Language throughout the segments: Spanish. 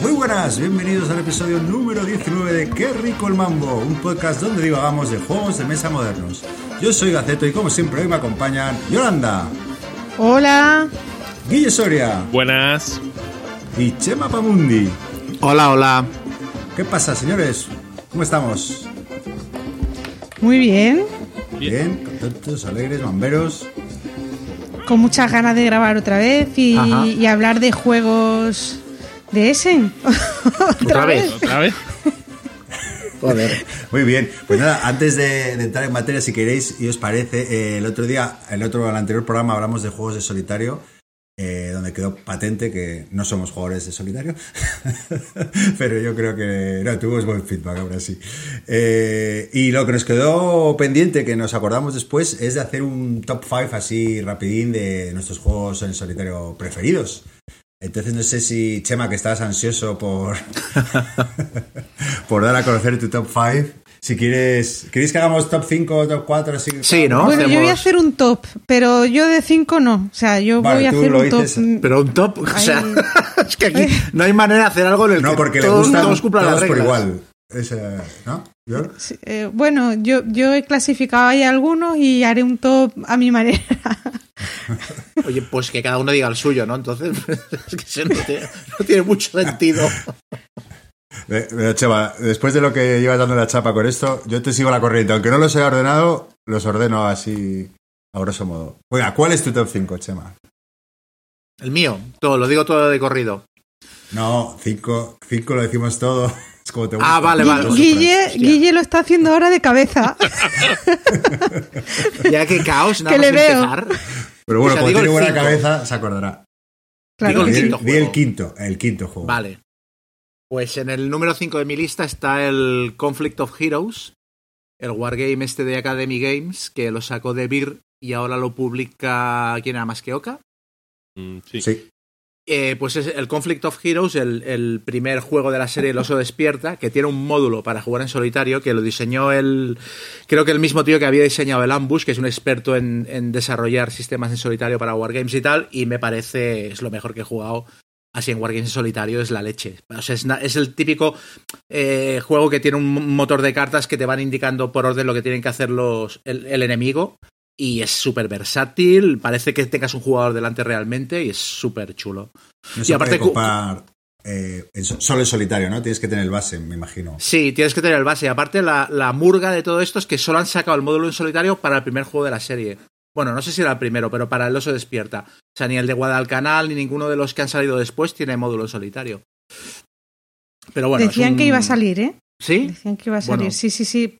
Muy buenas, bienvenidos al episodio número 19 de Qué rico el mambo, un podcast donde divagamos de juegos de mesa modernos. Yo soy Gaceto y como siempre hoy me acompañan Yolanda, Hola. Guille Soria Buenas. y Chema Pamundi. Hola, hola. ¿Qué pasa, señores? ¿Cómo estamos? Muy bien. Bien, contentos, alegres, mamberos. Con muchas ganas de grabar otra vez y, hablar de juegos de Essen. Otra vez. ¿Otra vez? Joder. Muy bien, pues nada, antes de, de entrar en materia, si queréis y os parece, eh, el otro día, el otro, el anterior programa hablamos de juegos de solitario, donde quedó patente que no somos jugadores de solitario, pero yo creo que no, tuvimos buen feedback ahora sí. Eh, y lo que nos quedó pendiente, que nos acordamos después, es de hacer un top 5 así rapidín de nuestros juegos en solitario preferidos. Entonces no sé si, Chema, que estás ansioso por, por dar a conocer tu top 5. Si quieres, ¿queréis que hagamos top 5 o top 4? Así, Sí, ¿no? bueno, yo voy a hacer un top, pero yo de 5 no. O sea, yo Vale, voy a hacer un top. dices, Pero un top, o sea, Ahí. es que aquí no hay manera de hacer algo en el No, que porque le todos, gustan todos cumplan las todos por reglas. igual. Esa- ¿No? ¿Yo? sí, eh, bueno, yo, yo he clasificado ahí algunos y haré un top a mi manera. Oye, pues que cada uno diga el suyo, ¿no? Entonces, es que eso no tiene, no tiene mucho sentido. Eh, eh, Chema, después de lo que llevas dando la chapa con esto, yo te sigo la corriente. Aunque no los he ordenado, los ordeno así a grosso modo. Oiga, ¿cuál es tu top 5, Chema? El mío, todo, lo digo todo de corrido. No, 5 cinco lo decimos todo. Es como te gusta. Ah, vale, vale. Guille. Guille lo está haciendo ahora de cabeza. Ya que caos, nada Que más le veo. empezar. Pero bueno, o sea, como digo tiene buena cinco. cabeza, se acordará. Claro. Digo el quinto di el juego. quinto, el quinto juego. Vale. Pues en el número 5 de mi lista está el Conflict of Heroes, el wargame este de Academy Games, que lo sacó de Beer y ahora lo publica. ¿Quién era más que Oka? Mm, sí. Sí. Eh, pues es el Conflict of Heroes, el, el primer juego de la serie El Oso Despierta, que tiene un módulo para jugar en solitario, que lo diseñó el. Creo que el mismo tío que había diseñado el Ambush, que es un experto en, en desarrollar sistemas en solitario para Wargames y tal, y me parece es lo mejor que he jugado así en Wargames en solitario, es la leche. O sea, es, el típico eh, juego que tiene un motor de cartas que te van indicando por orden lo que tienen que hacer los, el, el enemigo. Y es súper versátil, parece que tengas un jugador delante realmente y es súper chulo. No Y aparte comprar eh, solo en solitario, ¿no? Tienes que tener el base, me imagino. Sí, tienes que tener el base. Y aparte, la, la murga de todo esto es que solo han sacado el módulo en solitario para el primer juego de la serie. Bueno, no sé si era el primero, pero para el oso despierta. O sea, ni el de Guadalcanal ni ninguno de los que han salido después tiene módulo solitario. Pero bueno. Decían un- que iba a salir, ¿eh? ¿Sí? Decían que iba a salir. Bueno. sí, sí, sí.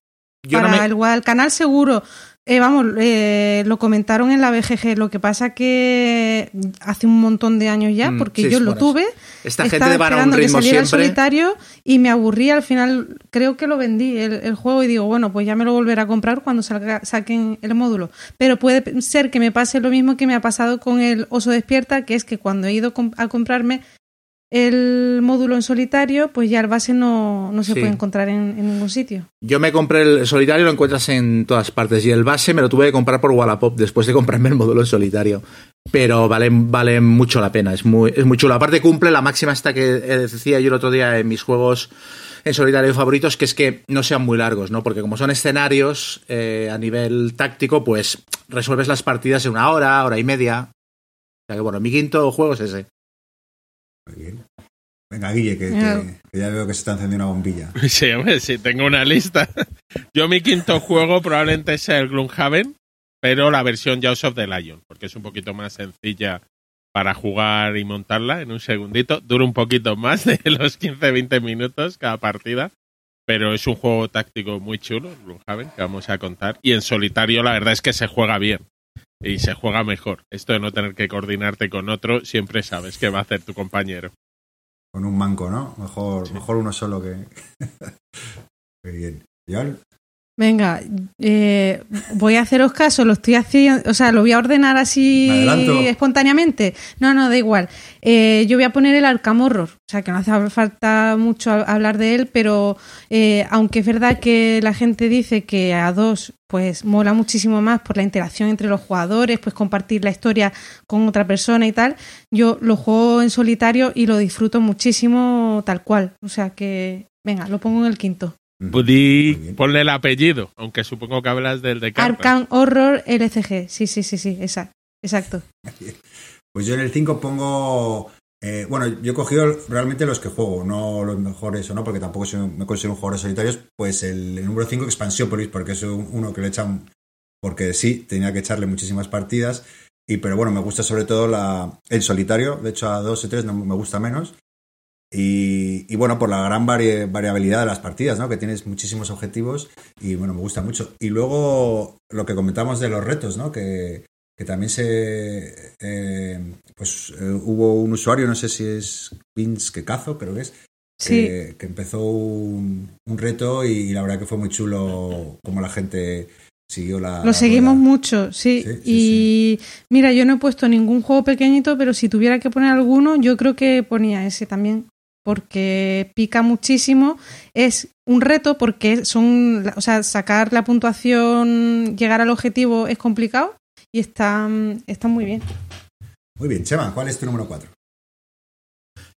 Para no me- el Guadalcanal seguro. Eh, vamos, eh, lo comentaron en la BGG. Lo que pasa que hace un montón de años ya, Mm, porque sí, yo lo tuve. Esta estaba gente a un esperando que ritmo saliera el solitario y me aburrí. Al final creo que lo vendí el, el juego y digo, bueno, pues ya me lo volveré a comprar cuando salga, saquen el módulo. Pero puede ser que me pase lo mismo que me ha pasado con el Oso Despierta, que es que cuando he ido a comprarme el módulo en solitario, pues ya el base no, no se Sí. puede encontrar en, en ningún sitio. Yo me compré el solitario, lo encuentras en todas partes. Y el base me lo tuve que comprar por Wallapop después de comprarme el módulo en solitario. Pero vale, vale mucho la pena, es muy, es muy chulo. Aparte cumple la máxima esta que eh, decía yo el otro día en mis juegos en solitario favoritos, que es que no sean muy largos, ¿no? Porque como son escenarios eh, a nivel táctico, pues resuelves las partidas en una hora, hora y media. O sea que bueno, mi quinto juego es ese. Bien. Venga, Guille, que, Ya. que- que ya veo que se está encendiendo una bombilla. Sí, hombre, sí, tengo una lista. Yo mi quinto juego probablemente sea el Gloomhaven, pero la versión Jaws of the Lion, porque es un poquito más sencilla para jugar y montarla en un segundito. Dura un poquito más de los 15-20 minutos cada partida, pero es un juego táctico muy chulo, el Gloomhaven, que vamos a contar. Y en solitario la verdad es que se juega bien y se juega mejor. Esto de no tener que coordinarte con otro, siempre sabes qué va a hacer tu compañero. Con un manco, ¿no? Mejor, mejor uno solo que. Muy bien. ¿Yol? Venga, eh, voy a haceros caso, lo estoy haciendo, o sea, lo voy a ordenar así espontáneamente. No, no, da igual. Eh, yo voy a poner el Arkham Horror, o sea, que no hace falta mucho hablar de él, pero eh, aunque es verdad que la gente dice que a dos, pues mola muchísimo más por la interacción entre los jugadores, pues compartir la historia con otra persona y tal, yo lo juego en solitario y lo disfruto muchísimo tal cual. O sea que, venga, lo pongo en el quinto. Pudí ponle el apellido, aunque supongo que hablas del de. Arkham Horror LCG, sí, sí, sí, sí, exacto. Pues yo en el 5 pongo... Eh, bueno, yo he cogido realmente los que juego, no los mejores o no, porque tampoco me considero un jugador solitarios. Pues el, número 5, Expansión Polis, porque es uno que le echan... Porque sí, tenía que echarle muchísimas partidas. Y, pero bueno, me gusta sobre todo la, el solitario. De hecho, a 2 y 3 no me gusta menos. Y, bueno, por la gran variabilidad de las partidas, ¿no? Que tienes muchísimos objetivos y bueno, me gusta mucho. Y luego lo que comentamos de los retos, ¿no? Que, también se... Eh, pues eh, hubo un usuario, no sé si es Vince que cazo, creo que es, que, empezó un, reto y, la verdad que fue muy chulo como la gente siguió la... Lo seguimos mucho, sí. y mira, yo no he puesto ningún juego pequeñito, pero si tuviera que poner alguno, yo creo que ponía ese también porque pica muchísimo. Es un reto porque son, o sea, sacar la puntuación, llegar al objetivo es complicado y está, está muy bien. Muy bien, Chema, ¿cuál es tu número 4?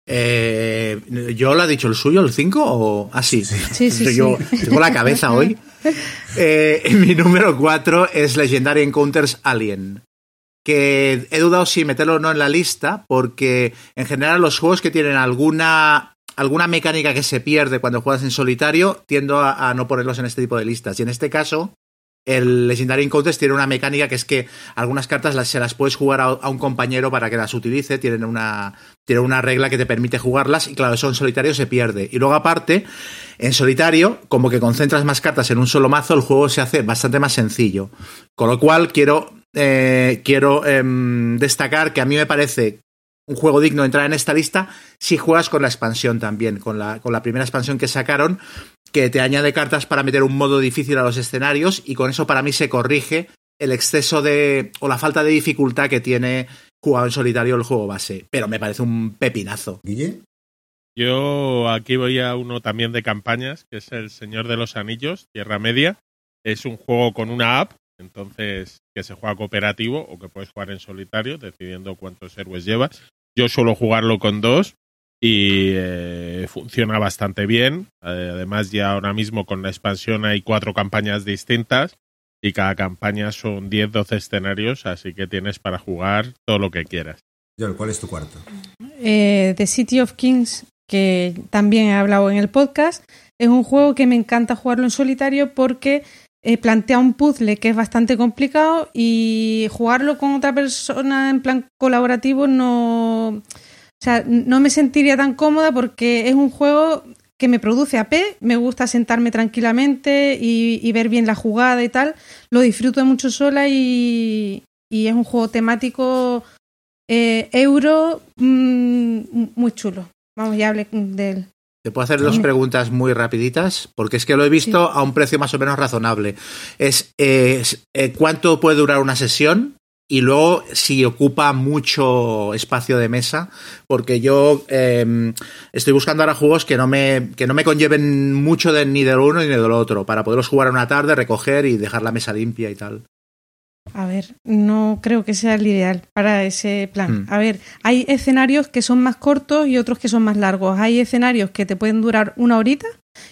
Eh, ¿Yo lo ha dicho el suyo, el 5? O... Ah, sí. sí, sí, Yo tengo la cabeza hoy. Eh, mi número 4 es Legendary Encounters Alien que he dudado si meterlo o no en la lista, porque en general los juegos que tienen alguna, alguna mecánica que se pierde cuando juegas en solitario, tiendo a, no ponerlos en este tipo de listas. Y en este caso, el Legendary Encounters tiene una mecánica que es que algunas cartas se las puedes jugar a, un compañero para que las utilice, tienen una, tienen una regla que te permite jugarlas y claro, eso en solitario se pierde. Y luego aparte, en solitario, como que concentras más cartas en un solo mazo, el juego se hace bastante más sencillo. Con lo cual quiero eh, quiero em, destacar que a mí me parece un juego digno de entrar en esta lista si juegas con la expansión también, con la, con la primera expansión que sacaron, que te añade cartas para meter un modo difícil a los escenarios y con eso para mí se corrige el exceso de o la falta de dificultad que tiene jugado en solitario el juego base. Pero me parece un pepinazo. ¿Guille? Yo aquí voy a uno también de campañas, que es El Señor de los Anillos, Tierra Media. Es un juego con una app entonces, que se juega cooperativo o que puedes jugar en solitario, decidiendo cuántos héroes llevas. Yo suelo jugarlo con dos y eh, funciona bastante bien. Eh, además, ya ahora mismo con la expansión hay cuatro campañas distintas y cada campaña son 10-12 escenarios, así que tienes para jugar todo lo que quieras. ¿cuál es tu cuarto? Eh, The City of Kings, que también he hablado en el podcast. Es un juego que me encanta jugarlo en solitario porque eh, plantea un puzzle que es bastante complicado y jugarlo con otra persona en plan colaborativo no, o sea, no me sentiría tan cómoda porque es un juego que me produce AP, me gusta sentarme tranquilamente y, ver bien la jugada y tal, lo disfruto mucho sola y, es un juego temático eh, euro mm, muy chulo. Vamos, ya hablé de él. Te puedo hacer dos preguntas muy rapiditas, porque es que lo he visto a un precio más o menos razonable. Es, eh, cuánto puede durar una sesión y luego si ocupa mucho espacio de mesa, porque yo em, estoy buscando ahora juegos que no me, que no me conlleven mucho de, ni del uno ni del otro, para poderlos jugar una tarde, recoger y dejar la mesa limpia y tal. A ver, no creo que sea el ideal para ese plan. Hmm. A ver, hay escenarios que son más cortos y otros que son más largos. Hay escenarios que te pueden durar una horita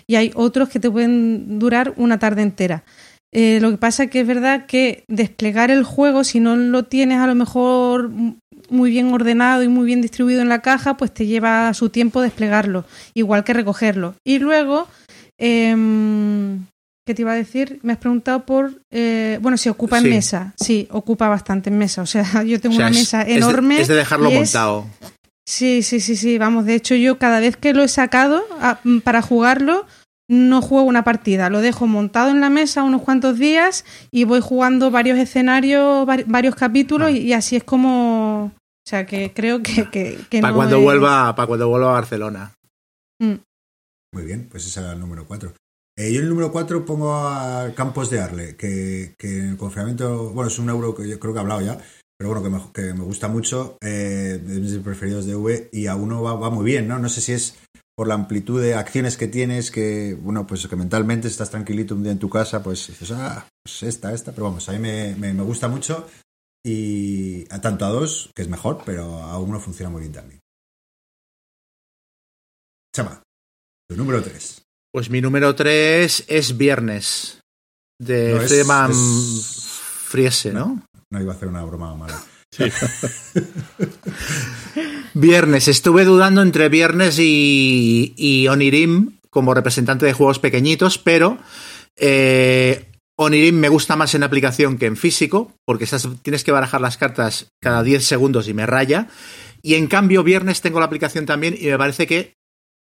y hay otros que te pueden durar una tarde entera. Eh, lo que pasa es que es verdad que desplegar el juego, si no lo tienes a lo mejor muy bien ordenado y muy bien distribuido en la caja, pues te lleva su tiempo desplegarlo, igual que recogerlo. Y luego, em, ¿Qué te iba a decir? Me has preguntado por. Eh, bueno, si ocupa en mesa. Sí, ocupa bastante en mesa. O sea, yo tengo una mesa enorme. Es de, dejarlo montado. Sí, sí, sí, sí. Vamos, de hecho, yo cada vez que lo he sacado mm, para jugarlo, no juego una partida. Lo dejo montado en la mesa unos cuantos días y voy jugando varios escenarios, varios capítulos, y, así es como. O sea, que creo que. que, para, cuando vuelva, para cuando vuelva a Barcelona. Mm. Muy bien, pues ese era el número 4. Eh, yo en el número 4 pongo a Campos de Arle, que, en el confinamiento, bueno, es un euro que yo creo que he hablado ya, pero bueno, que me, gusta mucho, eh, de mis preferidos de V, y a uno va, muy bien, ¿no? No sé si es por la amplitud de acciones que tienes, que, bueno, pues que mentalmente estás tranquilito un día en tu casa, pues dices, ah, pues esta, esta, pero vamos, a mí me gusta mucho y a tanto a dos, que es mejor, pero a uno funciona muy bien también. Chama, tu número 3. Pues mi número 3 es Viernes, de No, es- Friese, ¿no? No iba a hacer una broma mala. Viernes, estuve dudando entre Viernes y, y Onirim como representante de juegos pequeñitos, pero eh, Onirim me gusta más en aplicación que en físico, porque estás- tienes que barajar las cartas cada 10 segundos y me raya. Y en cambio, Viernes tengo la aplicación también y me parece que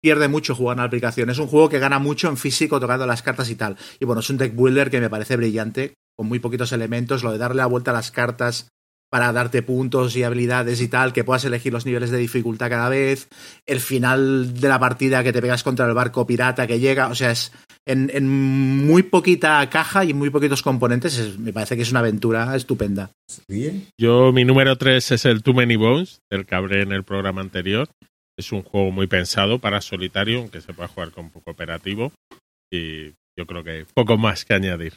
pierde mucho jugar en la aplicación. Es un juego que gana mucho en físico tocando las cartas y tal. Y bueno, es un deck builder que me parece brillante, con muy poquitos elementos, lo de darle la vuelta a las cartas para darte puntos y habilidades y tal, que puedas elegir los niveles de dificultad cada vez, el final de la partida que te pegas contra el barco pirata que llega, o sea, es en, en muy poquita caja y muy poquitos componentes, es- me parece que es una aventura estupenda. Yo, mi número 3 es el Too Many Bones, del que hablé en el programa anterior. Es un juego muy pensado para solitario, aunque se pueda jugar con poco operativo. Y yo creo que poco más que añadir.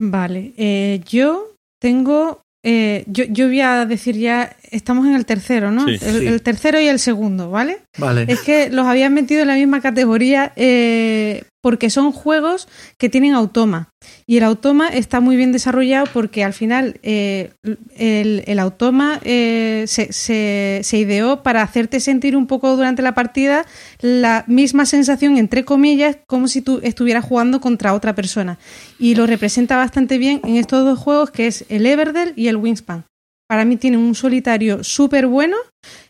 Vale, eh, yo tengo. eh, yo, yo voy a decir ya. Estamos en el tercero, ¿no? Sí. el, Sí. el tercero y el segundo, ¿vale? Vale. Es que los habían metido en la misma categoría eh, porque son juegos que tienen automa. Y el automa está muy bien desarrollado porque al final eh, el, automa eh, se, ideó para hacerte sentir un poco durante la partida la misma sensación, entre comillas, como si tú estuvieras jugando contra otra persona. Y lo representa bastante bien en estos dos juegos que es el Everdell y el Wingspan. Para mí tienen un solitario súper bueno.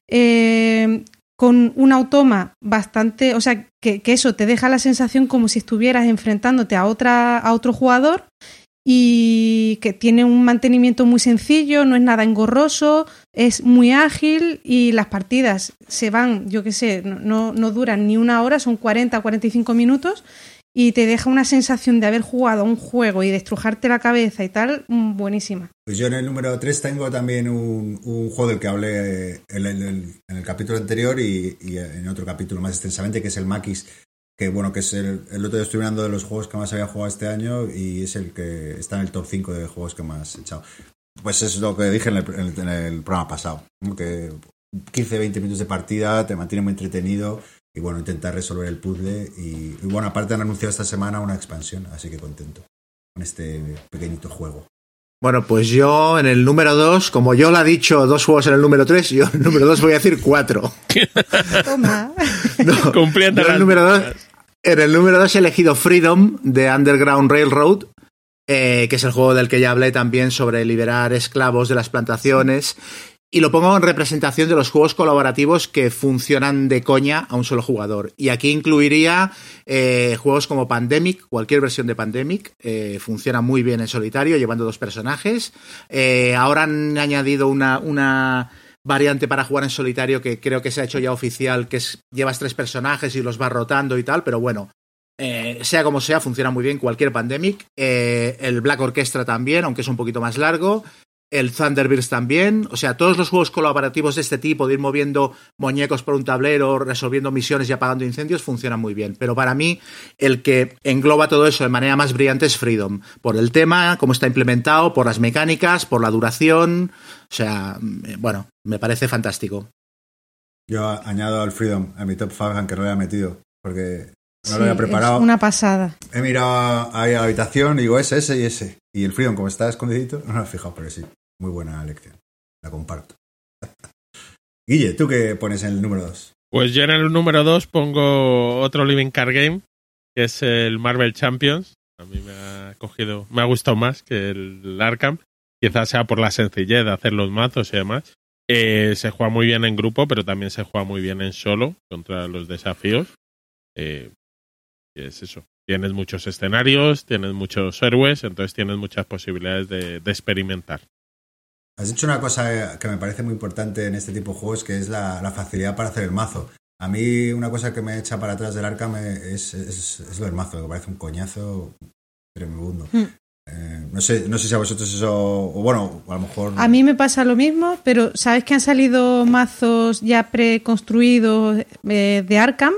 eh, con un automa bastante, o sea, que, que eso te deja la sensación como si estuvieras enfrentándote a otra a otro jugador y que tiene un mantenimiento muy sencillo, no es nada engorroso, es muy ágil y las partidas se van, yo qué sé, no, no, duran ni una hora, son 40 45 minutos y te deja una sensación de haber jugado un juego y de estrujarte la cabeza y tal, mm, buenísima. Pues yo en el número 3 tengo también un, un juego del que hablé en el, en el capítulo anterior y, y en otro capítulo más extensamente, que es el Maquis, que bueno, que es el, el otro día estuve hablando de los juegos que más había jugado este año y es el que está en el top 5 de juegos que más he echado. Pues es lo que dije en el, en el- programa pasado, que 15-20 minutos de partida te mantiene muy entretenido y bueno, intentar resolver el puzzle y, y bueno, aparte han anunciado esta semana una expansión, así que contento con este pequeñito juego. Bueno, pues yo en el número 2, como yo lo ha dicho dos juegos en el número 3, yo en el número 2 voy a decir 4. Toma. No, en el número dos, metas. en el número 2 he elegido Freedom de Underground Railroad, eh, que es el juego del que ya hablé también sobre liberar esclavos de las plantaciones. Y lo pongo en representación de los juegos colaborativos que funcionan de coña a un solo jugador. Y aquí incluiría eh, juegos como Pandemic, cualquier versión de Pandemic, eh, funciona muy bien en solitario, llevando dos personajes. Eh, ahora han añadido una, variante para jugar en solitario que creo que se ha hecho ya oficial, que es llevas tres personajes y los vas rotando y tal, pero bueno, sea como sea, funciona muy bien cualquier Pandemic. El Black Orchestra también, aunque es un poquito más largo. El Thunderbirds también. O sea, todos los juegos colaborativos de este tipo, de ir moviendo muñecos por un tablero, resolviendo misiones y apagando incendios, funcionan muy bien. Pero para mí, el que engloba todo eso de manera más brillante es Freedom. Por el tema, cómo está implementado, por las mecánicas, por la duración. O sea, eh, bueno, me parece fantástico. Yo añado al Freedom a mi top 5, aunque no lo haya metido, porque no Sí, lo había preparado. Es una pasada. He mirado ahí a la habitación y digo ese, ese y ese. Y el Freedom, como está escondidito, no lo he fijado, pero sí, muy buena lección. La comparto. Guille, ¿tú qué pones en el número 2? Pues yo en el número 2 pongo otro Living Card Game, que es el Marvel Champions. A mí me ha cogido, me ha gustado más que el Arkham. Quizás sea por la sencillez de hacer los mazos y demás. Eh, se juega muy bien en grupo, pero también se juega muy bien en solo contra los desafíos. Eh, y es eso. Tienes muchos escenarios, tienes muchos héroes, entonces tienes muchas posibilidades de, de experimentar. Has dicho una cosa que me parece muy importante en este tipo de juegos, que es la, la facilidad para hacer el mazo. A mí una cosa que me echa para atrás del Arkham es, es, es lo del mazo, que parece un coñazo tremendo. Mm. Eh, no, sé, no sé si a vosotros eso, o bueno, a lo mejor... A mí me pasa lo mismo, pero ¿sabes que han salido mazos ya preconstruidos eh, de Arkham?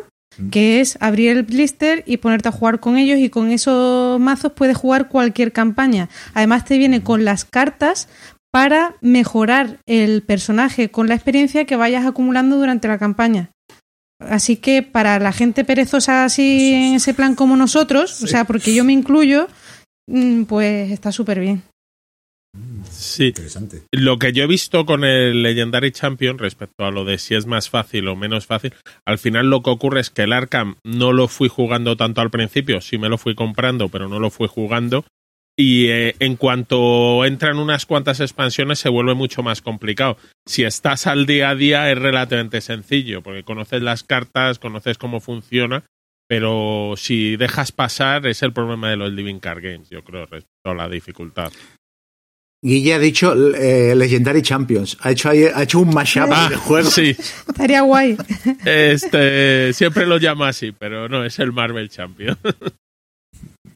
Que es abrir el blister y ponerte a jugar con ellos y con esos mazos puedes jugar cualquier campaña. Además te viene con las cartas para mejorar el personaje con la experiencia que vayas acumulando durante la campaña. Así que para la gente perezosa así en ese plan como nosotros, o sea, porque yo me incluyo, mm, pues está súper bien. Sí. Interesante. Lo que yo he visto con el Legendary Champion respecto a lo de si es más fácil o menos fácil, al final lo que ocurre es que el Arkham no lo fui jugando tanto al principio, sí me lo fui comprando, pero no lo fui jugando. Y eh, en cuanto entran unas cuantas expansiones se vuelve mucho más complicado. Si estás al día a día es relativamente sencillo, porque conoces las cartas, conoces cómo funciona, pero si dejas pasar es el problema de los Living Card Games, yo creo, respecto a la dificultad. Guille ha dicho eh, Legendary Champions. Ha hecho, ahí- ha hecho un mashup Ah, de juego. sí, Estaría guay. este, siempre lo llamo así, pero no, es el Marvel Champion.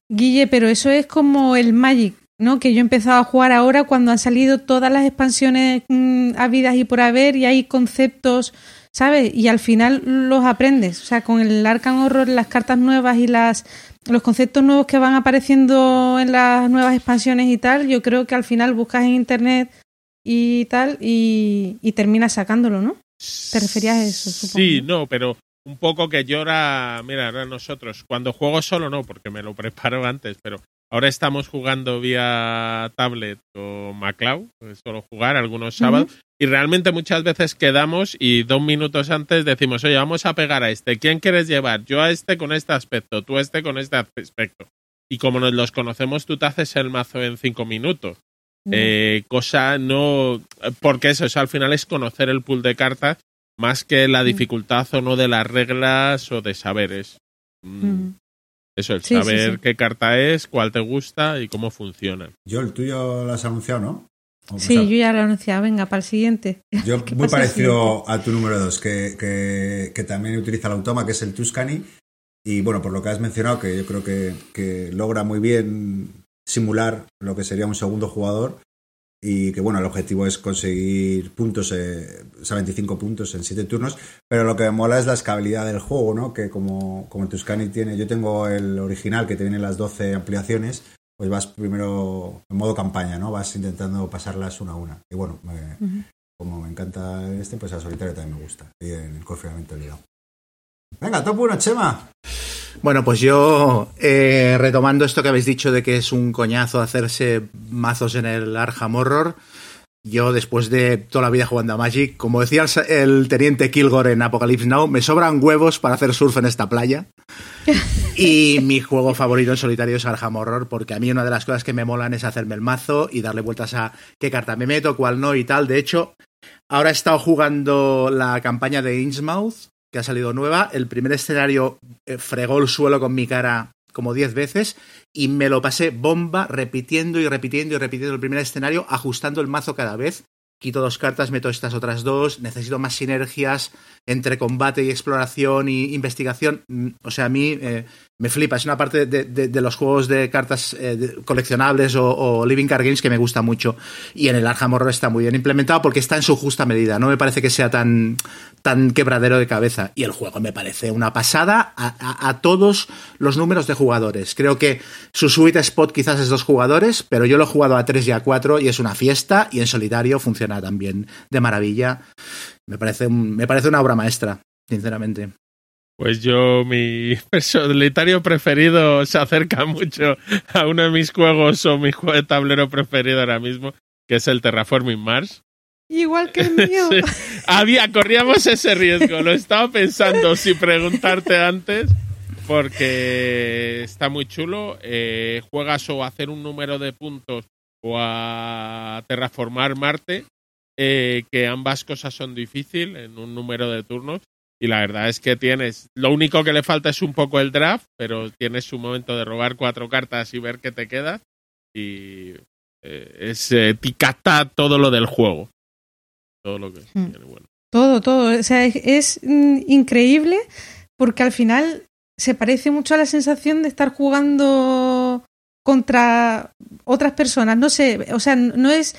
Guille, pero eso es como el Magic, ¿no? Que yo he empezado a jugar ahora cuando han salido todas las expansiones mm, habidas y por haber y hay conceptos, ¿sabes? Y al final los aprendes. O sea, con el Arkham Horror, las cartas nuevas y las los conceptos nuevos que van apareciendo en las nuevas expansiones y tal, yo creo que al final buscas en internet y tal y, y terminas sacándolo, ¿no? ¿Te referías a eso, supongo, Sí, no, pero un poco que ahora, mira, ahora nosotros, cuando juego solo no, porque me lo preparo antes, pero ahora estamos jugando vía tablet con MacLeod, pues solo jugar algunos sábados, y realmente muchas veces quedamos y dos minutos antes decimos, oye, vamos a pegar a este, ¿quién quieres llevar? Yo a este con este aspecto, tú a este con este aspecto. Y como nos los conocemos, tú te haces el mazo en cinco minutos. Eh, cosa no. Porque eso, eso al final es conocer el pool de cartas más que la dificultad o no de las reglas o de saberes. Mm, Mm. Eso, el Sí, saber sí. qué carta es, cuál te gusta y cómo funciona. Yo, el tuyo lo has anunciado, ¿no? Sí, sea, yo ya lo he anunciado. Venga, para el siguiente. Yo, ¿Qué muy parecido a tu número 2, que, que, que también utiliza el automa, que es el Tuscany. Y bueno, por lo que has mencionado, que yo creo que, que logra muy bien simular lo que sería un segundo jugador. Y que bueno, el objetivo es conseguir puntos, eh, o sea, 25 puntos en 7 turnos. Pero lo que me mola es la escalabilidad del juego, ¿no? Que como, como el Tuscany tiene, yo tengo el original que tiene las 12 ampliaciones, pues vas primero en modo campaña, ¿no? Vas intentando pasarlas una a una. Y bueno, me, como me encanta este, pues a solitario también me gusta. Y en el confinamiento ligado. Venga, top 1, Chema. Bueno, pues yo, eh, retomando esto que habéis dicho de que es un coñazo hacerse mazos en el Arkham Horror, yo después de toda la vida jugando a Magic, como decía el, teniente Kilgore en Apocalypse Now, me sobran huevos para hacer surf en esta playa. Y mi juego favorito en solitario es Arkham Horror, porque a mí una de las cosas que me molan es hacerme el mazo y darle vueltas a qué carta me meto, cuál no y tal. De hecho, ahora he estado jugando la campaña de Innsmouth, que ha salido nueva. El primer escenario eh, fregó el suelo con mi cara como 10 veces y me lo pasé bomba repitiendo y repitiendo y repitiendo el primer escenario, ajustando el mazo cada vez. Quito dos cartas, meto estas otras dos, necesito más sinergias entre combate y exploración y investigación. Mm, O sea, a mí eh, me flipa, es una parte de, los juegos de cartas eh, coleccionables o, Living Card Games que me gusta mucho. Y en el Arkham Horror está muy bien implementado porque está en su justa medida. No me parece que sea tan, tan quebradero de cabeza. Y el juego me parece una pasada a, a- todos los números de jugadores. Creo que su sweet spot quizás es dos jugadores, pero yo lo he jugado a tres y a cuatro y es una fiesta y en solitario funciona también de maravilla. Me parece, me parece una obra maestra, sinceramente. Pues yo, mi solitario preferido se acerca mucho a uno de mis juegos o mi juego de tablero preferido ahora mismo, que es el Terraforming Mars. Igual que el mío. Sí. Había, corríamos ese riesgo. Lo estaba pensando si preguntarte antes, porque está muy chulo. Eh, juegas o a hacer un número de puntos o a terraformar Marte, eh, que ambas cosas son difíciles en un número de turnos. Y la verdad es que tienes, lo único que le falta es un poco el draft, pero tienes un momento de robar cuatro cartas y ver qué te queda. Y eh, es eh, te capta todo lo del juego. Todo lo que Hmm. tiene bueno. Todo, todo. O sea, es, es, mm, increíble porque al final se parece mucho a la sensación de estar jugando contra otras personas. No sé, o sea, no es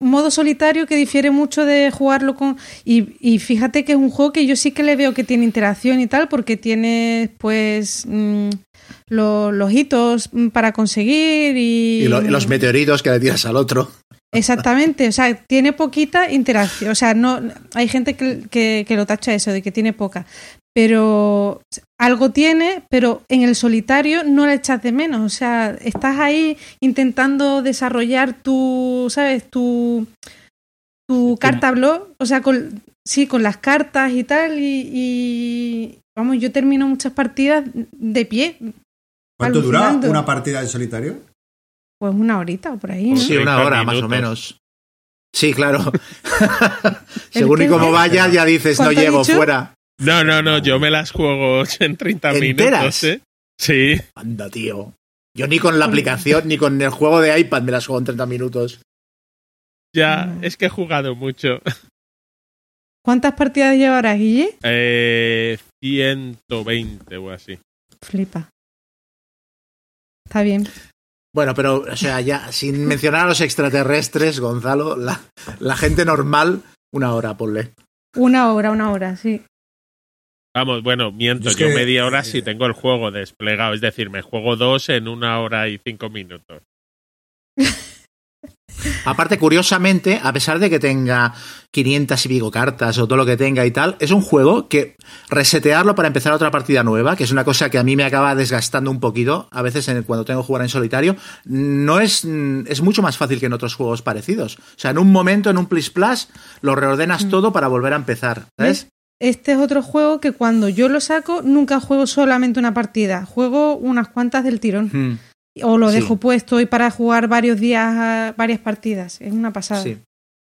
un modo solitario que difiere mucho de jugarlo con... Y, y, fíjate que es un juego que yo sí que le veo que tiene interacción y tal, porque tiene pues mm, lo, los hitos para conseguir y... Y, lo, y, los meteoritos que le tiras al otro. Exactamente, o sea, tiene poquita interacción. O sea, no hay gente que, que, que lo tacha eso, de que tiene poca pero algo tiene, pero en el solitario no la echas de menos. O sea, estás ahí intentando desarrollar tu, ¿sabes? Tu, tu carta blog, o sea, con, sí, con las cartas y tal, y, y, vamos, yo termino muchas partidas de pie. ¿Cuánto dura una partida en solitario? Pues una horita o por ahí. ¿no? Sí, una hora más o menos. Sí, claro. Según y como vaya, ya dices, no llego fuera. No, no, no, yo me las juego en 30 minutos. ¿eh? Sí. Anda, tío. Yo ni con la aplicación ni con el juego de iPad me las juego en 30 minutos. Ya, es que he jugado mucho. ¿Cuántas partidas llevarás, Guille? Eh, 120 o así. Flipa. Está bien. Bueno, pero, o sea, ya, sin mencionar a los extraterrestres, Gonzalo, la, la gente normal, una hora, ponle. Una hora, una hora, sí. Vamos, bueno, miento, yo, yo que, media hora si tengo el juego desplegado, es decir, me juego dos en una hora y cinco minutos. Aparte, curiosamente, a pesar de que tenga 500 y pico cartas o todo lo que tenga y tal, es un juego que resetearlo para empezar otra partida nueva, que es una cosa que a mí me acaba desgastando un poquito, a veces en, cuando tengo que jugar en solitario, no es, es mucho más fácil que en otros juegos parecidos. O sea, en un momento, en un Plis Plus, lo reordenas mm. todo para volver a empezar, ¿sabes? Este es otro juego que cuando yo lo saco nunca juego solamente una partida, juego unas cuantas del tirón. Hmm. O lo dejo puesto y para jugar varios días, varias partidas. Es una pasada. Sí.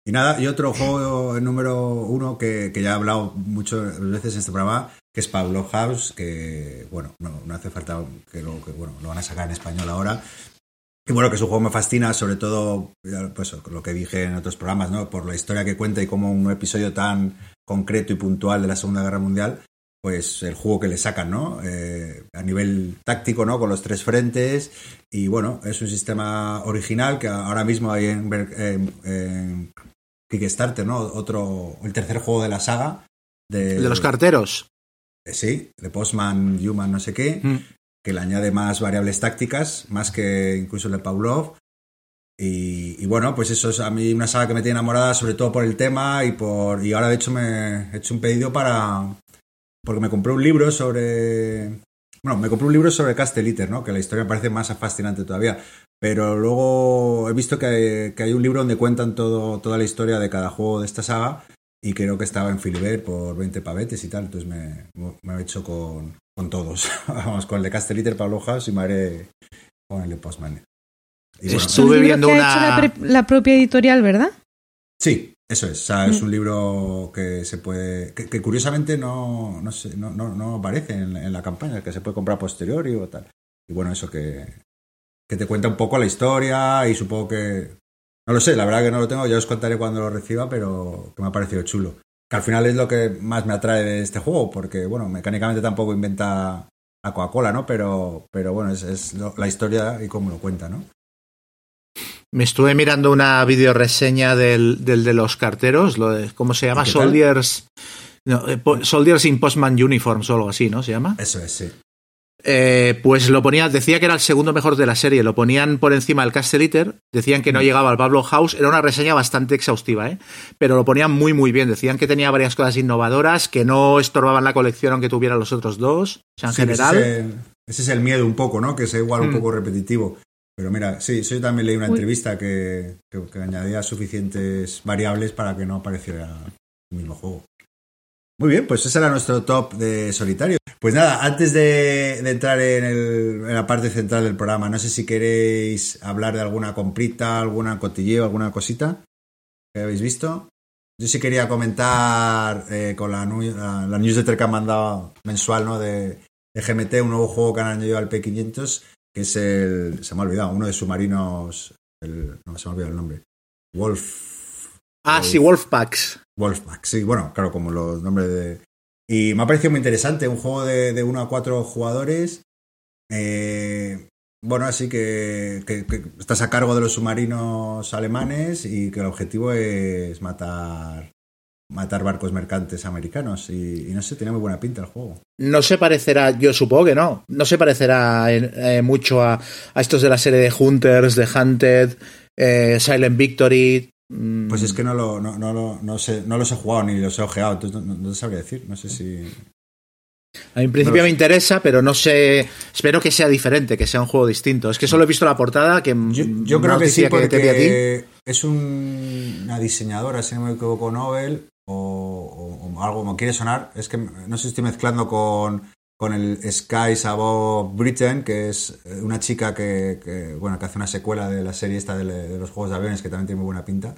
Y nada, y otro juego número uno que, que, ya he hablado muchas veces en este programa, que es Pablo House, que bueno, no, no hace falta que lo, que, bueno, lo van a sacar en español ahora. Y bueno, que es un juego me fascina, sobre todo, pues lo que dije en otros programas, ¿no? Por la historia que cuenta y como un episodio tan concreto y puntual de la Segunda Guerra Mundial, pues el juego que le sacan, ¿no? Eh, a nivel táctico, ¿no? Con los tres frentes. Y bueno, es un sistema original que ahora mismo hay en, en, en Kickstarter, ¿no? Otro, el tercer juego de la saga. De, ¿El de los carteros. Eh, sí, de Postman, Human, no sé qué. Mm. Que le añade más variables tácticas, más que incluso el de Pavlov. Y, bueno, pues eso es a mí una saga que me tiene enamorada, sobre todo por el tema y por. Y ahora de hecho me he hecho un pedido para. Porque me compré un libro sobre. Bueno, me compré un libro sobre Casteliter, ¿no? Que la historia me parece más fascinante todavía. Pero luego he visto que que hay un libro donde cuentan todo, toda la historia de cada juego de esta saga. Y creo que estaba en Filibert por 20 pavetes y tal. Entonces me, me he hecho con, con todos. Vamos, con el de Casteliter, Pablo House y haré con el de Postman. Y bueno, Estuve viendo que una. Ha hecho la, la, propia editorial, ¿verdad? Sí, eso es. O sea, es un libro que se puede. que, que curiosamente no, no, sé, no, no, no, aparece en, en, la campaña, que se puede comprar posteriori o tal. Y bueno, eso que, que te cuenta un poco la historia y supongo que. No lo sé, la verdad que no lo tengo, ya os contaré cuando lo reciba, pero que me ha parecido chulo. Que al final es lo que más me atrae de este juego, porque, bueno, mecánicamente tampoco inventa la Coca-Cola, ¿no? Pero, pero bueno, es, es lo, la historia y cómo lo cuenta, ¿no? Me estuve mirando una videoreseña del, del de los carteros, lo de, ¿cómo se llama? Soldiers. No, eh, Soldiers in Postman Uniforms o algo así, ¿no? ¿Se llama? Eso es, sí. Eh, pues lo ponía, decía que era el segundo mejor de la serie, lo ponían por encima del Casteliter, decían que no mm. llegaba al Pablo House, era una reseña bastante exhaustiva, ¿eh? pero lo ponían muy muy bien, decían que tenía varias cosas innovadoras, que no estorbaban la colección aunque tuviera los otros dos, o sea, en sí, general... Ese es, el, ese es, el, miedo un poco, ¿no? Que sea igual un mm. poco repetitivo. Pero mira, sí, yo también leí una Uy. entrevista que, que, que, añadía suficientes variables para que no apareciera el mismo juego. Muy bien, pues ese era nuestro top de solitario. Pues nada, antes de, entrar en, el, en, la parte central del programa, no sé si queréis hablar de alguna comprita, alguna cotilleo, alguna cosita que habéis visto. Yo sí quería comentar eh, con la, la, la, newsletter que han mandado mensual ¿no? de, de GMT, un nuevo juego que han añadido al P500 que es el. Se me ha olvidado, uno de submarinos. El, no se me ha olvidado el nombre. Wolf. Ah, sí, Wolfpacks. Wolfpack, sí, bueno, claro, como los nombres de... Y me ha parecido muy interesante, un juego de, de 1 a 4 jugadores. Eh, bueno, así que, que, que, estás a cargo de los submarinos alemanes y que el objetivo es matar matar barcos mercantes americanos y, y no sé, tiene muy buena pinta el juego. No se parecerá, yo supongo que no, no se parecerá eh, mucho a, a, estos de la serie de Hunters, de Hunted, eh, Silent Victory. Pues es que no, lo, no, no, lo, no, sé, no los he jugado ni los he ojeado, entonces no, no sabría decir, no sé si... A mí en principio no me interesa, pero no sé. Espero que sea diferente, que sea un juego distinto. Es que solo he visto la portada que. Yo, yo creo que sí, porque que es un, una diseñadora, si no me equivoco, Nobel, o, o, o, algo como quiere sonar. Es que no sé si estoy mezclando con, con el Skies Above Britain, que es una chica que, que, bueno, que hace una secuela de la serie esta de, de, los juegos de aviones que también tiene muy buena pinta.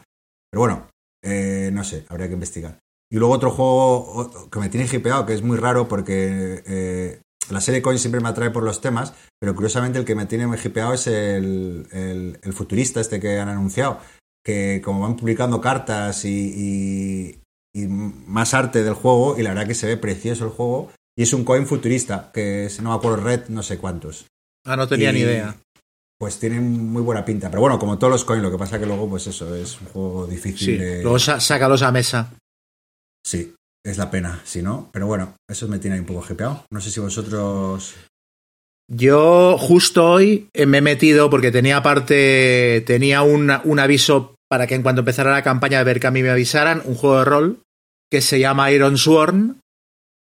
Pero bueno, eh, no sé, habría que investigar. Y luego otro juego que me tiene hipeado, que es muy raro porque eh, la serie Coin siempre me atrae por los temas, pero curiosamente el que me tiene hipeado es el, el, el futurista este que han anunciado, que como van publicando cartas y, y, y, más arte del juego, y la verdad que se ve precioso el juego, y es un coin futurista, que es, no me acuerdo, red no sé cuántos. Ah, no tenía y, ni idea. Pues tienen muy buena pinta, pero bueno, como todos los coins, lo que pasa que luego, pues eso, es un juego difícil. Sí, de... luego sácalos a mesa. Sí, es la pena, si no. Pero bueno, eso me tiene un poco jepeado. No sé si vosotros. Yo justo hoy me he metido porque tenía aparte, tenía un, un aviso para que en cuanto empezara la campaña de ver que a mí me avisaran, un juego de rol que se llama Iron Sworn,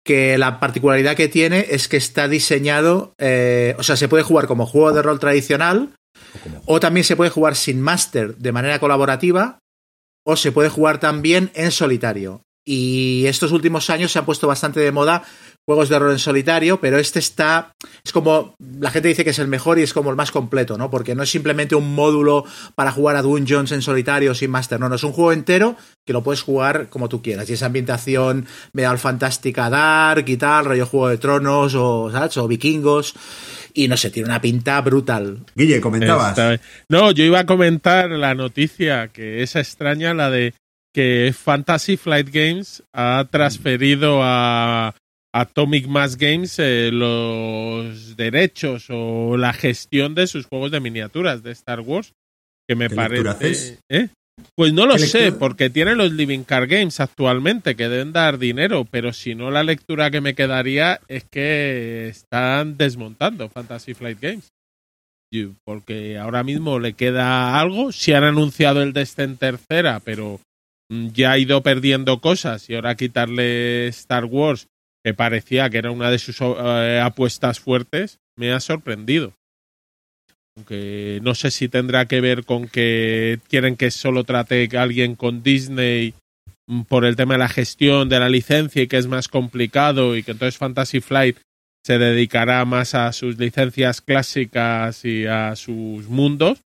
que la particularidad que tiene es que está diseñado, eh, o sea, se puede jugar como juego de rol tradicional, o, o también se puede jugar sin máster de manera colaborativa, o se puede jugar también en solitario. Y estos últimos años se han puesto bastante de moda juegos de rol en solitario, pero este está. Es como. La gente dice que es el mejor y es como el más completo, ¿no? Porque no es simplemente un módulo para jugar a Dungeons en solitario sin máster, no, no, es un juego entero que lo puedes jugar como tú quieras. Y esa ambientación medieval fantástica dark y tal, rollo Juego de Tronos o, ¿sabes? o vikingos. Y no sé, tiene una pinta brutal. Guille, comentabas. No, yo iba a comentar la noticia que es extraña, la de que Fantasy Flight Games ha transferido a Atomic Mass Games eh, los derechos o la gestión de sus juegos de miniaturas de Star Wars. Que me ¿Qué parece. Haces? ¿eh? Pues no lo sé, porque tienen los Living Card Games actualmente que deben dar dinero, pero si no, la lectura que me quedaría es que están desmontando Fantasy Flight Games. Porque ahora mismo le queda algo. Si han anunciado el Descent tercera, pero ya ha ido perdiendo cosas y ahora quitarle Star Wars, que parecía que era una de sus eh, apuestas fuertes, me ha sorprendido. Aunque no sé si tendrá que ver con que quieren que solo trate a alguien con Disney por el tema de la gestión de la licencia y que es más complicado y que entonces Fantasy Flight se dedicará más a sus licencias clásicas y a sus mundos.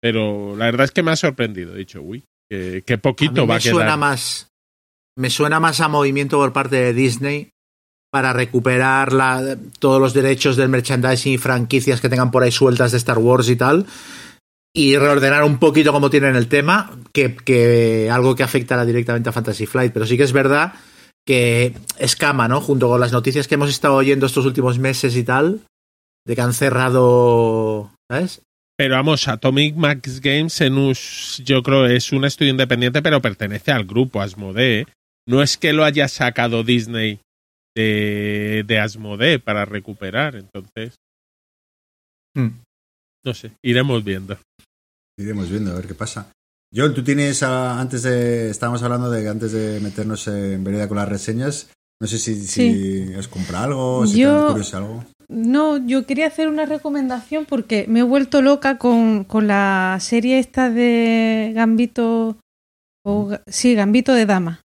Pero la verdad es que me ha sorprendido, he dicho, uy, que, que poquito a mí va a quedar. Suena más, me suena más a movimiento por parte de Disney para recuperar todos los derechos del merchandising y franquicias que tengan por ahí sueltas de Star Wars y tal. Y reordenar un poquito como tienen el tema, que algo que afectará directamente a Fantasy Flight. Pero sí que es verdad que escama, ¿no? Junto con las noticias que hemos estado oyendo estos últimos meses y tal, de que han cerrado, ¿sabes? Pero vamos, Atomic Max Games en us, yo creo es un estudio independiente, pero pertenece al grupo Asmodee. No es que lo haya sacado Disney de, de Asmodee para recuperar, entonces. Hmm. No sé, iremos viendo. Iremos viendo a ver qué pasa. John, tú tienes, a, antes de, estábamos hablando de que antes de meternos en vereda con las reseñas, no sé si, Sí. si has comprado algo, si Yo- te curioso algo. No, yo quería hacer una recomendación porque me he vuelto loca con, con la serie esta de Gambito. O, sí, Gambito de Dama.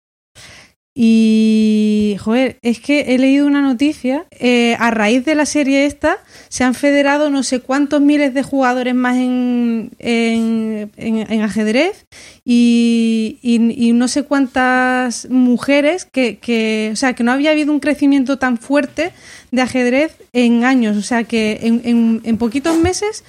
Y, joder, es que he leído una noticia. eh, a raíz de la serie esta, se han federado no sé cuántos miles de jugadores más en, en, en- ajedrez y, no sé cuántas mujeres que, o sea, que no había habido un crecimiento tan fuerte de ajedrez en años. O sea, que en, poquitos meses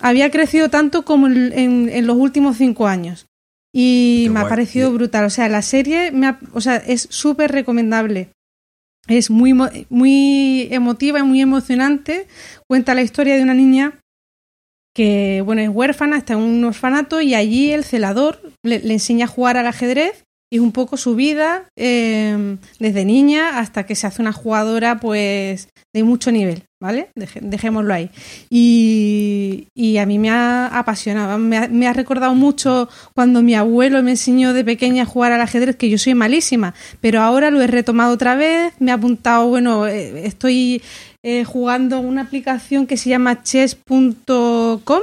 había crecido tanto como en los últimos cinco años. Y Qué me ha parecido brutal. O sea, la serie me ha- o sea, es súper recomendable. Es muy, muy emotiva y muy emocionante. Cuenta la historia de una niña que, bueno, es huérfana, está en un orfanato y allí el celador le, le enseña a jugar al ajedrez y un poco su vida eh, desde niña hasta que se hace una jugadora, pues, de mucho nivel, ¿vale? Dejémoslo ahí. Y, y a mí me ha apasionado, me ha, me ha recordado mucho cuando mi abuelo me enseñó de pequeña a jugar al ajedrez, que yo soy malísima, pero ahora lo he retomado otra vez, me ha apuntado, bueno, eh, estoy eh, jugando una aplicación que se llama chess.com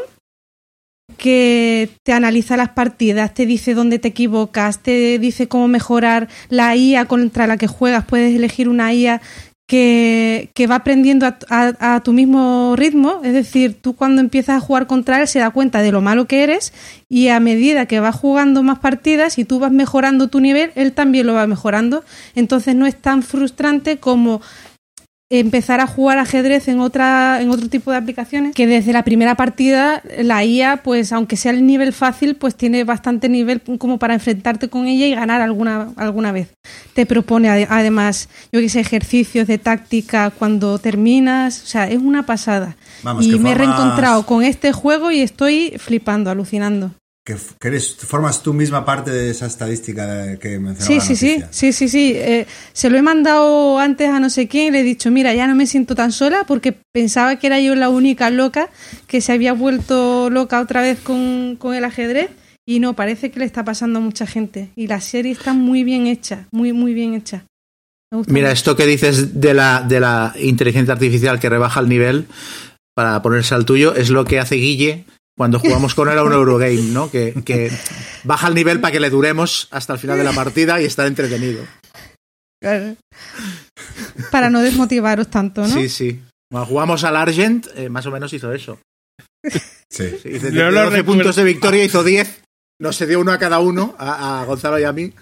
que te analiza las partidas, te dice dónde te equivocas, te dice cómo mejorar la IA contra la que juegas, puedes elegir una IA que, que va aprendiendo a, a- a tu mismo ritmo, es decir, tú cuando empiezas a jugar contra él se da cuenta de lo malo que eres y a medida que vas jugando más partidas y tú vas mejorando tu nivel, él también lo va mejorando, entonces no es tan frustrante como empezar a jugar ajedrez en otra en otro tipo de aplicaciones que desde la primera partida la IA pues aunque sea el nivel fácil pues tiene bastante nivel como para enfrentarte con ella y ganar alguna alguna vez. Te propone ade- además yo que sé ejercicios de táctica cuando terminas o sea es una pasada. Vamos, y me he reencontrado con este juego y estoy flipando alucinando Que, f- que eres, formas tú misma parte de esa estadística que mencionaba Sí, la sí, sí, sí, sí, sí. Eh, se lo he mandado antes a no sé quién y le he dicho, mira, ya no me siento tan sola porque pensaba que era yo la única loca que se había vuelto loca otra vez con, con el ajedrez y no, parece que le está pasando a mucha gente. Y la serie está muy bien hecha, muy, muy bien hecha. Me gusta Mira, mucho. esto que dices de la, de la inteligencia artificial que rebaja el nivel para ponerse al tuyo es lo que hace Guille cuando jugamos con él a un Eurogame, ¿no? Que, que baja el nivel para que le duremos hasta el final de la partida y estar entretenido. Claro. Para no desmotivaros tanto, ¿no? Sí, sí. Cuando jugamos al Argent, eh, más o menos hizo eso. Sí. Sí, Yo lo 12 recuerdo. puntos de victoria, hizo 10. Nos se dio uno a cada uno, a, a Gonzalo y a mí.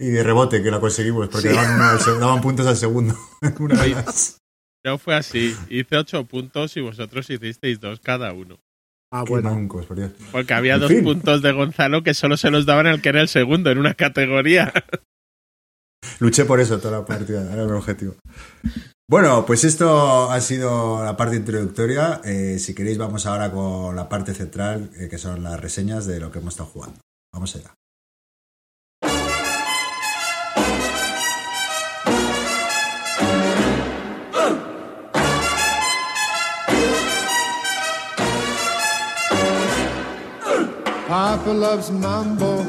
Y de rebote que lo conseguimos, porque Sí. daban, uno daban puntos al segundo. Una vez. No fue así. Hice ocho puntos y vosotros hicisteis dos cada uno. Ah, Qué bueno. mancos, por Dios. Porque había En dos fin. puntos de Gonzalo que solo se los daban al que era el segundo en una categoría. Luché por eso toda la partida, era mi objetivo. Bueno, pues esto ha sido la parte introductoria. Eh, si queréis, vamos ahora con la parte central, eh, que son las reseñas de lo que hemos estado jugando. Vamos allá. Papa loves mambo.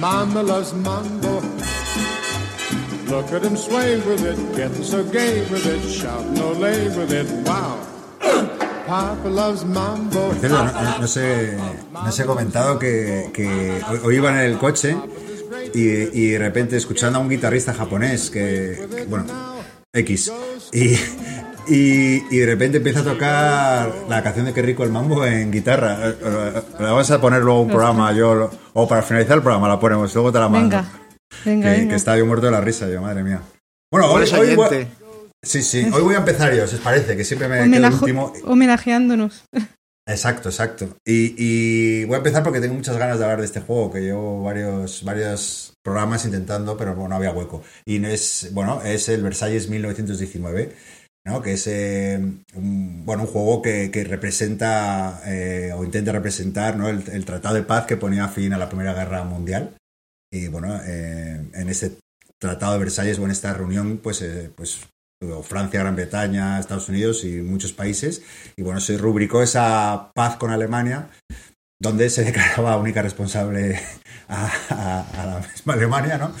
Mama loves mambo. Look at him sway with it, getting so gay with it, shouting olay with it. Wow. Papa loves mambo. Por cierto, no, no- no sé, no he comentado que, que hoy, hoy iba en el coche y, y de repente escuchando a un guitarrista japonés que, que, bueno, X, y, y, y de repente empieza a tocar la canción de Qué rico el mambo en guitarra. Eh, eh, La vamos a poner luego un programa, yo, o para finalizar el programa la ponemos, luego te la mando. Venga, venga, que, venga. que estaba yo muerto de la risa, yo, madre mía. Bueno, hoy, hoy voy- oyente. sí, sí, hoy voy a empezar yo, si os parece, que siempre me quedo el último. homenajeándonos. Exacto, exacto. Y, y voy a empezar porque tengo muchas ganas de hablar de este juego, que llevo varios, varios programas intentando, pero bueno, no había hueco. Y no es, bueno, es el Versalles 1919, ¿no? Que es eh, un, bueno, un juego que, que representa eh, o intenta representar ¿no? el, tratado de paz que ponía fin a la Primera Guerra Mundial. Y bueno, eh, en este tratado de Versalles o en esta reunión, pues, pues Francia, Gran Bretaña, Estados Unidos y muchos países. Y bueno, se rubricó esa paz con Alemania, donde se declaraba única responsable a, a- misma Alemania, ¿no?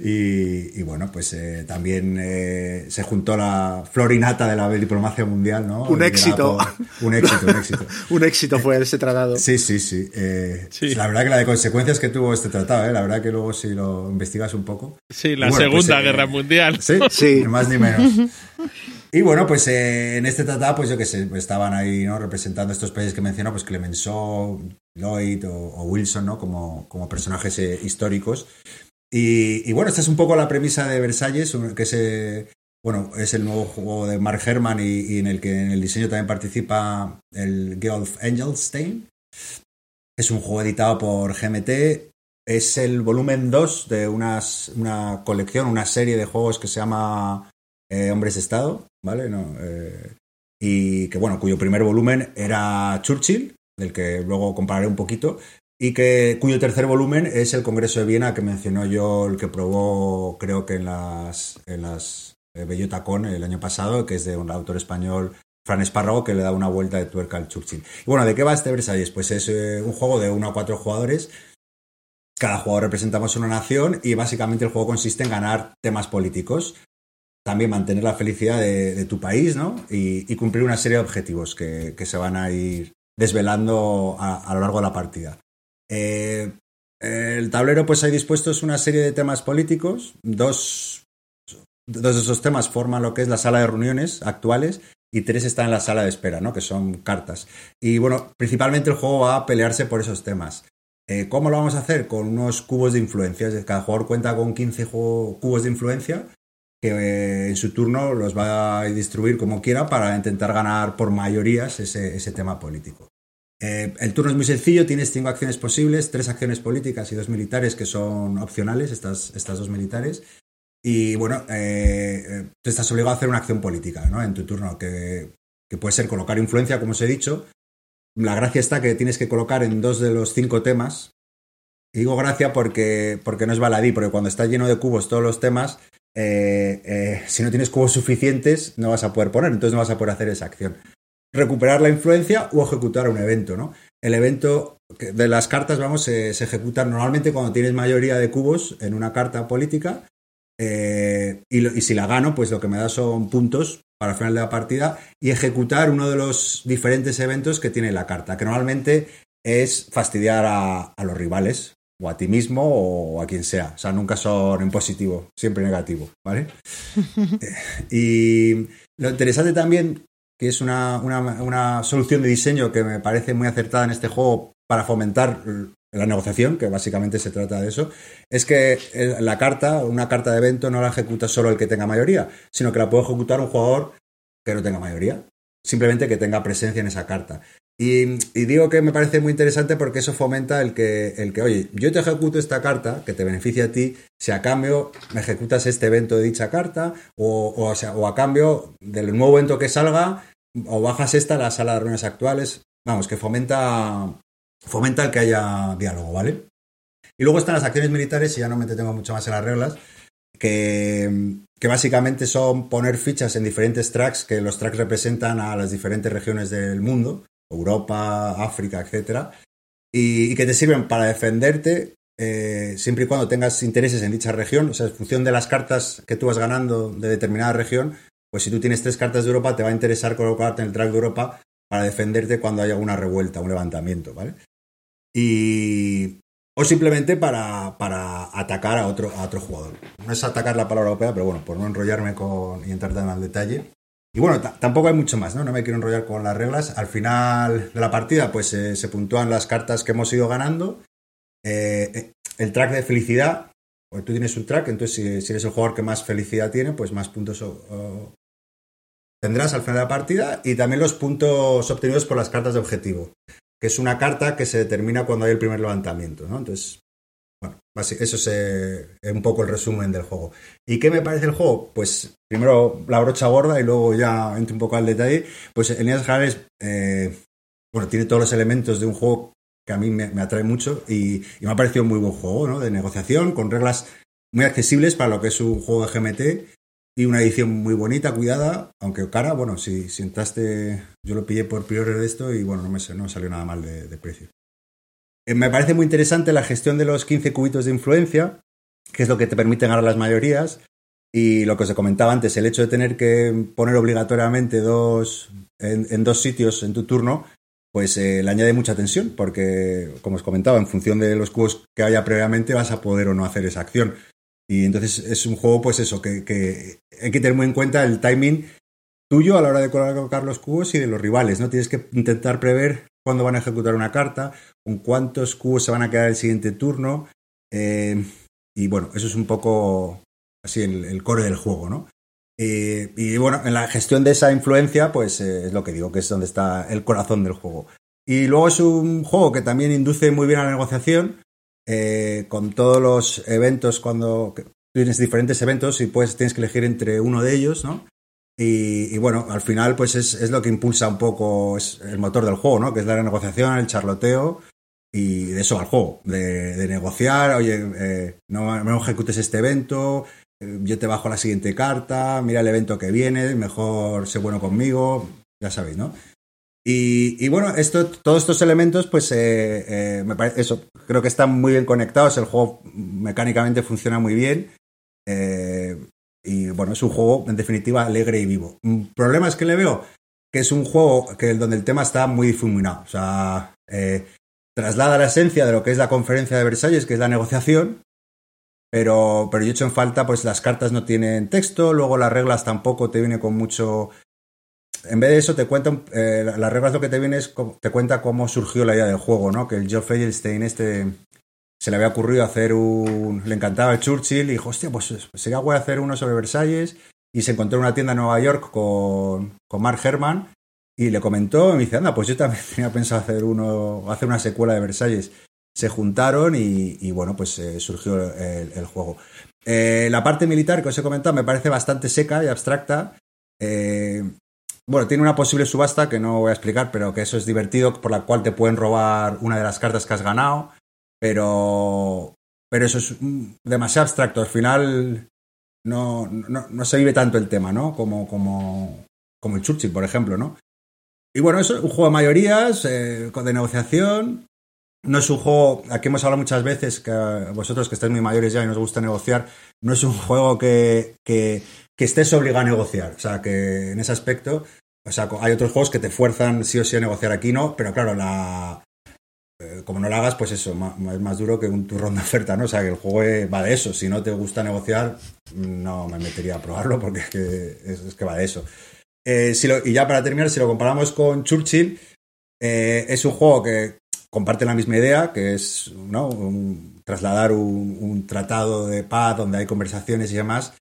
Y, y bueno, pues eh, también eh, se juntó la florinata de la diplomacia mundial, ¿no? Un éxito. por- un éxito, un éxito. Un éxito fue ese tratado. Sí, sí, sí. Eh, Sí. La verdad que la de consecuencias que tuvo este tratado, ¿eh? la verdad que luego si lo investigas un poco. Sí, la bueno, pues, Segunda eh, Guerra Mundial. Sí, Sí. ni más ni menos. Y bueno, pues eh, en este tratado, pues yo que sé, pues estaban ahí, ¿no? Representando estos países que mencionó, pues Clemenceau, Lloyd o, Wilson, ¿no? Como, como personajes eh, históricos. Y, bueno, esta es un poco la premisa de Versalles, que es, eh, bueno, es el nuevo juego de Mark Herman y, en el que en el diseño también participa el Geoff Engelstein. Es un juego editado por GMT. Es el volumen 2 de unas, una colección, una serie de juegos que se llama eh, Hombres de Estado, ¿vale? No, y que, bueno, cuyo primer volumen era Churchill, del que luego compararé un poquito, y que cuyo tercer volumen es el Congreso de Viena que mencionó yo, el que probó creo que en las, en las eh, el año pasado, que es de un autor español, Fran Espárrago, que le da una vuelta de tuerca al Churchill. Y bueno, ¿de qué va este Versalles? Pues es eh, un juego de uno a cuatro jugadores. Cada jugador representamos una nación y básicamente el juego consiste en ganar temas políticos. También mantener la felicidad de, tu país, ¿no? Y, cumplir una serie de objetivos que se van a ir desvelando a, a, lo largo de la partida. Eh, el tablero, pues hay dispuestos una serie de temas políticos. Dos, dos de esos temas forman lo que es la sala de reuniones actuales y tres están en la sala de espera, ¿no? Que son cartas. Y bueno, principalmente el juego va a pelearse por esos temas. Eh, ¿Cómo lo vamos a hacer? Con unos cubos de influencia. Cada jugador cuenta con 15 cubos de influencia que eh, en su turno los va a distribuir como quiera para intentar ganar por mayorías ese, ese tema político. Eh, el turno es muy sencillo, tienes cinco acciones posibles, tres acciones políticas y dos militares que son opcionales, estas, estas dos militares. Y bueno, eh, tú estás obligado a hacer una acción política ¿no? en tu turno, que, que, puede ser colocar influencia, como os he dicho. La gracia está que tienes que colocar en dos de los cinco temas. Digo gracia porque, porque no es baladí, porque cuando está lleno de cubos todos los temas, eh, eh, si no tienes cubos suficientes, no vas a poder poner, entonces no vas a poder hacer esa acción. Recuperar la influencia o ejecutar un evento, ¿no? El evento de las cartas, vamos, se, se ejecuta normalmente cuando tienes mayoría de cubos en una carta política. Eh, y, si la gano, pues lo que me da son puntos para el final de la partida y ejecutar uno de los diferentes eventos que tiene la carta, que normalmente es fastidiar a los rivales, o a ti mismo o a quien sea. O sea, nunca son en positivo, siempre negativo, ¿vale? y lo interesante también, que es una, una, una, solución de diseño que me parece muy acertada en este juego para fomentar la negociación, que básicamente se trata de eso, es que la carta, una carta de evento, no la ejecuta solo el que tenga mayoría, sino que la puede ejecutar un jugador que no tenga mayoría, simplemente que tenga presencia en esa carta. Y, digo que me parece muy interesante porque eso fomenta el que, el que, oye, yo te ejecuto esta carta que te beneficia a ti, si a cambio me ejecutas este evento de dicha carta, o, o a cambio del nuevo evento que salga, o bajas esta a la sala de reuniones actuales. Vamos, que fomenta, fomenta el que haya diálogo, ¿vale? Y luego están las acciones militares, y ya no me detengo mucho más en las reglas, que, que básicamente son poner fichas en diferentes tracks, que los tracks representan a las diferentes regiones del mundo. Europa, África, etcétera, y, que te sirven para defenderte eh, siempre y cuando tengas intereses en dicha región, o sea, en función de las cartas que tú vas ganando de determinada región, pues si tú tienes tres cartas de Europa, te va a interesar colocarte en el track de Europa para defenderte cuando haya alguna revuelta, un levantamiento, ¿vale? Y, o simplemente para, para atacar a otro, a otro jugador. No es atacar la palabra europea, pero bueno, por no enrollarme con, y entrar tan al detalle, y bueno, tampoco hay mucho más, ¿no? No me quiero enrollar con las reglas. Al final de la partida, pues eh, se puntúan las cartas que hemos ido ganando. Eh, el track de felicidad, pues tú tienes un track, entonces si, eres el jugador que más felicidad tiene, pues más puntos tendrás al final de la partida. Y también los puntos obtenidos por las cartas de objetivo, que es una carta que se determina cuando hay el primer levantamiento, ¿no? Entonces, bueno, eso es eh, un poco el resumen del juego. ¿Y qué me parece el juego? Pues primero la brocha gorda y luego ya entro un poco al detalle. Pues en líneas generales, eh, bueno, tiene todos los elementos de un juego que a mí me, atrae mucho y, me ha parecido un muy buen juego, ¿no? De negociación, con reglas muy accesibles para lo que es un juego de GMT y una edición muy bonita, cuidada, aunque cara, bueno, si, si entraste, yo lo pillé por prior de esto y bueno, no me, salió nada mal de precio. Eh, me parece muy interesante la gestión de los 15 cubitos de influencia, que es lo que te permite ganar las mayorías. Y lo que os comentaba antes, el hecho de tener que poner obligatoriamente dos en, en dos sitios en tu turno, pues eh, le añade mucha tensión, porque, como os comentaba, en función de los cubos que haya previamente vas a poder o no hacer esa acción. Y entonces es un juego, pues eso, que, que hay que tener muy en cuenta el timing tuyo a la hora de colocar los cubos y de los rivales, ¿no? Tienes que intentar prever cuándo van a ejecutar una carta, con cuántos cubos se van a quedar el siguiente turno. Eh, y bueno, eso es un poco así el, core del juego, ¿no? Eh, y bueno, en la gestión de esa influencia, pues eh, es lo que digo, que es donde está el corazón del juego. Y luego es un juego que también induce muy bien a la negociación, eh, con todos los eventos, cuando tienes diferentes eventos y pues tienes que elegir entre uno de ellos, ¿no? Y, y bueno, al final pues es, es, lo que impulsa un poco es el motor del juego, ¿no? Que es la negociación, el charloteo y de eso al juego, de, de negociar, oye, eh, no, no, ejecutes este evento, eh, yo te bajo la siguiente carta, mira el evento que viene, mejor sé bueno conmigo, ya sabéis, ¿no? Y, y bueno, esto, todos estos elementos, pues eh, eh, me parece eso, creo que están muy bien conectados, el juego mecánicamente funciona muy bien. Eh, y bueno, es un juego en definitiva alegre y vivo. Problemas que le veo, que es un juego que, donde el tema está muy difuminado. O sea, eh, traslada la esencia de lo que es la conferencia de Versalles, que es la negociación, pero, pero yo he hecho en falta, pues las cartas no tienen texto, luego las reglas tampoco te viene con mucho... En vez de eso, te cuentan, eh, las reglas lo que te viene es, te cuenta cómo surgió la idea del juego, ¿no? Que el Geoff Edelstein este se le había ocurrido hacer un... Le encantaba el Churchill y dijo, hostia, pues sería guay hacer uno sobre Versalles. Y se encontró en una tienda en Nueva York con, con Mark Herman y le comentó y me dice, anda, pues yo también tenía pensado hacer uno, hacer una secuela de Versalles. Se juntaron y, bueno, pues eh, surgió el, el juego. Eh, la parte militar que os he comentado me parece bastante seca y abstracta. Eh, bueno, tiene una posible subasta que no voy a explicar, pero que eso es divertido, por la cual te pueden robar una de las cartas que has ganado pero, pero eso es demasiado abstracto. Al final no, no, no se vive tanto el tema, ¿no? Como, como, como el Churchill, por ejemplo, ¿no? Y bueno, es un juego de mayorías, eh, de negociación. No es un juego, aquí hemos hablado muchas veces, que vosotros que estáis muy mayores ya y nos gusta negociar, no es un juego que, que, que estés obligado a negociar. O sea, que en ese aspecto, o sea, hay otros juegos que te fuerzan sí o sí a negociar, aquí no, pero claro, la, como no lo hagas, pues eso, es más duro que un turrón de oferta, ¿no? O sea, que el juego va de eso. Si no te gusta negociar, no me metería a probarlo porque es que, es, que va de eso. Eh, y ya para terminar, si lo comparamos con Churchill, eh, es un juego que comparte la misma idea, que es ¿no? trasladar un, tratado de paz donde hay conversaciones y demás,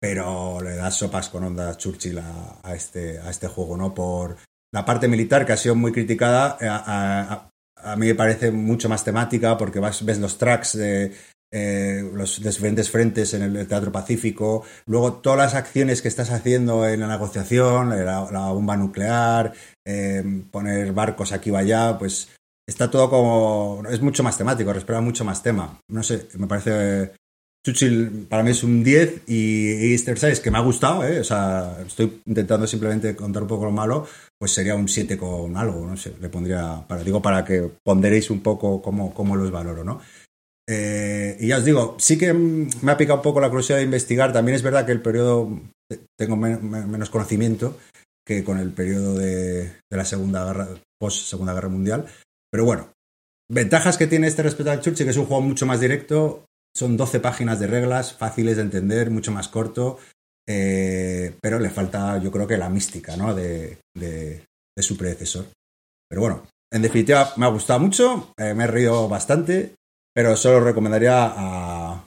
pero le das sopas con ondas Churchill a, a, este, a este juego, ¿no? Por la parte militar que ha sido muy criticada, a, a, a mí me parece mucho más temática porque vas, ves los tracks de eh, los diferentes frentes en el Teatro Pacífico, luego todas las acciones que estás haciendo en la negociación, la, la bomba nuclear, eh, poner barcos aquí o allá, pues está todo como... es mucho más temático, respira mucho más tema. No sé, me parece... Churchill para mí es un 10 y Easter Size que me ha gustado, ¿eh? o sea, estoy intentando simplemente contar un poco lo malo, pues sería un 7 con algo, no sé, le pondría, para, digo, para que ponderéis un poco cómo, cómo los valoro, ¿no? Eh, y ya os digo, sí que me ha picado un poco la curiosidad de investigar, también es verdad que el periodo, tengo men menos conocimiento que con el periodo de, de la Segunda Guerra, post Segunda Guerra Mundial, pero bueno, ventajas que tiene este respecto al Churchill, que es un juego mucho más directo, son 12 páginas de reglas, fáciles de entender, mucho más corto, eh, pero le falta, yo creo que la mística ¿no? de, de, de, su predecesor. Pero bueno, en definitiva, me ha gustado mucho, eh, me he reído bastante, pero solo recomendaría a,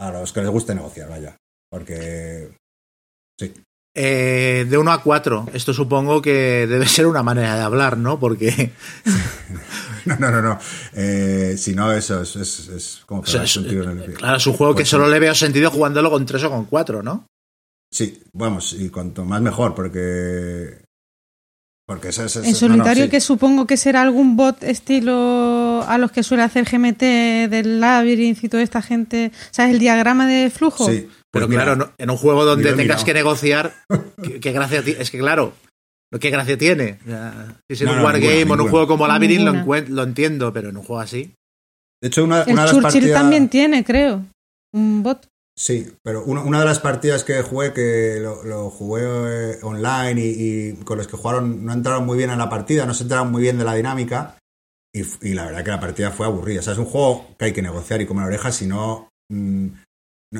a los que les guste negociar, vaya, porque sí. Eh, de 1 a 4, esto supongo que debe ser una manera de hablar, ¿no? Porque. no, no, no, no. Eh, si no, eso es, es, es como. O sea, es, un en el... Claro, es un juego pues que solo le veo sentido jugándolo con 3 o con 4, ¿no? Sí, vamos, y cuanto más mejor, porque. Porque eso, eso, en solitario, no, no, sí. que supongo que será algún bot estilo a los que suele hacer GMT del Labyrinth y toda esta gente. ¿Sabes? El diagrama de flujo. Sí. Pero pues claro, mira, en un juego donde tengas que negociar, ¿qué, qué gracia es que claro, ¿qué gracia tiene? Si es en no, un wargame o en un juego como Labyrinth lo, lo, entiendo, pero en un juego así. De hecho, una, el una de las Churchill partidas... también tiene, creo, un bot. Sí, pero una, una, de las partidas que jugué, que lo, lo jugué eh, online y, y, con los que jugaron no entraron muy bien en la partida, no se enteraron muy bien de la dinámica y, la verdad que la partida fue aburrida. O sea, es un juego que hay que negociar y comer orejas, si no... Mmm,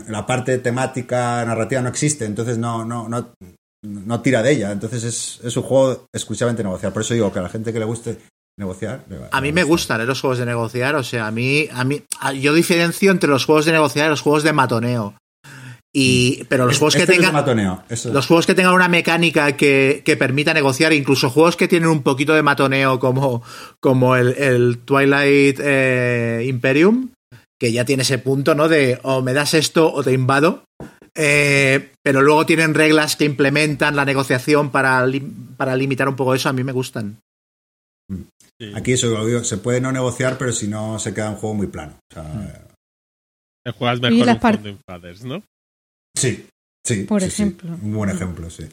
la parte temática narrativa no existe, entonces no, no, no, no tira de ella. Entonces es, es, un juego exclusivamente negociar. Por eso digo que a la gente que le guste negociar. a mí me gustan ¿eh? los juegos de negociar. O sea, a mí, a mí, yo diferencio entre los juegos de negociar y los juegos de matoneo. Y, pero los juegos que Este es tengan matoneo, eso- los juegos que tengan una mecánica que, que permita negociar, incluso juegos que tienen un poquito de matoneo como, como el, el Twilight eh, Imperium, que ya tiene ese punto, ¿no? De o me das esto o te invado. Eh, pero luego tienen reglas que implementan la negociación para, lim- para limitar un poco eso, a mí me gustan. Sí. Aquí eso lo digo, se puede no negociar, pero si no se queda un juego muy plano. O sea, Te juegas mejor par- Founding Fathers, ¿no? Sí, sí. Por sí, sí. ejemplo. Un buen ejemplo, sí.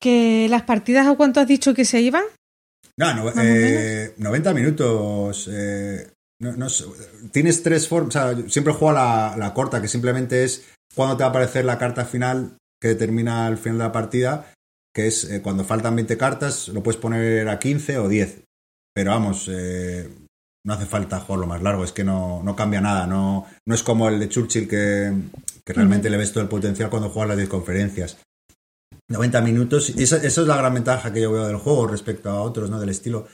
¿Que las partidas a cuánto has dicho que se iban? No, no, eh, 90 minutos. eh, no, no tienes tres formas. O sea, yo siempre juego a la, la corta, que simplemente es cuando te va a aparecer la carta final que determina el final de la partida, que es eh, cuando faltan 20 cartas, lo puedes poner a 15 o 10. Pero vamos, eh, no hace falta jugarlo más largo, es que no, no cambia nada. No, no es como el de Churchill que, que realmente le ves todo el potencial cuando juegas las 10 conferencias. 90 minutos. Y esa, esa es la gran ventaja que yo veo del juego respecto a otros, ¿no? Del estilo.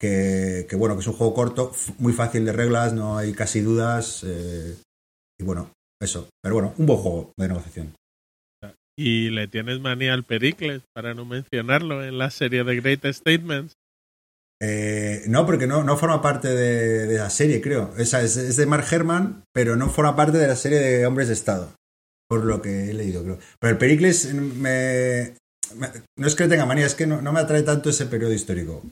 Que, que, bueno, que es un juego corto, muy fácil de reglas, no hay casi dudas. eh, y bueno, eso. Pero bueno, un buen juego de negociación. Y le tienes manía al Pericles, para no mencionarlo, en la serie de Great Statements. Eh, no, porque no, no forma parte de, de la serie, creo. Esa es, es de Mark Herman, pero no forma parte de la serie de Hombres de Estado. Por lo que he leído, creo. Pero el Pericles me, me- no es que le tenga manía, es que no, no me atrae tanto ese periodo histórico.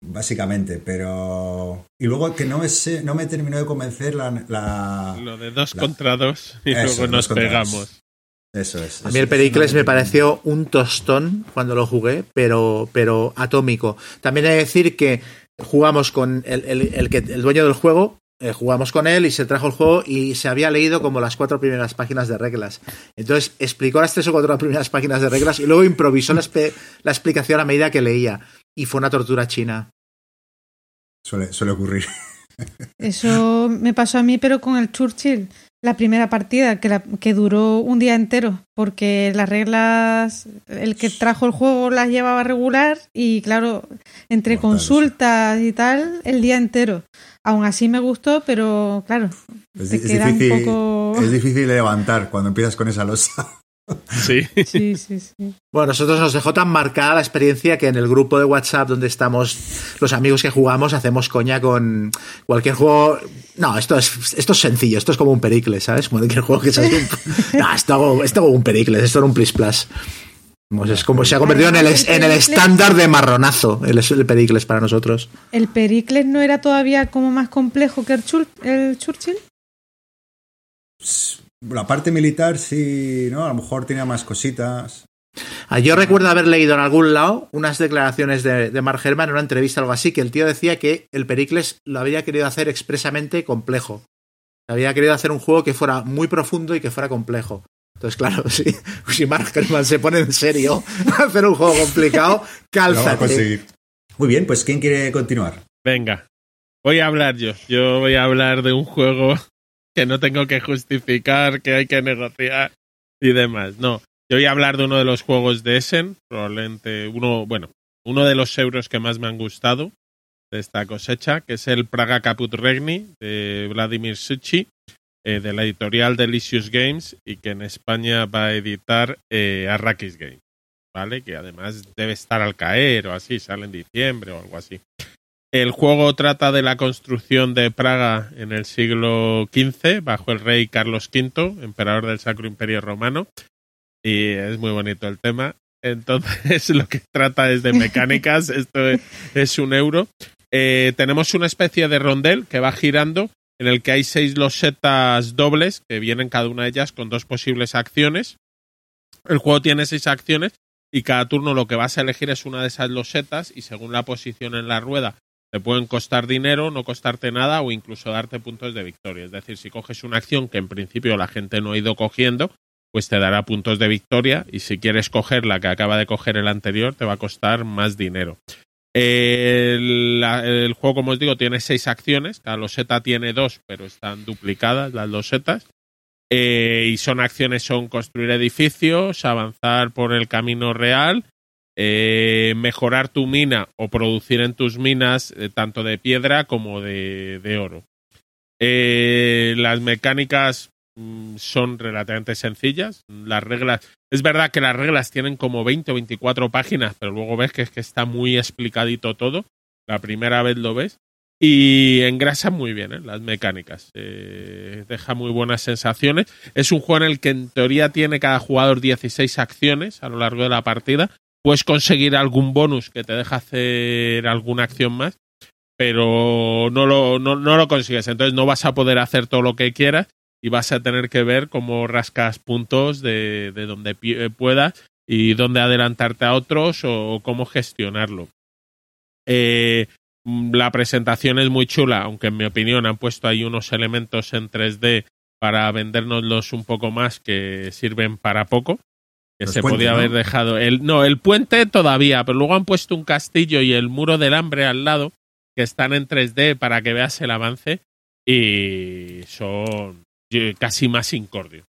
Básicamente, pero. Y luego que no me, sé- no me terminó de convencer la. la- Lo de dos la- contra dos y Eso, luego nos dos. Eso es. A mí el es. Pericles me pareció un tostón cuando lo jugué, pero, pero atómico. También he de decir que jugamos con el, el- el que, el dueño del juego, eh, jugamos con él y se trajo el juego y se había leído como las cuatro primeras páginas de reglas. Entonces explicó las tres o cuatro primeras páginas de reglas y luego improvisó la, la explicación a medida que leía. Y fue una tortura china. Suele, suele ocurrir. Eso me pasó a mí, pero con el Churchill. La primera partida, que, la- que duró un día entero, porque las reglas, el que trajo el juego las llevaba regular y claro, entre Mortal, consultas y tal, el día entero. Aún así me gustó, pero claro, Es, queda difícil, un poco... es difícil levantar cuando empiezas con esa losa. Sí. Sí, sí, sí. Bueno, nosotros nos dejó tan marcada la experiencia que en el grupo de WhatsApp donde estamos los amigos que jugamos hacemos coña con cualquier juego. No, esto es, esto es sencillo, esto es como un Pericles, ¿sabes? Como cualquier juego que se hace un... No, esto hago, esto hago un Pericles, esto era un Plis Plus. Es como se ha convertido en el, en el estándar de marronazo, el, el Pericles para nosotros. ¿El Pericles no era todavía como más complejo que el, Chur- el Churchill? La parte militar sí, ¿no? A lo mejor tenía más cositas. Ah, Yo recuerdo haber leído en algún lado unas declaraciones de, de Mark Herman en una entrevista o algo así, que el tío decía que el Pericles lo había querido hacer expresamente complejo. Había querido hacer un juego que fuera muy profundo y que fuera complejo. Entonces, claro, si, si Mark Herman se pone en serio a hacer un juego complicado, Lo vamos a cálzate. conseguir. Muy bien, pues ¿quién quiere continuar? Venga, voy a hablar yo. Yo voy a hablar de un juego que no tengo que justificar, que hay que negociar y demás. No, yo voy a hablar de uno de los juegos de Essen, probablemente uno, bueno, uno de los euros que más me han gustado de esta cosecha, que es el Praga Caput Regni de Vladimir Suchi, eh, de la editorial Delicious Games y que en España va a editar eh, Arrakis Games, ¿vale? Que además debe estar al caer o así, sale en diciembre o algo así. El juego trata de la construcción de Praga en el siglo XV bajo el rey Carlos V, emperador del Sacro Imperio Romano. Y es muy bonito el tema. Entonces lo que trata es de mecánicas. Esto es, es un euro. Eh, tenemos una especie de rondel que va girando en el que hay seis losetas dobles que vienen cada una de ellas con dos posibles acciones. El juego tiene seis acciones y cada turno lo que vas a elegir es una de esas losetas y según la posición en la rueda te pueden costar dinero, no costarte nada o incluso darte puntos de victoria. Es decir, si coges una acción que en principio la gente no ha ido cogiendo, pues te dará puntos de victoria y si quieres coger la que acaba de coger el anterior te va a costar más dinero. El, juego, como os digo, tiene seis acciones, cada loseta tiene dos, pero están duplicadas las losetas. Eh, y son acciones, son construir edificios, avanzar por el camino real, eh, mejorar tu mina o producir en tus minas eh, tanto de piedra como de, oro. Eh, las mecánicas mm, son relativamente sencillas. Las reglas, es verdad que las reglas tienen como 20 o 24 páginas, pero luego ves que es que está muy explicadito todo. La primera vez lo ves. Y engrasa muy bien las mecánicas. Deja muy buenas sensaciones. Es un juego en el que en teoría tiene cada jugador 16 acciones a lo largo de la partida. Puedes conseguir algún bonus que te deja hacer alguna acción más, pero no lo, no, no lo consigues. Entonces no vas a poder hacer todo lo que quieras y vas a tener que ver cómo rascas puntos de, de donde puedas y dónde adelantarte a otros o, cómo gestionarlo. Eh, la presentación es muy chula, aunque en mi opinión han puesto ahí unos elementos en 3D para vendérnoslos un poco más que sirven para poco. Que se podía haber dejado. El, no, el puente todavía, pero luego han puesto un castillo y el muro del hambre al lado, que están en 3D para que veas el avance. Y son casi más incordio.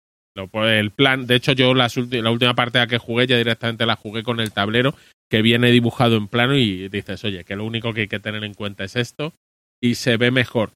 El plan, de hecho, yo la última parte a que jugué ya directamente la jugué con el tablero que viene dibujado en plano y dices, oye, que lo único que hay que tener en cuenta es esto y se ve mejor.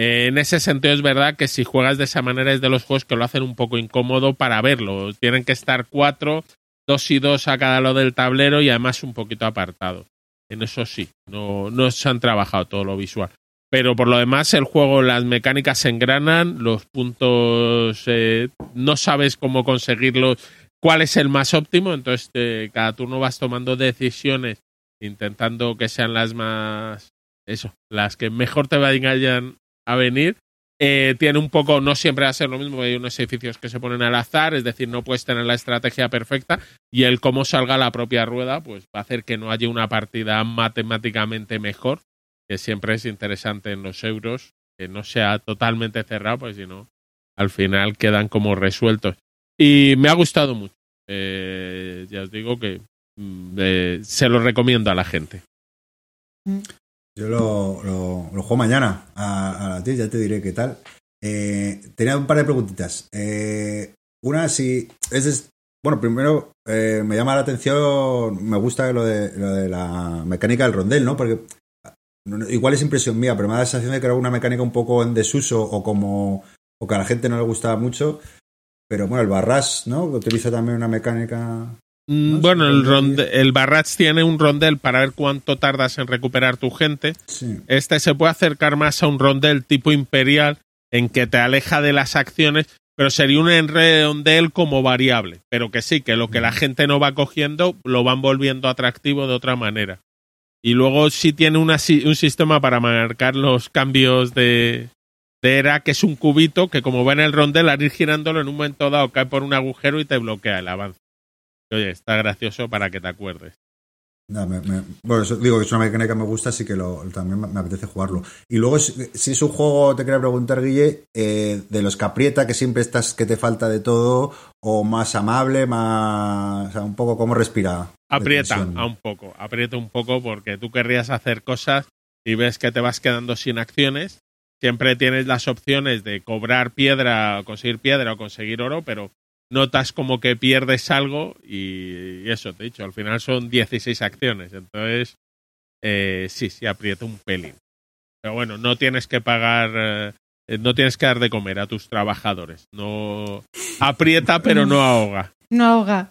En ese sentido es verdad que si juegas de esa manera es de los juegos que lo hacen un poco incómodo para verlo. Tienen que estar cuatro, dos y dos a cada lado del tablero y además un poquito apartado. En eso sí, no, no se han trabajado todo lo visual. Pero por lo demás, el juego, las mecánicas se engranan, los puntos eh, no sabes cómo conseguirlos cuál es el más óptimo, entonces eh, cada turno vas tomando decisiones intentando que sean las más, eso, las que mejor te vayan a venir. Eh, tiene un poco, no siempre va a ser lo mismo, hay unos edificios que se ponen al azar, es decir, no puedes tener la estrategia perfecta y el cómo salga la propia rueda, pues va a hacer que no haya una partida matemáticamente mejor, que siempre es interesante en los euros, que no sea totalmente cerrado, pues si no, al final quedan como resueltos. Y me ha gustado mucho. Eh, ya os digo que mm, eh, se lo recomiendo a la gente. Yo lo, lo, juego mañana a, a, ti, ya te diré qué tal. Eh, tenía un par de preguntitas. una, si es, bueno, primero me llama la atención, me gusta lo de, lo de la mecánica del rondel, ¿no? Porque igual es impresión mía, pero me da la sensación de que era una mecánica un poco en desuso o como o que a la gente no le gustaba mucho pero bueno, el Barras, ¿no? Utiliza también una mecánica. Mm, bueno, el, el Barras tiene un rondel para ver cuánto tardas en recuperar tu gente. Este se puede acercar más a un rondel tipo imperial en que te aleja de las acciones, pero sería un rondel como variable. Pero que sí, que lo que la gente no va cogiendo lo van volviendo atractivo de otra manera. Y luego sí tiene un sistema para marcar los cambios de, era que es un cubito que como va en el rondel, al ir girándolo en un momento dado cae por un agujero y te bloquea el avance. Oye, está gracioso para que te acuerdes. bueno, digo que es una mecánica que me gusta, así que lo, también me apetece jugarlo. Y luego, si, es un juego, te quería preguntar, Guille, eh, de los que aprieta, que siempre estás que te falta de todo, o más amable, más. O sea, un poco como respira. Aprieta a un poco, aprieta un poco porque tú querrías hacer cosas y ves que te vas quedando sin acciones siempre tienes las opciones de cobrar piedra, conseguir piedra o conseguir oro, pero notas como que pierdes algo y, eso, te he dicho, al final son 16 acciones, entonces eh, sí, sí, aprieta un pelín. Pero bueno, no tienes que pagar, eh, no tienes que dar de comer a tus trabajadores. No aprieta, pero no ahoga. No ahoga.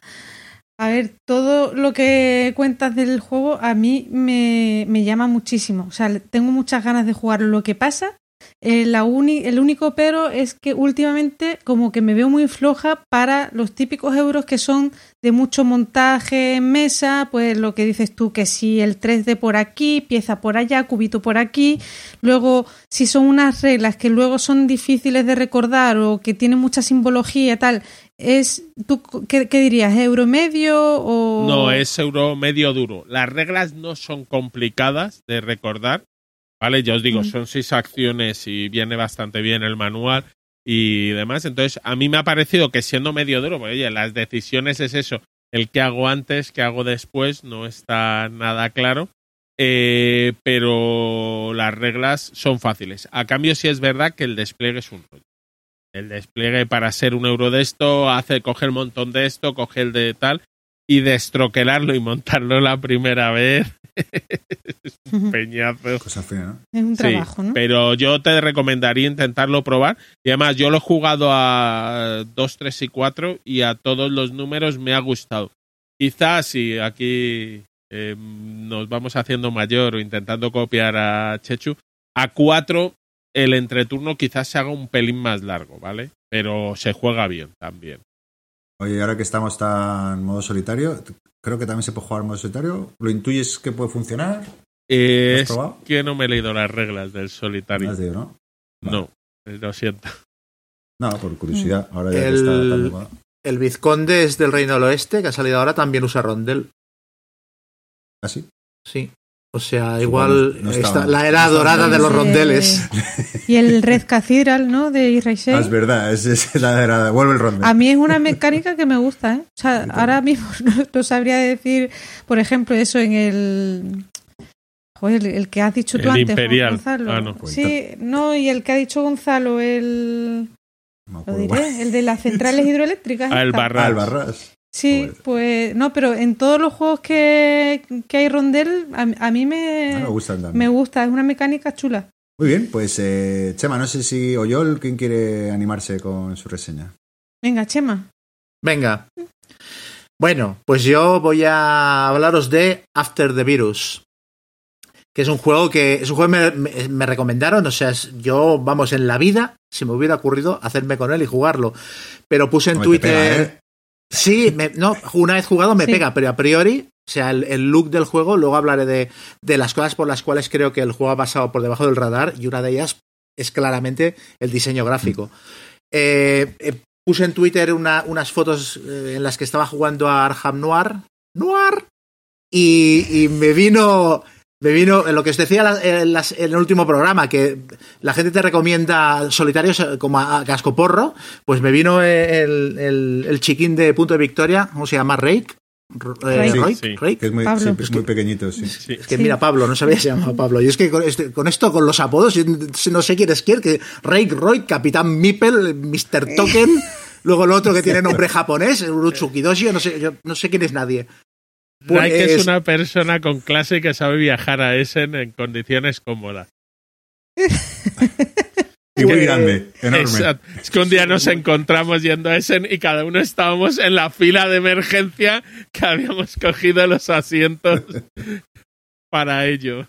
A ver, todo lo que cuentas del juego a mí me, me llama muchísimo. O sea, tengo muchas ganas de jugar. Lo que pasa eh, el único pero es que últimamente como que me veo muy floja para los típicos euros que son de mucho montaje en mesa, pues lo que dices tú, que si el 3D por aquí, pieza por allá, cubito por aquí, luego si son unas reglas que luego son difíciles de recordar o que tienen mucha simbología tal, es tú qué, dirías euro medio o no es euro medio duro. Las reglas no son complicadas de recordar ¿Vale? Ya os digo, son seis acciones y viene bastante bien el manual y demás. Entonces, a mí me ha parecido que siendo medio duro, pues, oye, las decisiones es eso. El que hago antes, que hago después, no está nada claro. Eh, pero las reglas son fáciles. A cambio, sí es verdad que el despliegue es un rollo. El despliegue para ser un euro de esto, hace, coge el montón de esto, coge el de tal. Y destroquelarlo y montarlo la primera vez. es un peñazo. Cosa fea, ¿no? Es un Sí, trabajo, ¿no? pero yo te recomendaría intentarlo probar. Y además, yo lo he jugado a 2, 3 y 4 y a todos los números me ha gustado. Quizás si aquí eh, nos vamos haciendo mayor o intentando copiar a Chechu, a 4 el entreturno quizás se haga un pelín más largo, ¿vale? Pero se juega bien también. Oye, ahora que estamos en modo solitario, creo que también se puede jugar en modo solitario. ¿Lo intuyes que puede funcionar? Eh, ¿Lo has es probado? que no me he leído las reglas del solitario. has dicho, ¿no? No, eh, lo siento. No, por curiosidad. Ahora ya El- está tan. El Vizconde es del Reino del Oeste, que ha salido ahora, también usa rondel. ¿Ah, sí? Sí. O sea, Sí, igual bueno, no la era dorada de los rondeles. Y el Red Cathedral, ¿no? De Israel. Ah, es verdad, es, es la era- vuelve el ronde. A mí es una mecánica que me gusta, ¿eh? O sea, ahora mismo no, no sabría decir, por ejemplo, eso en el... Joder, el, el que has dicho tú El antes, Imperial. Gonzalo. Ah, no. Sí, no, y el que ha dicho Gonzalo, el... Lo diré, el de las centrales hidroeléctricas. Ah, el. Barras. Ah, el Barras. Sí, pues no, pero en todos los juegos que, que hay rondel, a, a mí Ah, me, gustan también. me gusta, es una mecánica chula. Muy bien, pues eh, Chema, no sé si Oyol, ¿quién quiere animarse con su reseña? Venga, Chema. Venga. Bueno, pues yo voy a hablaros de After the Virus. Que es un juego que. Es un juego que me, me- me recomendaron. O sea, yo, vamos, en la vida, si me hubiera ocurrido hacerme con él y jugarlo. Pero puse en Twitter. pega, ¿eh? Sí, me- no, una vez jugado me Sí. pega, pero a priori, o sea, el, el look del juego, luego hablaré de, de las cosas por las cuales creo que el juego ha pasado por debajo del radar y una de ellas es claramente el diseño gráfico. Eh, eh, puse en Twitter una- unas fotos eh, en las que estaba jugando a Arkham Noir, Noir, y, y me vino... Me vino en lo que os decía la- en, el último programa, que la gente te recomienda solitarios eh, como a, cascoporro, pues me vino el, el- el chiquín de punto de victoria, ¿cómo se llama? Rake. Eh, Rake. Rake, Sí. Que es muy, sí, es muy pequeñito, sí. Sí. Es que Sí. mira, Pablo, no sabía se llamaba Pablo. Y es que con, este- con esto, con los apodos, yo no sé quién es quién, que Rake Roy, Capitán Mipel, Mr. Token, luego el otro que tiene nombre japonés, Urutsukidoshi, no sé, yo no sé quién es nadie. Que es Pues- una persona con clase que sabe viajar a Essen en condiciones cómodas. Y qué grande, enorme. Exacto. Es que un día nos encontramos yendo a Essen y cada uno estábamos en la fila de emergencia que habíamos cogido los asientos para ello.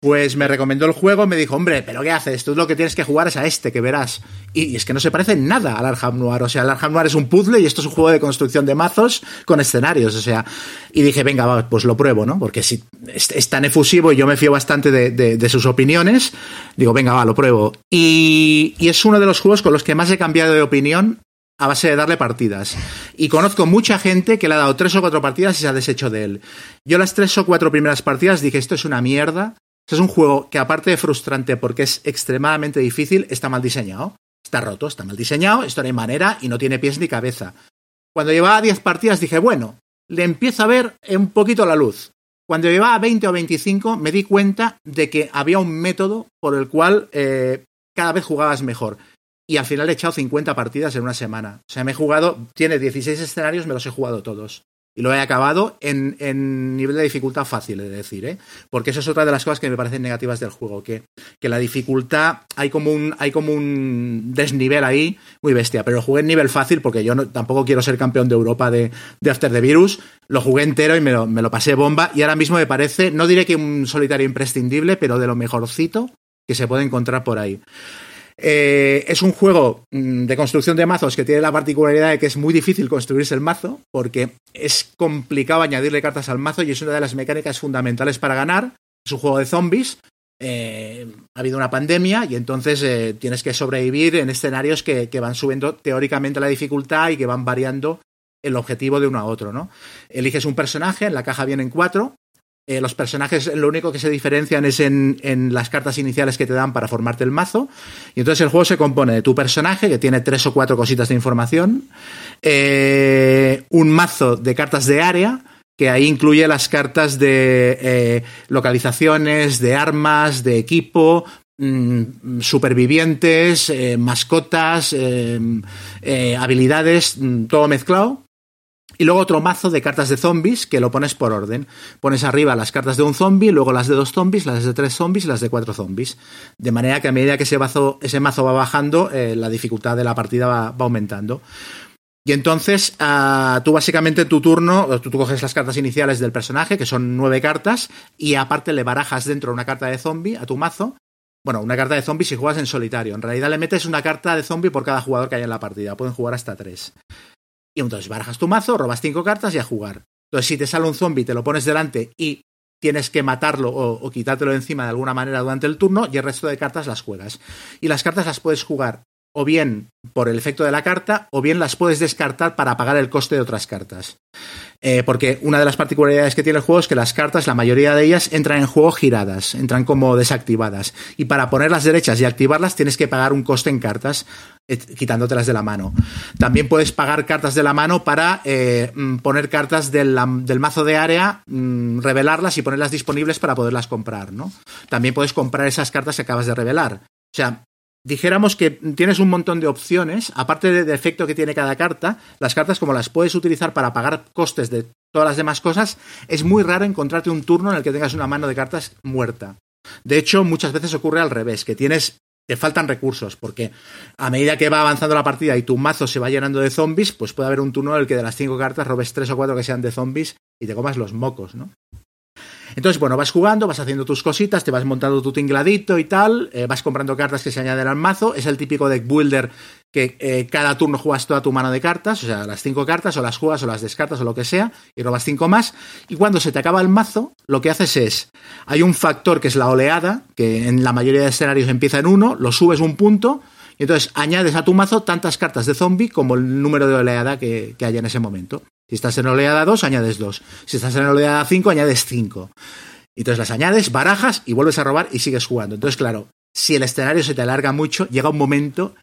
Pues me recomendó el juego, me dijo, hombre, pero ¿qué haces? Tú lo que tienes que jugar es a este, que verás. Y, es que no se parece nada al Arkham Noir. O sea, el Arkham Noir es un puzzle y esto es un juego de construcción de mazos con escenarios. O sea, y dije, venga, va, pues lo pruebo, ¿no? Porque si es, tan efusivo y yo me fío bastante de, de- de sus opiniones, digo, venga, va, lo pruebo. Y, y es uno de los juegos con los que más he cambiado de opinión a base de darle partidas. Y conozco mucha gente que le ha dado tres o cuatro partidas y se ha deshecho de él. Yo las tres o cuatro primeras partidas dije, esto es una mierda. Esto es un juego que aparte de frustrante porque es extremadamente difícil, está mal diseñado. Está roto, está mal diseñado, esto no hay manera y no tiene pies ni cabeza. Cuando llevaba 10 partidas dije, bueno, le empiezo a ver un poquito la luz. Cuando llevaba 20 o 25 me di cuenta de que había un método por el cual eh, cada vez jugabas mejor. Y al final he echado 50 partidas en una semana. O sea, me he jugado, tiene 16 escenarios, me los he jugado todos. Y lo he acabado en, en nivel de dificultad fácil, es decir, ¿eh? Porque eso es otra de las cosas que me parecen negativas del juego, que, que la dificultad, hay como un, hay como un desnivel ahí muy bestia. Pero lo jugué en nivel fácil porque yo tampoco quiero ser campeón de Europa de, de After the Virus. Lo jugué entero y me lo, me lo pasé bomba. Y ahora mismo me parece, no diré que un solitario imprescindible, pero de lo mejorcito que se puede encontrar por ahí. Eh, es un juego mm, de construcción de mazos que tiene la particularidad de que es muy difícil construirse el mazo porque es complicado añadirle cartas al mazo y es una de las mecánicas fundamentales para ganar. Es un juego de zombies. eh, ha habido una pandemia y entonces eh, tienes que sobrevivir en escenarios que, que van subiendo teóricamente la dificultad y que van variando el objetivo de uno a otro, ¿no? Eliges un personaje, en la caja vienen cuatro, eh, los personajes lo único que se diferencian es en, las cartas iniciales que te dan para formarte el mazo. Y entonces el juego se compone de tu personaje, que tiene tres o cuatro cositas de información, eh, un mazo de cartas de área, que ahí incluye las cartas de eh, localizaciones, de armas, de equipo, mmm, supervivientes, mascotas, habilidades, todo mezclado. Y luego otro mazo de cartas de zombies que lo pones por orden. Pones arriba las cartas de un zombie, luego las de dos zombies, las de tres zombies y las de cuatro zombies. De manera que a medida que ese mazo, ese mazo va bajando, eh, la dificultad de la partida va, aumentando. Y entonces, uh, tú básicamente tu turno, tú, tú, coges las cartas iniciales del personaje, que son nueve cartas, y aparte le barajas dentro una carta de zombie a tu mazo. Bueno, una carta de zombie si juegas en solitario. En realidad le metes una carta de zombie por cada jugador que haya en la partida. Pueden jugar hasta tres. Y entonces barajas tu mazo, robas cinco cartas y a jugar. Entonces, si te sale un zombie, te lo pones delante y tienes que matarlo o, o quitártelo encima de alguna manera durante el turno, y el resto de cartas las juegas. Y las cartas las puedes jugar o bien por el efecto de la carta, o bien las puedes descartar para pagar el coste de otras cartas. Eh, porque una de las particularidades que tiene el juego es que las cartas, la mayoría de ellas, entran en juego giradas, entran como desactivadas. Y para ponerlas derechas y activarlas tienes que pagar un coste en cartas, eh, quitándotelas de la mano. También puedes pagar cartas de la mano para eh, poner cartas del, mazo de área, mmm, revelarlas y ponerlas disponibles para poderlas comprar, ¿no? También puedes comprar esas cartas que acabas de revelar. O sea, dijéramos que tienes un montón de opciones, aparte del de efecto que tiene cada carta, las cartas como las puedes utilizar para pagar costes de todas las demás cosas, es muy raro encontrarte un turno en el que tengas una mano de cartas muerta. De hecho, muchas veces ocurre al revés, que tienes te faltan recursos, porque a medida que va avanzando la partida y tu mazo se va llenando de zombies, pues puede haber un turno en el que de las cinco cartas robes tres o cuatro que sean de zombies y te comas los mocos, ¿no? Entonces, bueno, vas jugando, vas haciendo tus cositas, te vas montando tu tingladito y tal, eh, vas comprando cartas que se añaden al mazo. Es el típico deck builder que eh, cada turno juegas toda tu mano de cartas, o sea, las cinco cartas, o las juegas, o las descartas, o lo que sea, y robas cinco más. Y cuando se te acaba el mazo, lo que haces es, hay un factor que es la oleada, que en la mayoría de escenarios empieza en uno, lo subes un punto, y entonces añades a tu mazo tantas cartas de zombie como el número de oleada que, que haya en ese momento. Si estás en oleada 2, añades 2. Si estás en oleada 5, añades 5. Entonces las añades, barajas y vuelves a robar y sigues jugando. Entonces, claro, si el escenario se te alarga mucho, llega un momento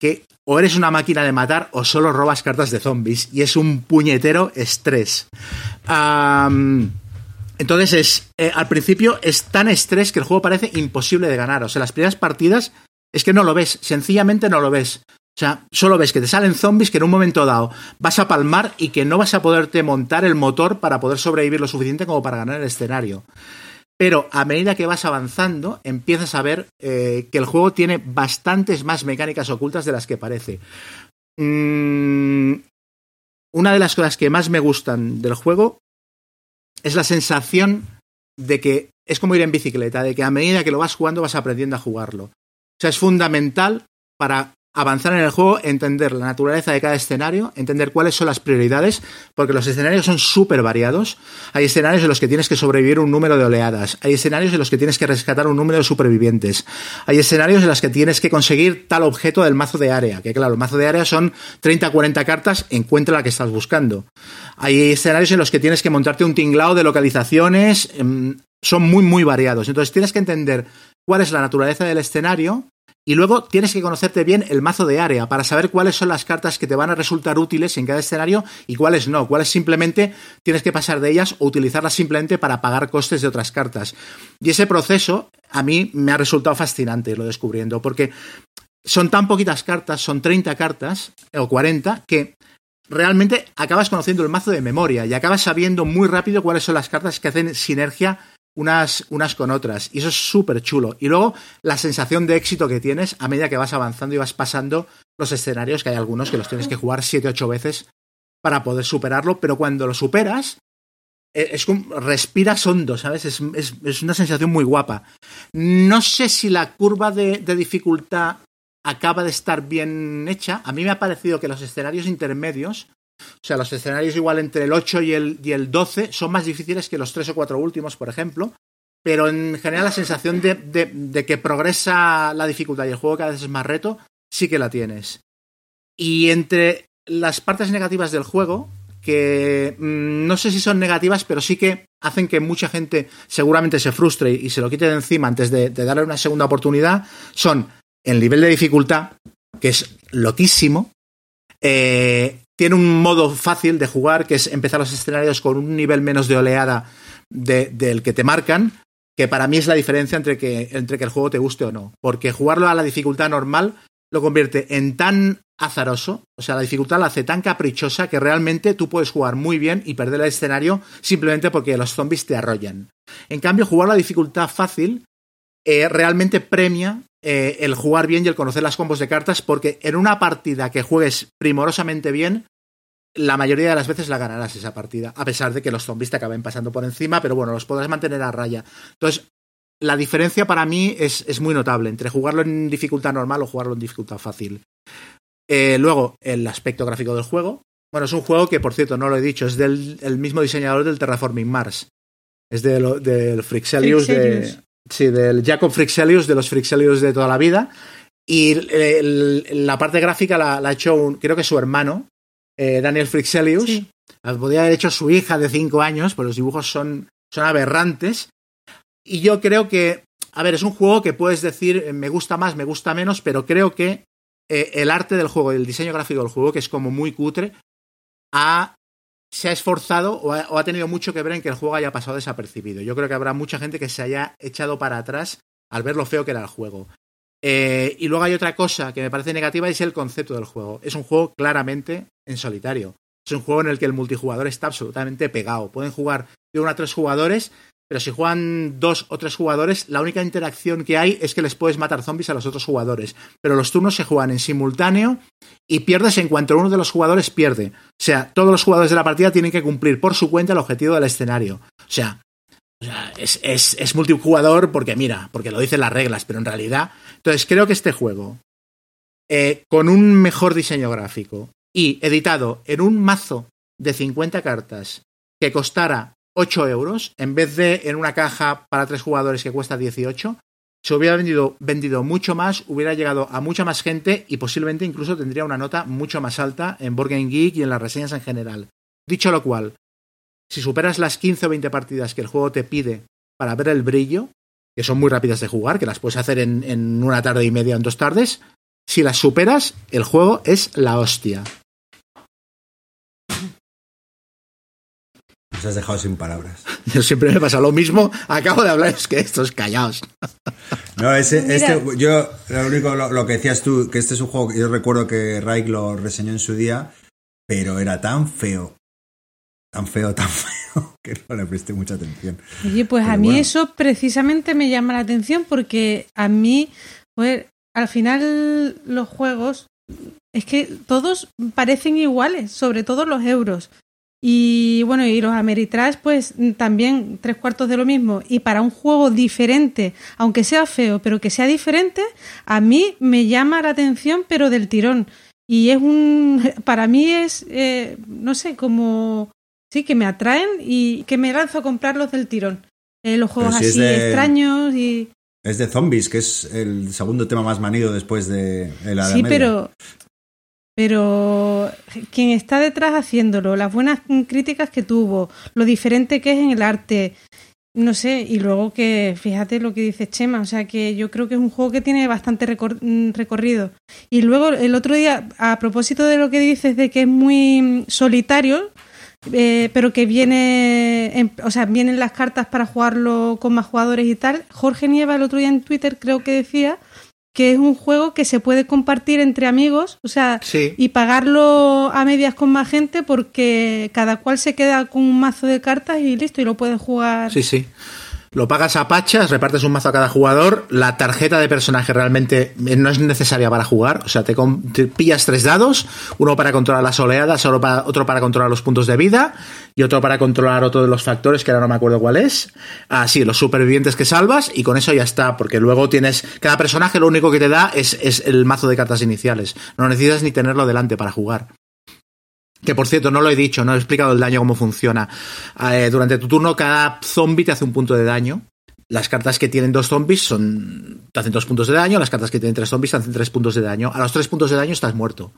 que o eres una máquina de matar o solo robas cartas de zombies y es un puñetero estrés. Entonces es eh, al principio es tan estrés que el juego parece imposible de ganar. O sea, las primeras partidas es que no lo ves, sencillamente no lo ves. O sea, solo ves que te salen zombies que en un momento dado vas a palmar y que no vas a poderte montar el motor para poder sobrevivir lo suficiente como para ganar el escenario. Pero a medida que vas avanzando, empiezas a ver eh, que el juego tiene bastantes más mecánicas ocultas de las que parece. Mm, una de las cosas que más me gustan del juego es la sensación de que es como ir en bicicleta, de que a medida que lo vas jugando vas aprendiendo a jugarlo. O sea, es fundamental para avanzar en el juego, entender la naturaleza de cada escenario, entender cuáles son las prioridades, porque los escenarios son súper variados. Hay escenarios en los que tienes que sobrevivir un número de oleadas, hay escenarios en los que tienes que rescatar un número de supervivientes, hay escenarios en los que tienes que conseguir tal objeto del mazo de área, que claro, el mazo de área son 30 40 cartas, encuentra la que estás buscando. Hay escenarios en los que tienes que montarte un tinglao de localizaciones, son muy, muy variados. Entonces tienes que entender cuál es la naturaleza del escenario, y luego tienes que conocerte bien el mazo de área para saber cuáles son las cartas que te van a resultar útiles en cada escenario y cuáles no, cuáles simplemente tienes que pasar de ellas o utilizarlas simplemente para pagar costes de otras cartas. Y ese proceso a mí me ha resultado fascinante irlo descubriendo, porque son tan poquitas cartas, son 30 cartas o 40, que realmente acabas conociendo el mazo de memoria y acabas sabiendo muy rápido cuáles son las cartas que hacen sinergia unas, unas con otras. Y eso es súper chulo. Y luego la sensación de éxito que tienes a medida que vas avanzando y vas pasando los escenarios, que hay algunos que los tienes que jugar 7, 8 veces para poder superarlo, pero cuando lo superas, es como respiras hondo, ¿sabes? Es, es, es, una sensación muy guapa. No sé si la curva de, dificultad acaba de estar bien hecha. A mí me ha parecido que los escenarios intermedios o sea, los escenarios igual entre el 8 y el, y el 12 son más difíciles que los 3 o 4 últimos, por ejemplo. Pero en general la sensación de, de, que progresa la dificultad y el juego cada vez es más reto, sí que la tienes. Y entre las partes negativas del juego, que mmm, no sé si son negativas, pero sí que hacen que mucha gente seguramente se frustre y se lo quite de encima antes de, de darle una segunda oportunidad, son el nivel de dificultad, que es loquísimo, eh, tiene un modo fácil de jugar, que es empezar los escenarios con un nivel menos de oleada de, del que te marcan, que para mí es la diferencia entre que, entre que el juego te guste o no. Porque jugarlo a la dificultad normal, lo convierte en tan azaroso, o sea, la dificultad la hace tan caprichosa que realmente tú puedes jugar muy bien y perder el escenario simplemente porque los zombies te arrollan. En cambio, jugar la dificultad fácil eh, realmente premia eh, el jugar bien y el conocer las combos de cartas porque en una partida que juegues primorosamente bien, la mayoría de las veces la ganarás esa partida, a pesar de que los zombies te acaben pasando por encima, pero bueno, los podrás mantener a raya. Entonces, la diferencia para mí es, es muy notable entre jugarlo en dificultad normal o jugarlo en dificultad fácil. Eh, luego, el aspecto gráfico del juego. Bueno, es un juego que, por cierto, no lo he dicho, es del el mismo diseñador del Terraforming Mars. Es del, del Frixelius, de. Sí, del Jacob Frixelius, de los Frixelius de toda la vida. Y el, la parte gráfica la, la, ha hecho, un, creo que su hermano, eh, Daniel Frixelius. Sí. Podría haber hecho su hija de 5 años, pero los dibujos son, son aberrantes. Y yo creo que, a ver, es un juego que puedes decir, me gusta más, me gusta menos, pero creo que eh, el arte del juego y el diseño gráfico del juego, que es como muy cutre, ha, se ha esforzado o ha, tenido mucho que ver en que el juego haya pasado desapercibido. Yo creo que habrá mucha gente que se haya echado para atrás al ver lo feo que era el juego. Eh, y luego hay otra cosa que me parece negativa es el concepto del juego. Es un juego claramente en solitario. Es un juego en el que el multijugador está absolutamente pegado. Pueden jugar de uno a tres jugadores, pero si juegan dos o tres jugadores, la única interacción que hay es que les puedes matar zombies a los otros jugadores. Pero los turnos se juegan en simultáneo y pierdes en cuanto uno de los jugadores pierde. O sea, todos los jugadores de la partida tienen que cumplir por su cuenta el objetivo del escenario. O sea, es, multijugador porque mira, porque lo dicen las reglas, pero en realidad. Entonces, creo que este juego, eh, con un mejor diseño gráfico y editado en un mazo de 50 cartas que costara 8 euros, en vez de en una caja para tres jugadores que cuesta 18, se hubiera vendido, vendido mucho más, hubiera llegado a mucha más gente y posiblemente incluso tendría una nota mucho más alta en Board Geek y en las reseñas en general. Dicho lo cual, si superas las 15 o 20 partidas que el juego te pide para ver el brillo, que son muy rápidas de jugar, que las puedes hacer en, en una tarde y media o en dos tardes, si las superas, el juego es la hostia. Nos has dejado sin palabras. Yo siempre me pasa lo mismo. Acabo de hablar, es que estos callados. No, ese, este, yo, lo único, lo, lo, que decías tú, que este es un juego que yo recuerdo que Raik lo reseñó en su día, pero era tan feo, tan feo, tan feo, que no le presté mucha atención. Oye, pues pero a mí bueno. eso precisamente me llama la atención porque a mí, pues, al final los juegos, es que todos parecen iguales, sobre todo los euros. Y bueno, y los Ameritrash, pues también tres cuartos de lo mismo. Y para un juego diferente, aunque sea feo, pero que sea diferente, a mí me llama la atención, pero del tirón. Y es un. Para mí es, eh, no sé, como. Sí, que me atraen y que me lanzo a comprarlos del tirón. Eh, los juegos si así de... extraños y. Es de zombies, que es el segundo tema más manido después de, de la Sí, pero pero quien está detrás haciéndolo, las buenas críticas que tuvo, lo diferente que es en el arte, no sé, y luego que fíjate lo que dice Chema, o sea que yo creo que es un juego que tiene bastante recor recorrido. Y luego el otro día, a propósito de lo que dices de que es muy solitario, eh, pero que viene, en, o sea, vienen las cartas para jugarlo con más jugadores y tal. Jorge Nieva el otro día en Twitter creo que decía que es un juego que se puede compartir entre amigos, o sea, sí. y pagarlo a medias con más gente porque cada cual se queda con un mazo de cartas y listo, y lo puedes jugar. Sí, sí. Lo pagas a pachas, repartes un mazo a cada jugador. La tarjeta de personaje realmente no es necesaria para jugar. O sea, te, pillas tres dados: uno para controlar las oleadas, otro para, otro para, controlar los puntos de vida y otro para controlar otro de los factores que ahora no me acuerdo cuál es. Ah, los supervivientes que salvas y con eso ya está. Porque luego tienes. Cada personaje lo único que te da es, es el mazo de cartas iniciales. No necesitas ni tenerlo delante para jugar. Que por cierto, no lo he dicho, no he explicado el daño cómo funciona. Eh, durante tu turno, cada zombie te hace un punto de daño. Las cartas que tienen dos zombies son, te hacen dos puntos de daño, las cartas que tienen tres zombies te hacen tres puntos de daño. A los tres puntos de daño estás muerto.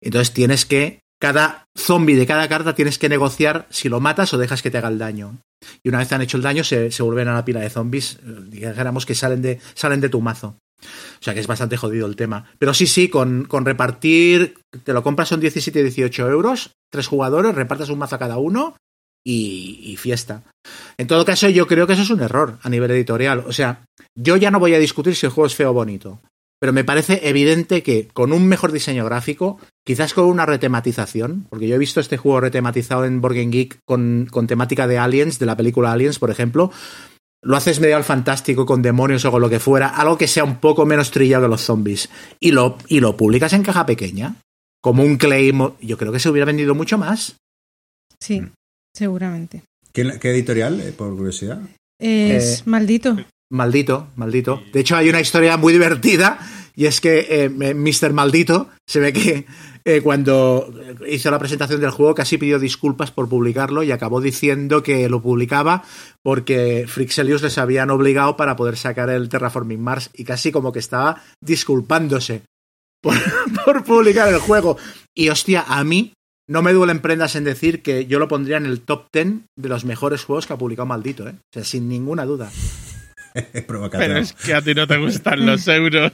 Entonces tienes que, cada zombie de cada carta tienes que negociar si lo matas o dejas que te haga el daño. Y una vez han hecho el daño, se, vuelven a la pila de zombies, dijéramos que salen de, salen de tu mazo. O sea que es bastante jodido el tema. Pero sí, sí, con, con repartir, te lo compras son 17 18 euros, tres jugadores, repartes un mazo a cada uno y, fiesta. En todo caso, yo creo que eso es un error a nivel editorial. O sea, yo ya no voy a discutir si el juego es feo o bonito. pero me parece evidente que con un mejor diseño gráfico, quizás con una retematización, porque yo he visto este juego retematizado en Game Geek con, con temática de Aliens, de la película Aliens, por ejemplo, lo haces medieval fantástico con demonios o con lo que fuera, algo que sea un poco menos trillado que los zombies, y lo, y lo publicas en caja pequeña, como un claim, yo creo que se hubiera vendido mucho más. Sí, seguramente. ¿Qué, qué editorial, eh, por curiosidad? Es Eh, maldito. Maldito, maldito. De hecho, hay una historia muy divertida y es que eh, Mr. Maldito se ve que eh, cuando hizo la presentación del juego casi pidió disculpas por publicarlo y acabó diciendo que lo publicaba porque Frixelius les habían obligado para poder sacar el Terraforming Mars y casi como que estaba disculpándose por, publicar el juego. Y hostia, a mí no me duelen prendas en decir que yo lo pondría en el top 10 de los mejores juegos que ha publicado Maldito, ¿eh? O sea, sin ninguna duda. Pero es que a ti no te gustan los euros.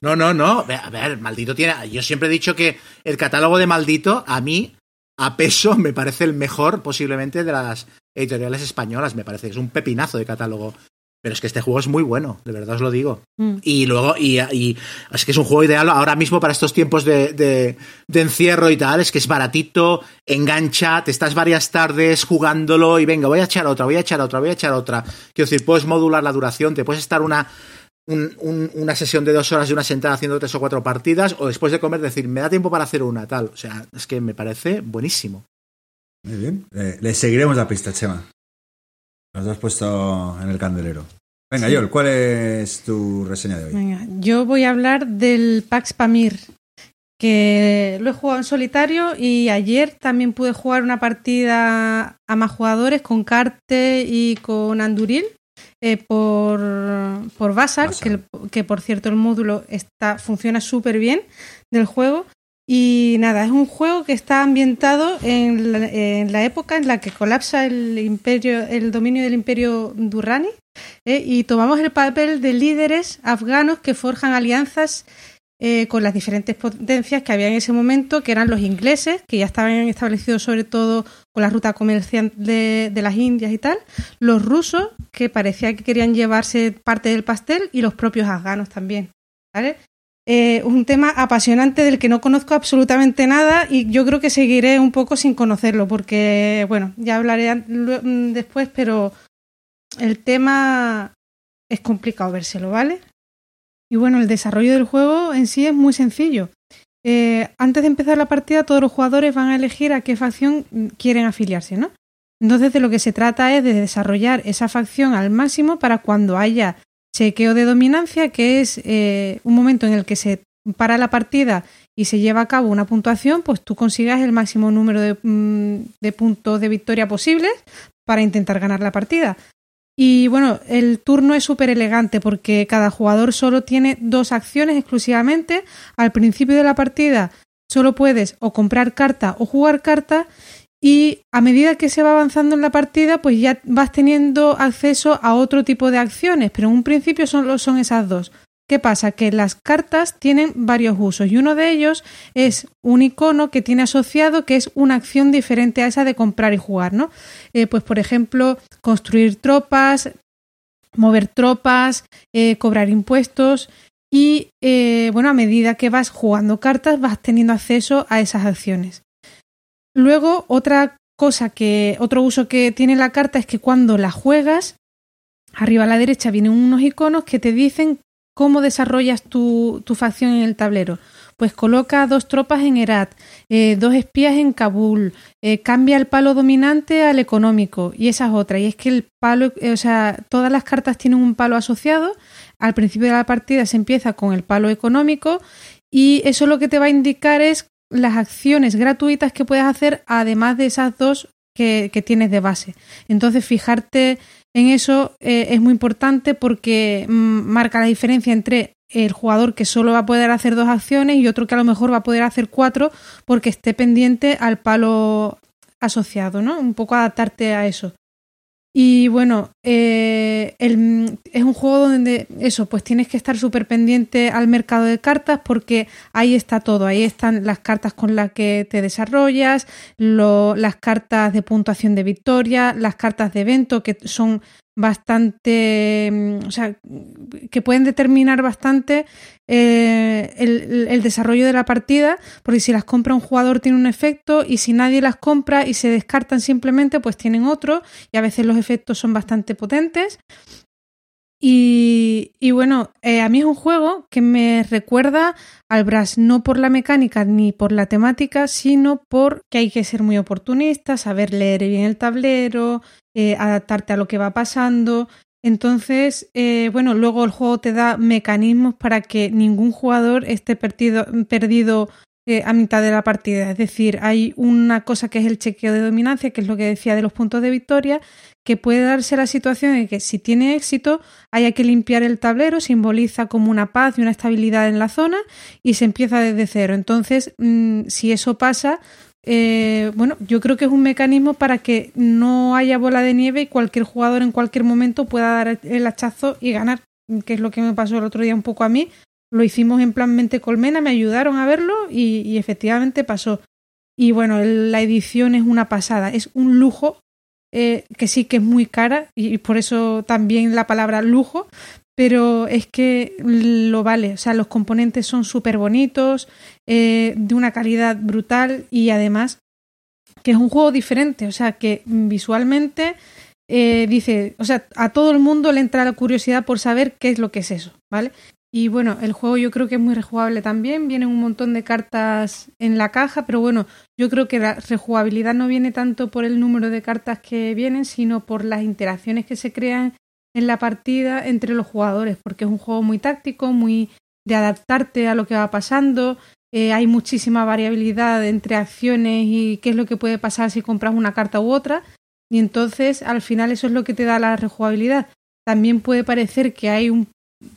No, no, no. A ver, Maldito tiene. Yo siempre he dicho que el catálogo de Maldito, a mí, a peso, me parece el mejor posiblemente de las editoriales españolas. Me parece que es un pepinazo de catálogo. Pero es que este juego es muy bueno, de verdad os lo digo. Mm. Y luego, y, y es que es un juego ideal ahora mismo para estos tiempos de, de, de encierro y tal. Es que es baratito, engancha, te estás varias tardes jugándolo y venga, voy a echar otra, voy a echar otra, voy a echar otra. Quiero decir, puedes modular la duración, te puedes estar una, un- un- una sesión de dos horas de una sentada haciendo tres o cuatro partidas, o después de comer decir, me da tiempo para hacer una, tal. O sea, es que me parece buenísimo. Muy bien. Eh, le seguiremos la pista, Chema. Nos has puesto en el candelero. Venga, Sí. Yol, ¿cuál es tu reseña de hoy? Venga, yo voy a hablar del Pax Pamir, que lo he jugado en solitario y ayer también pude jugar una partida a más jugadores con Carte y con Anduril eh, por, por Basar, Basar. Que, que por cierto el módulo está, funciona súper bien del juego. Y nada, es un juego que está ambientado en la, época en la que colapsa el imperio, el dominio del imperio Durrani, ¿eh? y tomamos el papel de líderes afganos que forjan alianzas eh, con las diferentes potencias que había en ese momento, que eran los ingleses, que ya estaban establecidos sobre todo con la ruta comercial de, de las Indias y tal, los rusos, que parecía que querían llevarse parte del pastel, y los propios afganos también. ¿vale? Eh, un tema apasionante del que no conozco absolutamente nada y yo creo que seguiré un poco sin conocerlo porque, bueno, ya hablaré mm, después, pero el tema es complicado vérselo, ¿vale? Y bueno, el desarrollo del juego en sí es muy sencillo. Eh, antes de empezar la partida, todos los jugadores van a elegir a qué facción mm, quieren afiliarse, ¿no? Entonces, de lo que se trata es de desarrollar esa facción al máximo para cuando haya chequeo de dominancia, que es eh, un momento en el que se para la partida y se lleva a cabo una puntuación, pues tú consigas el máximo número de, mm, de puntos de victoria posibles para intentar ganar la partida. Y bueno, el turno es súper elegante porque cada jugador solo tiene dos acciones exclusivamente. Al principio de la partida solo puedes o comprar carta o jugar carta y a medida que se va avanzando en la partida pues ya vas teniendo acceso a otro tipo de acciones, pero en un principio solo son esas dos. ¿Qué pasa? Que las cartas tienen varios usos y uno de ellos es un icono que tiene asociado que es una acción diferente a esa de comprar y jugar, ¿no? Eh, pues por ejemplo, construir tropas, mover tropas, eh, cobrar impuestos y eh, bueno, a medida que vas jugando cartas vas teniendo acceso a esas acciones. Luego, otra cosa que, otro uso que tiene la carta es que cuando la juegas, arriba a la derecha vienen unos iconos que te dicen cómo desarrollas tu, tu facción en el tablero. Pues coloca dos tropas en Herat, eh, dos espías en Kabul, eh, cambia el palo dominante al económico y esa es otra. Y es que el palo, eh, o sea, todas las cartas tienen un palo asociado. Al principio de la partida se empieza con el palo económico y eso lo que te va a indicar es las acciones gratuitas que puedes hacer además de esas dos que, que tienes de base. Entonces, fijarte en eso eh, es muy importante porque mm, marca la diferencia entre el jugador que solo va a poder hacer dos acciones y otro que a lo mejor va a poder hacer cuatro porque esté pendiente al palo asociado, ¿no? Un poco adaptarte a eso. Y bueno, eh, el- es un juego donde eso, pues tienes que estar súper pendiente al mercado de cartas porque ahí está todo, ahí están las cartas con las que te desarrollas, lo- las cartas de puntuación de victoria, las cartas de evento que son bastante, mm, o sea, que pueden determinar bastante eh, el, desarrollo de la partida, porque si las compra un jugador tiene un efecto y si nadie las compra y se descartan simplemente, pues tienen otro y a veces los efectos son bastante potentes. Y, bueno, eh, a mí es un juego que me recuerda al Brass, no por la mecánica ni por la temática, sino porque hay que ser muy oportunista, saber leer bien el tablero, eh, adaptarte a lo que va pasando. Entonces, eh, bueno, luego el juego te da mecanismos para que ningún jugador esté perdido, perdido eh, a mitad de la partida. Es decir, hay una cosa que es el chequeo de dominancia, que es lo que decía de los puntos de victoria, que puede darse la situación de que si tiene éxito haya que limpiar el tablero, simboliza como una paz y una estabilidad en la zona y se empieza desde cero. Entonces, mmm, si eso pasa, eh, bueno, yo creo que es un mecanismo para que no haya bola de nieve y cualquier jugador en cualquier momento pueda dar el hachazo y ganar, que es lo que me pasó el otro día un poco a mí. Lo hicimos en plan mente colmena, me ayudaron a verlo y, y efectivamente pasó. Y bueno, la edición es una pasada, es un lujo eh, que sí que es muy cara y por eso también la palabra lujo, pero es que lo vale, o sea, los componentes son súper bonitos, eh, de una calidad brutal y además que es un juego diferente, o sea, que visualmente eh, dice, o sea, a todo el mundo le entra la curiosidad por saber qué es lo que es eso, ¿vale? Y bueno, el juego yo creo que es muy rejugable también. Vienen un montón de cartas en la caja, pero bueno, yo creo que la rejugabilidad no viene tanto por el número de cartas que vienen, sino por las interacciones que se crean en la partida entre los jugadores, porque es un juego muy táctico, muy de adaptarte a lo que va pasando. Eh, hay muchísima variabilidad entre acciones y qué es lo que puede pasar si compras una carta u otra. Y entonces, al final, eso es lo que te da la rejugabilidad. También puede parecer que hay un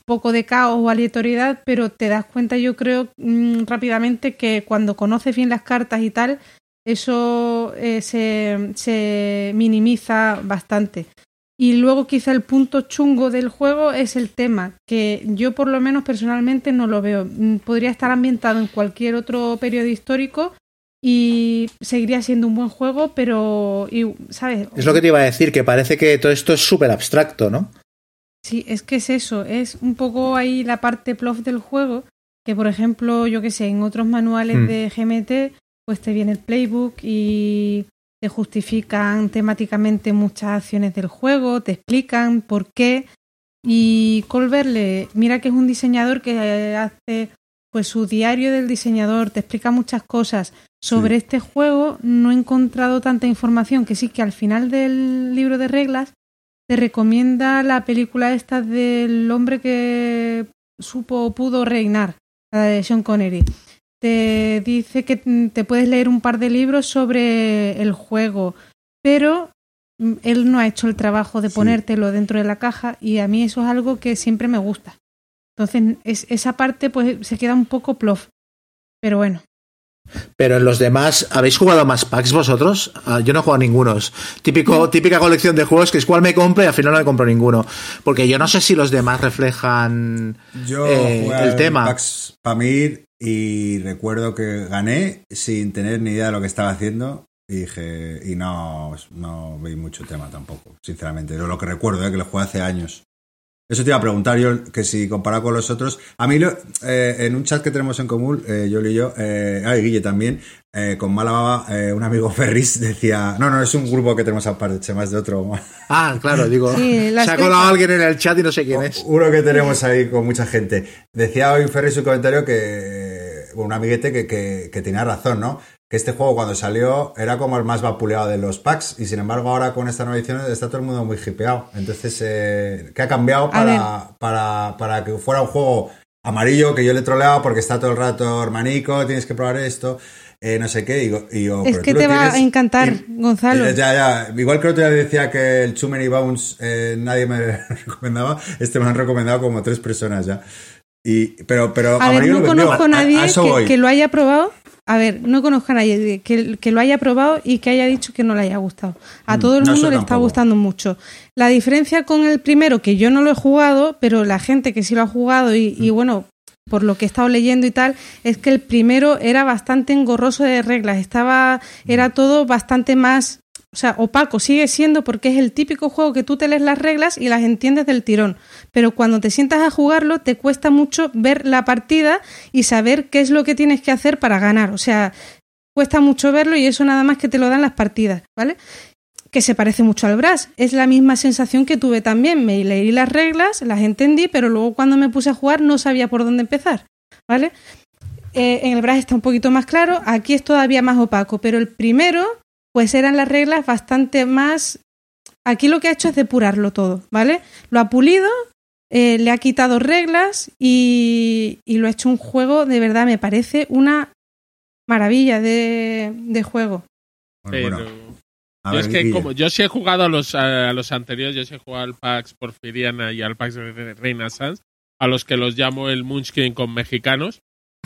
poco de caos o aleatoriedad, pero te das cuenta, yo creo, mmm, rápidamente que cuando conoces bien las cartas y tal, eso eh, se, se minimiza bastante. Y luego quizá el punto chungo del juego es el tema, que yo por lo menos personalmente no lo veo. Podría estar ambientado en cualquier otro periodo histórico y seguiría siendo un buen juego, pero, ¿sabes? Es lo que te iba a decir, que parece que todo esto es súper abstracto, ¿no? Sí, es que es eso, es un poco ahí la parte plof del juego, que por ejemplo, yo que sé, en otros manuales mm. de GMT, pues te viene el playbook y te justifican temáticamente muchas acciones del juego, te explican por qué. Y Colverle, mira que es un diseñador que hace pues su diario del diseñador, te explica muchas cosas sobre sí. este juego. No he encontrado tanta información que sí que al final del libro de reglas te recomienda la película esta del hombre que supo pudo reinar, la de Sean Connery. Te dice que te puedes leer un par de libros sobre el juego, pero él no ha hecho el trabajo de ponértelo sí. dentro de la caja y a mí eso es algo que siempre me gusta. Entonces, es, esa parte pues se queda un poco plof. Pero bueno, pero en los demás, ¿habéis jugado más packs vosotros? Uh, yo no he jugado ninguno. Típico, típica colección de juegos que es cual me compro y al final no me compro ninguno. Porque yo no sé si los demás reflejan yo eh, el tema. Packs Pamir y recuerdo que gané sin tener ni idea de lo que estaba haciendo. Y dije, y no, no veí mucho tema tampoco, sinceramente. Lo, lo que recuerdo, ¿eh? que lo jugué hace años. Eso te iba a preguntar yo, que si comparado con los otros. A mí, lo, eh, en un chat que tenemos en común, eh, yo y yo, eh, ah, y Guille también, eh, con Malababa, eh, un amigo Ferris decía. No, no, es un grupo que tenemos aparte, es de otro. Ah, claro, digo. Sí, se ha colado alguien en el chat y no sé quién es. Uno que tenemos ahí con mucha gente. Decía hoy Ferris un comentario que. Bueno, un amiguete que, que, que tenía razón, ¿no? Que este juego cuando salió era como el más vapuleado de los packs y sin embargo ahora con esta nueva edición está todo el mundo muy hipeado. Entonces, eh, ¿qué ha cambiado para, para, para, que fuera un juego amarillo que yo le troleaba porque está todo el rato hermanico, tienes que probar esto? Eh, no sé qué, y, y yo, es que te va a encantar, y, Gonzalo. Ya, ya, igual que otro día decía que el Too Many Bounce eh, nadie me recomendaba, este me han recomendado como tres personas ya. Y, pero, pero a ver, no conozco a nadie a, a que, que, lo haya probado a ver, no conozco a nadie que, que, lo haya probado y que haya dicho que no le haya gustado. A todo el mundo le está gustando mucho. La diferencia con el primero, que yo no lo he jugado, pero la gente que sí lo ha jugado y, y bueno, por lo que he estado leyendo y tal, es que el primero era bastante engorroso de reglas. Estaba, era todo bastante más o sea, opaco sigue siendo porque es el típico juego que tú te lees las reglas y las entiendes del tirón. Pero cuando te sientas a jugarlo, te cuesta mucho ver la partida y saber qué es lo que tienes que hacer para ganar. O sea, cuesta mucho verlo y eso nada más que te lo dan las partidas, ¿vale? Que se parece mucho al Brass. Es la misma sensación que tuve también. Me leí las reglas, las entendí, pero luego cuando me puse a jugar no sabía por dónde empezar, ¿vale? Eh, en el Brass está un poquito más claro, aquí es todavía más opaco, pero el primero pues eran las reglas bastante más... Aquí lo que ha hecho es depurarlo todo, ¿vale? Lo ha pulido, eh, le ha quitado reglas y, y, lo ha hecho un juego, de verdad, me parece una maravilla de, de juego. Pero... yo es que como yo sí he jugado a los, a, los anteriores, yo sí he jugado al Pax Porfiriana y al Pax Reina Sans, a los que los llamo el Munchkin con mexicanos,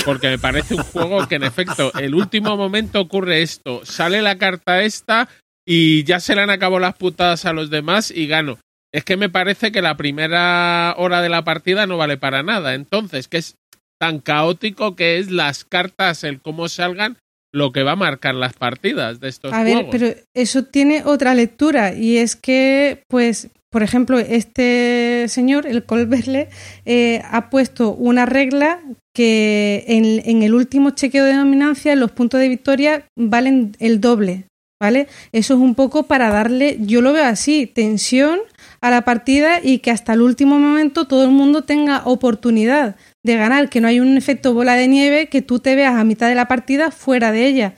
porque me parece un juego que en efecto el último momento ocurre esto, sale la carta esta y ya se le han acabado las putadas a los demás y gano. Es que me parece que la primera hora de la partida no vale para nada. Entonces, que es tan caótico que es las cartas, el cómo salgan, lo que va a marcar las partidas de estos a juegos. A ver, pero eso tiene otra lectura y es que, pues, por ejemplo, este señor, el Colberle, eh, ha puesto una regla que en, el último chequeo de dominancia los puntos de victoria valen el doble, ¿vale? Eso es un poco para darle, yo lo veo así, tensión a la partida y que hasta el último momento todo el mundo tenga oportunidad de ganar, que no hay un efecto bola de nieve que tú te veas a mitad de la partida fuera de ella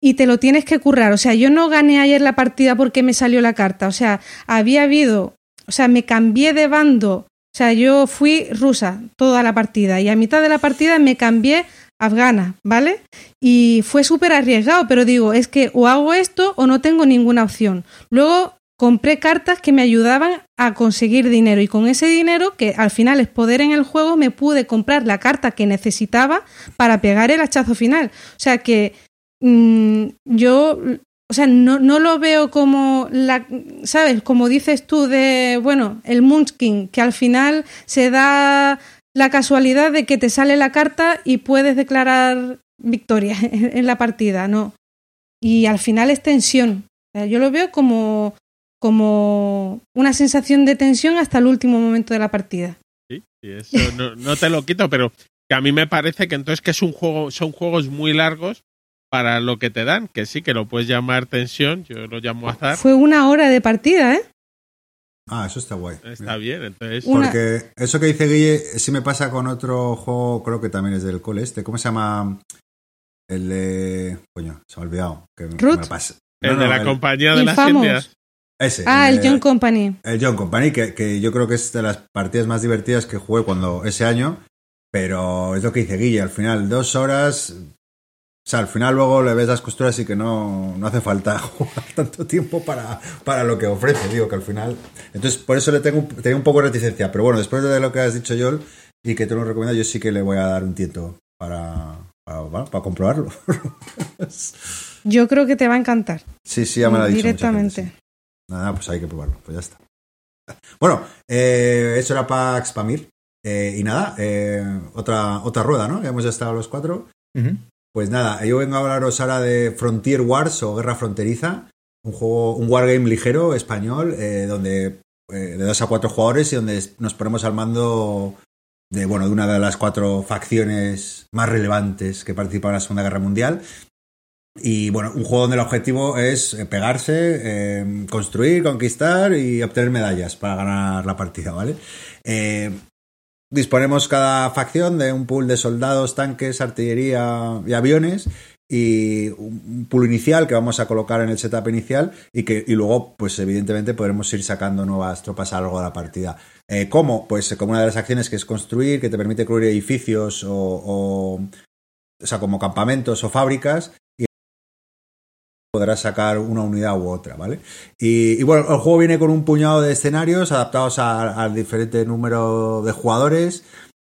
y te lo tienes que currar. O sea, yo no gané ayer la partida porque me salió la carta. O sea, había habido, o sea, me cambié de bando. O sea, yo fui rusa toda la partida y a mitad de la partida me cambié afgana, ¿vale? Y fue súper arriesgado, pero digo, es que o hago esto o no tengo ninguna opción. Luego compré cartas que me ayudaban a conseguir dinero y con ese dinero, que al final es poder en el juego, me pude comprar la carta que necesitaba para pegar el hachazo final. O sea que mmm, yo, o sea, no, no, lo veo como la, ¿sabes? Como dices tú de, bueno, el Munchkin, que al final se da la casualidad de que te sale la carta y puedes declarar victoria en la partida, ¿no? Y al final es tensión. Yo lo veo como, como una sensación de tensión hasta el último momento de la partida. Sí, sí eso no, no, te lo quito, pero que a mí me parece que entonces que es un juego, son juegos muy largos para lo que te dan, que sí que lo puedes llamar tensión, yo lo llamo azar. Fue una hora de partida, ¿eh? Ah, eso está guay. Está bien, entonces. Porque eso que dice Guille, sí me pasa con otro juego, creo que también es del cole este. ¿Cómo se llama? El de. Coño, se me ha olvidado. Que ¿Root? me pasa. El No, de no, la el- compañía de las. Indias. Ese. Ah, el de- John Company. El John Company, que, que yo creo que es de las partidas más divertidas que jugué cuando ese año. Pero es lo que dice Guille, al final, dos horas. O sea, al final luego le ves las costuras y que no, no hace falta jugar tanto tiempo para, para lo que ofrece, digo que al final. Entonces, por eso le tengo, un- tenía un poco de reticencia. Pero bueno, después de lo que has dicho, Joel, y que tú lo recomiendas, yo sí que le voy a dar un tiento para, para, para comprobarlo. Yo creo que te va a encantar. sí, sí, ya me lo ha dicho. Directamente. gente, sí. Nada, pues hay que probarlo, pues ya está. Bueno, eh, eso era Pax Pamir. Eh, y nada, eh, otra, otra rueda, ¿no? Ya hemos estado los cuatro. Ujú. Pues nada, yo vengo a hablaros ahora de Frontier Wars o Guerra Fronteriza, un juego, un wargame ligero español, eh, donde eh, de dos a cuatro jugadores y donde nos ponemos al mando de, bueno, de una de las cuatro facciones más relevantes que participaron en la Segunda Guerra Mundial. Y bueno, un juego donde el objetivo es eh, pegarse, eh, construir, conquistar y obtener medallas para ganar la partida, ¿vale? Disponemos cada facción de un pool de soldados, tanques, artillería y aviones y un pool inicial que vamos a colocar en el setup inicial y que y luego pues evidentemente podremos ir sacando nuevas tropas a lo largo de la partida. Eh, ¿Cómo? Pues eh, como una de las acciones que es construir, que te permite construir edificios o, o, sea, como campamentos o fábricas podrás sacar una unidad u otra, ¿vale? Y, bueno, el juego viene con un puñado de escenarios adaptados al diferente número de jugadores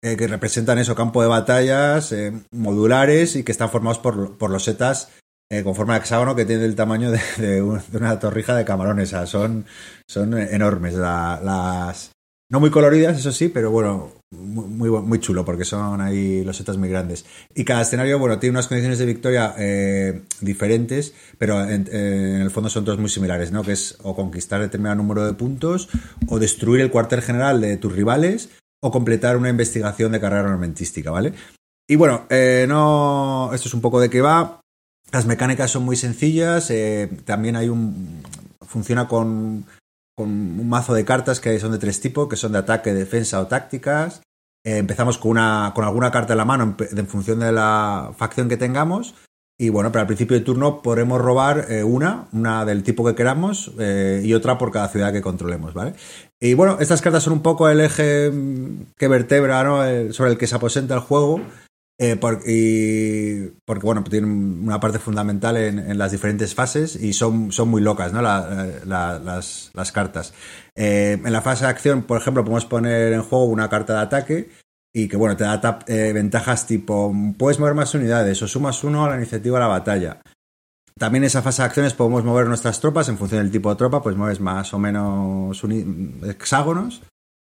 eh, que representan eso, campo de batallas eh, modulares y que están formados por, por los setas eh, con forma de hexágono que tienen el tamaño de, de un- de una torrija de camarones. Son, son enormes la- las, No muy coloridas, eso sí, pero bueno, muy, muy, muy chulo porque son ahí los setas muy grandes. Y cada escenario, bueno, tiene unas condiciones de victoria eh, diferentes, pero en, eh, en el fondo son todos muy similares, ¿no? Que es o conquistar determinado número de puntos, o destruir el cuartel general de tus rivales, o completar una investigación de carrera armamentística, ¿vale? Y bueno, eh, no. Esto es un poco de qué va. Las mecánicas son muy sencillas. también hay un. Funciona con, con un mazo de cartas que son de tres tipos, que son de ataque, defensa o tácticas. Eh, empezamos con, una, con alguna carta en la mano en, función de la facción que tengamos. Y bueno, pero al principio de turno podremos robar eh, una, una del tipo que queramos eh, y otra por cada ciudad que controlemos, ¿vale? Y bueno, estas cartas son un poco el eje mm, que vertebra, ¿no? Sobre el que se aposenta el juego. Eh, porque bueno, tienen una parte fundamental en, las diferentes fases y son, son muy locas, ¿no? La- las, las cartas. Eh, en la fase de acción, por ejemplo, podemos poner en juego una carta de ataque y que bueno, te da eh, ventajas tipo puedes mover más unidades o sumas uno a la iniciativa de la batalla. También en esa fase de acciones podemos mover nuestras tropas en función del tipo de tropa, pues mueves más o menos hexágonos.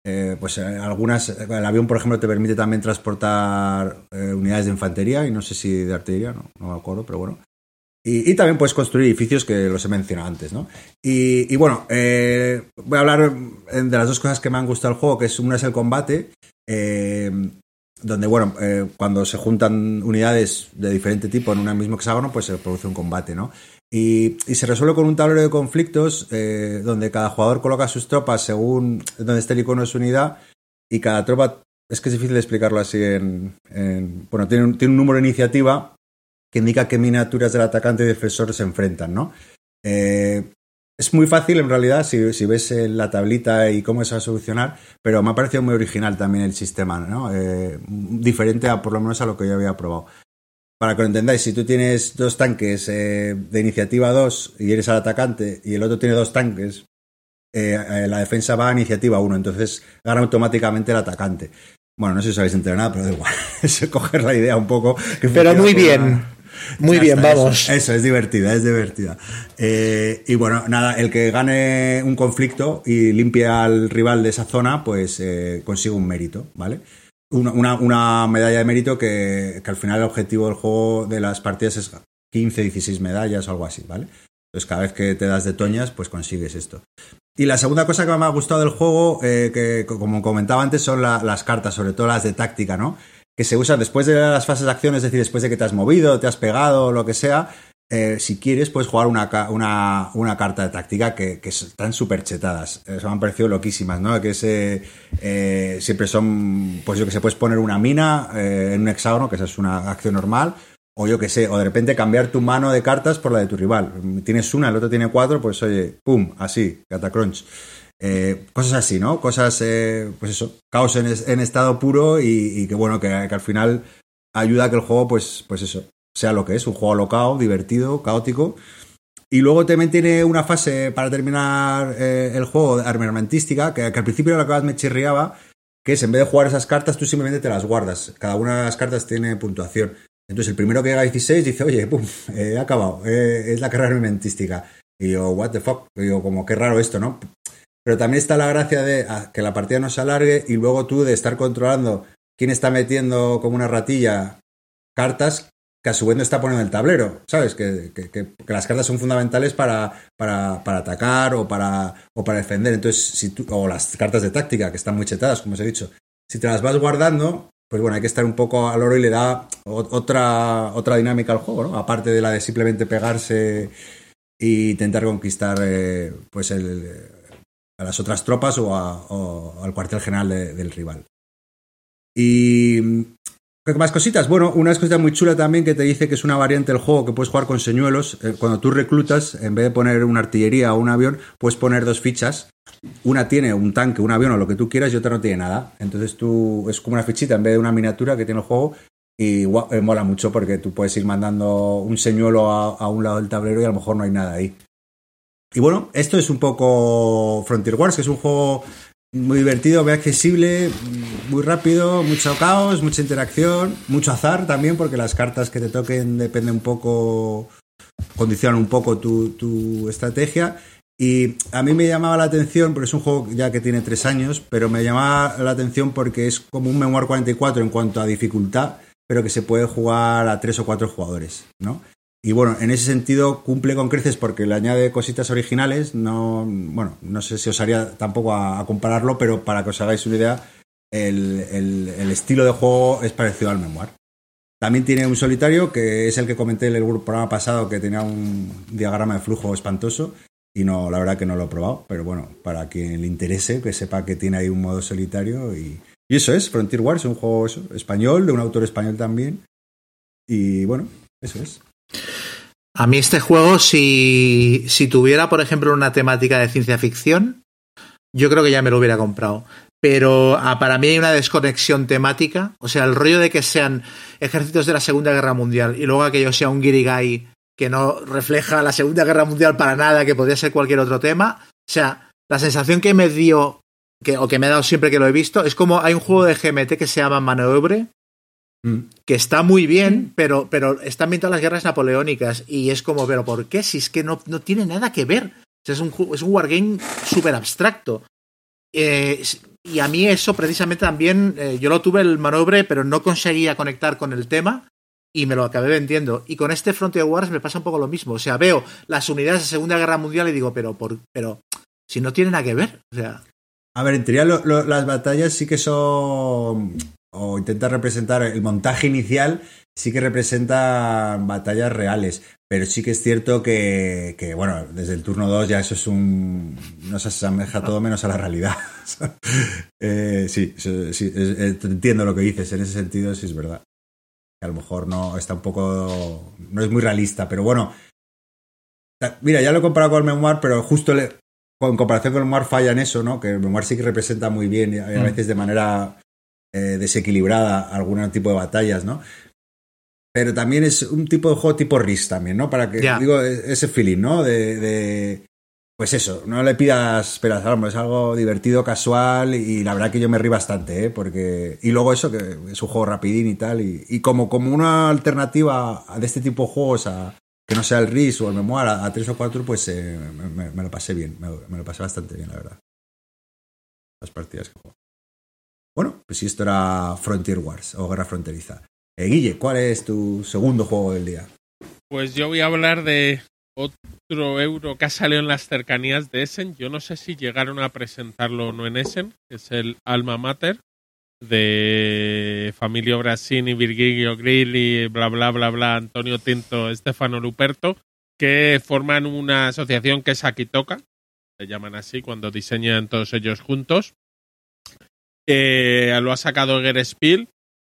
Eh, pues eh, algunas, el avión, por ejemplo, te permite también transportar eh, unidades de infantería y no sé si de artillería, no, no me acuerdo, pero bueno. Y, también puedes construir edificios que los he mencionado antes, ¿no? Y, bueno, eh, voy a hablar de las dos cosas que me han gustado del juego, que es una es el combate, donde, bueno, cuando se juntan unidades de diferente tipo en un mismo hexágono, pues se produce un combate, ¿no? Y, se resuelve con un tablero de conflictos eh, donde cada jugador coloca sus tropas según donde esté el icono de su unidad y cada tropa, es que es difícil explicarlo así en... en- bueno, tiene un, tiene un número de iniciativa que indica qué miniaturas del atacante y defensor se enfrentan, ¿no? Eh, es muy fácil en realidad si, si ves eh, la tablita y cómo se va a solucionar, pero me ha parecido muy original también el sistema, ¿no? Eh, diferente a por lo menos a lo que yo había probado. Para que lo entendáis, si tú tienes dos tanques eh, de iniciativa 2 y eres el atacante y el otro tiene dos tanques, eh, eh, la defensa va a iniciativa 1, entonces gana automáticamente el atacante. Bueno, no sé si os habéis enterado nada, pero da igual. es coger la idea un poco. que Pero muy bien. una- Muy ya bien, está, vamos. Eso, eso, es divertida, es divertida. Eh, y bueno, nada, el que gane un conflicto y limpie al rival de esa zona, pues eh, consigue un mérito, ¿vale? Una, una- medalla de mérito que, que al final el objetivo del juego de las partidas es 15, 16 medallas o algo así, ¿vale? Entonces cada vez que te das de toñas, pues consigues esto. Y la segunda cosa que me ha gustado del juego, eh, que como comentaba antes, son la- las cartas, sobre todo las de táctica, ¿no? Que se usan después de las fases de acción, es decir, después de que te has movido, te has pegado, lo que sea. Eh, si quieres, puedes jugar una, una, una carta de táctica que, que están súper chetadas. Eh, se me han parecido loquísimas, ¿no? Que se, eh, siempre son, pues yo que sé, puedes poner una mina eh, en un hexágono, que esa es una acción normal, o yo que sé, o de repente cambiar tu mano de cartas por la de tu rival. Tienes una, el otro tiene cuatro, pues oye, pum, así, catacrunch. Cosas así, ¿no? Cosas, pues eso, caos en, es- en estado puro y, y que bueno, que, que al final ayuda a que el juego, pues, pues eso, sea lo que es, un juego locao, divertido, caótico. Y luego también tiene una fase para terminar eh, el juego armamentística, que, al principio lo que más me chirriaba, que es en vez de jugar esas cartas, tú simplemente te las guardas. Cada una de las cartas tiene puntuación. Entonces el primero que llega a 16 dice, oye, pum, he acabado, eh, es la carrera armamentística. Y yo, what the fuck, y yo, como qué raro esto, ¿no? Pero también está la gracia de ah, que la partida no se alargue y luego tú de estar controlando quién está metiendo como una ratilla cartas que a su vez no está poniendo en el tablero, ¿sabes? Que, que- las cartas son fundamentales para, para, para atacar o para, o para defender. Entonces, si tú, o las cartas de táctica, que están muy chetadas, como os he dicho. Si te las vas guardando, pues bueno, hay que estar un poco al oro y le da otra, otra dinámica al juego, ¿no? Aparte de la de simplemente pegarse e intentar conquistar eh, pues a las otras tropas o, al cuartel general de- del rival. Y ¿Qué más cositas? Bueno, una cosita muy chula también que te dice que es una variante del juego que puedes jugar con señuelos. Eh, Cuando tú reclutas, en vez de poner una artillería o un avión, puedes poner dos fichas. Una tiene un tanque, un avión o lo que tú quieras y otra no tiene nada. Entonces tú es como una fichita en vez de una miniatura que tiene el juego y eh, mola mucho porque tú puedes ir mandando un señuelo a, a un lado del tablero y a lo mejor no hay nada ahí. Y bueno, esto es un poco Frontier Wars, que es un juego muy divertido, muy accesible, muy rápido, mucho caos, mucha interacción, mucho azar también, porque las cartas que te toquen dependen un poco, condicionan un poco tu, tu estrategia. Y a mí me llamaba la atención, porque es un juego ya que tiene tres años, pero me llamaba la atención porque es como un Memoir 44 en cuanto a dificultad, pero que se puede jugar a tres o cuatro jugadores, ¿no? Y bueno, en ese sentido cumple con creces porque le añade cositas originales. No, bueno, no sé si os haría tampoco a, a compararlo, pero para que os hagáis una idea, el, el- estilo de juego es parecido al Memoir. También tiene un solitario, que es el que comenté en el programa pasado, que tenía un diagrama de flujo espantoso. Y no, la verdad que no lo he probado, pero bueno, para quien le interese, que sepa que tiene ahí un modo solitario. Y, y eso es, Frontier Wars, un juego eso, español, de un autor español también. Y bueno, eso es. A mí este juego, si, si tuviera, por ejemplo, una temática de ciencia ficción, yo creo que ya me lo hubiera comprado. Pero ah, para mí hay una desconexión temática. O sea, el rollo de que sean ejércitos de la Segunda Guerra Mundial y luego aquello sea un guirigay que no refleja la Segunda Guerra Mundial para nada, que podría ser cualquier otro tema. O sea, la sensación que me dio, que, o que me ha dado siempre que lo he visto, es como hay un juego de GMT que se llama Maneubre. Que está muy bien, pero, pero está ambientado las guerras napoleónicas. Y es como, ¿pero por qué? Si es que no, no tiene nada que ver. O sea, es, un, es un wargame súper abstracto. Eh, y a mí eso precisamente también, eh, yo lo tuve el manobre, pero no conseguía conectar con el tema y me lo acabé vendiendo. Y con este Frontier Wars me pasa un poco lo mismo. O sea, veo las unidades de Segunda Guerra Mundial y digo, pero, por, pero si no tiene nada que ver. O sea, A ver, en teoría lo- lo- las batallas sí que son. O intenta representar el montaje inicial, sí que representa batallas reales. Pero sí que es cierto que, que, bueno, desde el turno 2 ya eso es un. No se asemeja todo menos a la realidad. Eh, sí, sí, es- eh, entiendo lo que dices. En ese sentido, sí es verdad. Que a lo mejor no está un poco. No es muy realista, pero bueno. Mira, ya lo he comparado con el Memoir, pero justo le- con comparación con el Memoir falla en eso, ¿no? Que el Memoir sí que representa muy bien, y a a Mm. veces de manera eh, desequilibrada, algún tipo de batallas, ¿no? Pero también es un tipo de juego tipo RIS también, ¿no? Para que, digo, e- ese feeling, ¿no? De, de- pues eso, no le pidas esperas es algo divertido, casual y la verdad que yo me río bastante, ¿eh? Porque, y luego eso, que es un juego rapidín y tal, y, y como, como una alternativa de este tipo de juegos, a, que no sea el RIS o el Memoir, a, a tres o cuatro, pues eh, me, me- me lo pasé bien, me, me lo pasé bastante bien, la verdad. Las partidas que juego. Bueno, pues si esto era Frontier Wars o Guerra Fronteriza. Eh, Guille, ¿cuál es tu segundo juego del día? Pues yo voy a hablar de otro euro que ha salido en las cercanías de Essen. Yo no sé si llegaron a presentarlo o no en Essen, que es el Alma Mater de Familio Brasini, Virgilio Grilli, bla bla bla bla, Antonio Tinto, Stefano Luperto, que forman una asociación que es Akitoka, se llaman así cuando diseñan todos ellos juntos. Eh, lo ha sacado Gerspiel,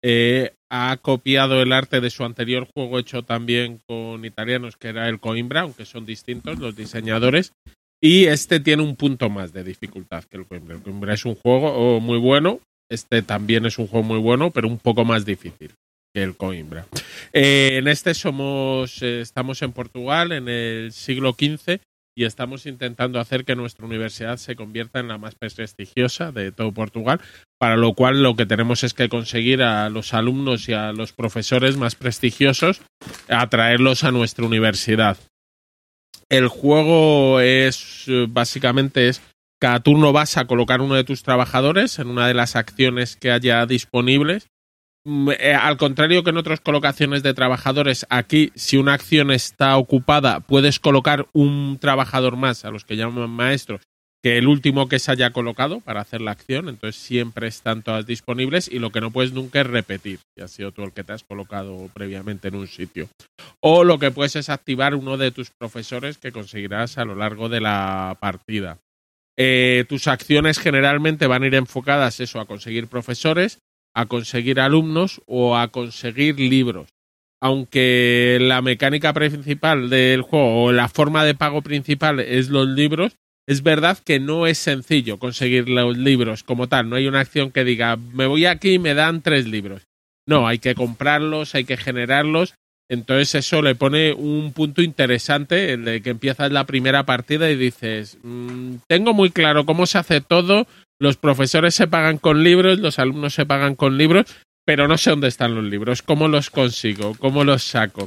eh, ha copiado el arte de su anterior juego hecho también con italianos, que era el Coimbra, aunque son distintos los diseñadores. Y este tiene un punto más de dificultad que el Coimbra. El Coimbra es un juego oh, muy bueno, este también es un juego muy bueno, pero un poco más difícil que el Coimbra. Eh, en este somos, estamos en Portugal en el siglo XV y estamos intentando hacer que nuestra universidad se convierta en la más prestigiosa de todo Portugal, para lo cual lo que tenemos es que conseguir a los alumnos y a los profesores más prestigiosos atraerlos a nuestra universidad. El juego es básicamente es cada turno vas a colocar uno de tus trabajadores en una de las acciones que haya disponibles. Mm, eh, al contrario que en otras colocaciones de trabajadores, aquí si una acción está ocupada puedes colocar un trabajador más, a los que llaman maestros, que el último que se haya colocado para hacer la acción, entonces siempre están todas disponibles y lo que no puedes nunca es repetir, si has sido tú el que te has colocado previamente en un sitio. O lo que puedes es activar uno de tus profesores que conseguirás a lo largo de la partida. Eh, tus acciones generalmente van a ir enfocadas eso a conseguir profesores, a conseguir alumnos o a conseguir libros. Aunque la mecánica principal del juego o la forma de pago principal es los libros, es verdad que no es sencillo conseguir los libros como tal. No hay una acción que diga, me voy aquí y me dan tres libros. No, hay que comprarlos, hay que generarlos. Entonces eso le pone un punto interesante, el de que empiezas la primera partida y dices, "Mm, tengo muy claro cómo se hace todo, los profesores se pagan con libros, los alumnos se pagan con libros, pero no sé dónde están los libros, cómo los consigo, cómo los saco.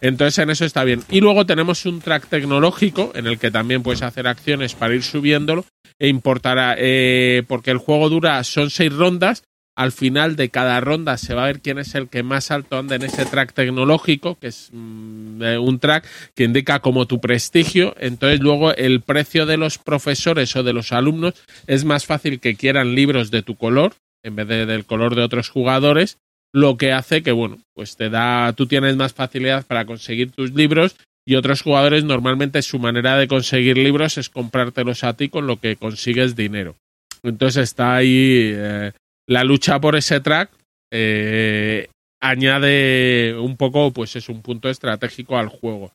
Entonces en eso está bien. Y luego tenemos un track tecnológico en el que también puedes hacer acciones para ir subiéndolo e importará, eh, porque el juego dura, son seis rondas. Al final de cada ronda se va a ver quién es el que más alto anda en ese track tecnológico, que es mm, un track que indica como tu prestigio. Entonces luego el precio de los profesores o de los alumnos es más fácil que quieran libros de tu color en vez de del color de otros jugadores lo que hace que, bueno, pues te da, tú tienes más facilidad para conseguir tus libros y otros jugadores normalmente su manera de conseguir libros es comprártelos a ti con lo que consigues dinero. Entonces está ahí eh, la lucha por ese track. Eh, añade un poco, pues es un punto estratégico al juego.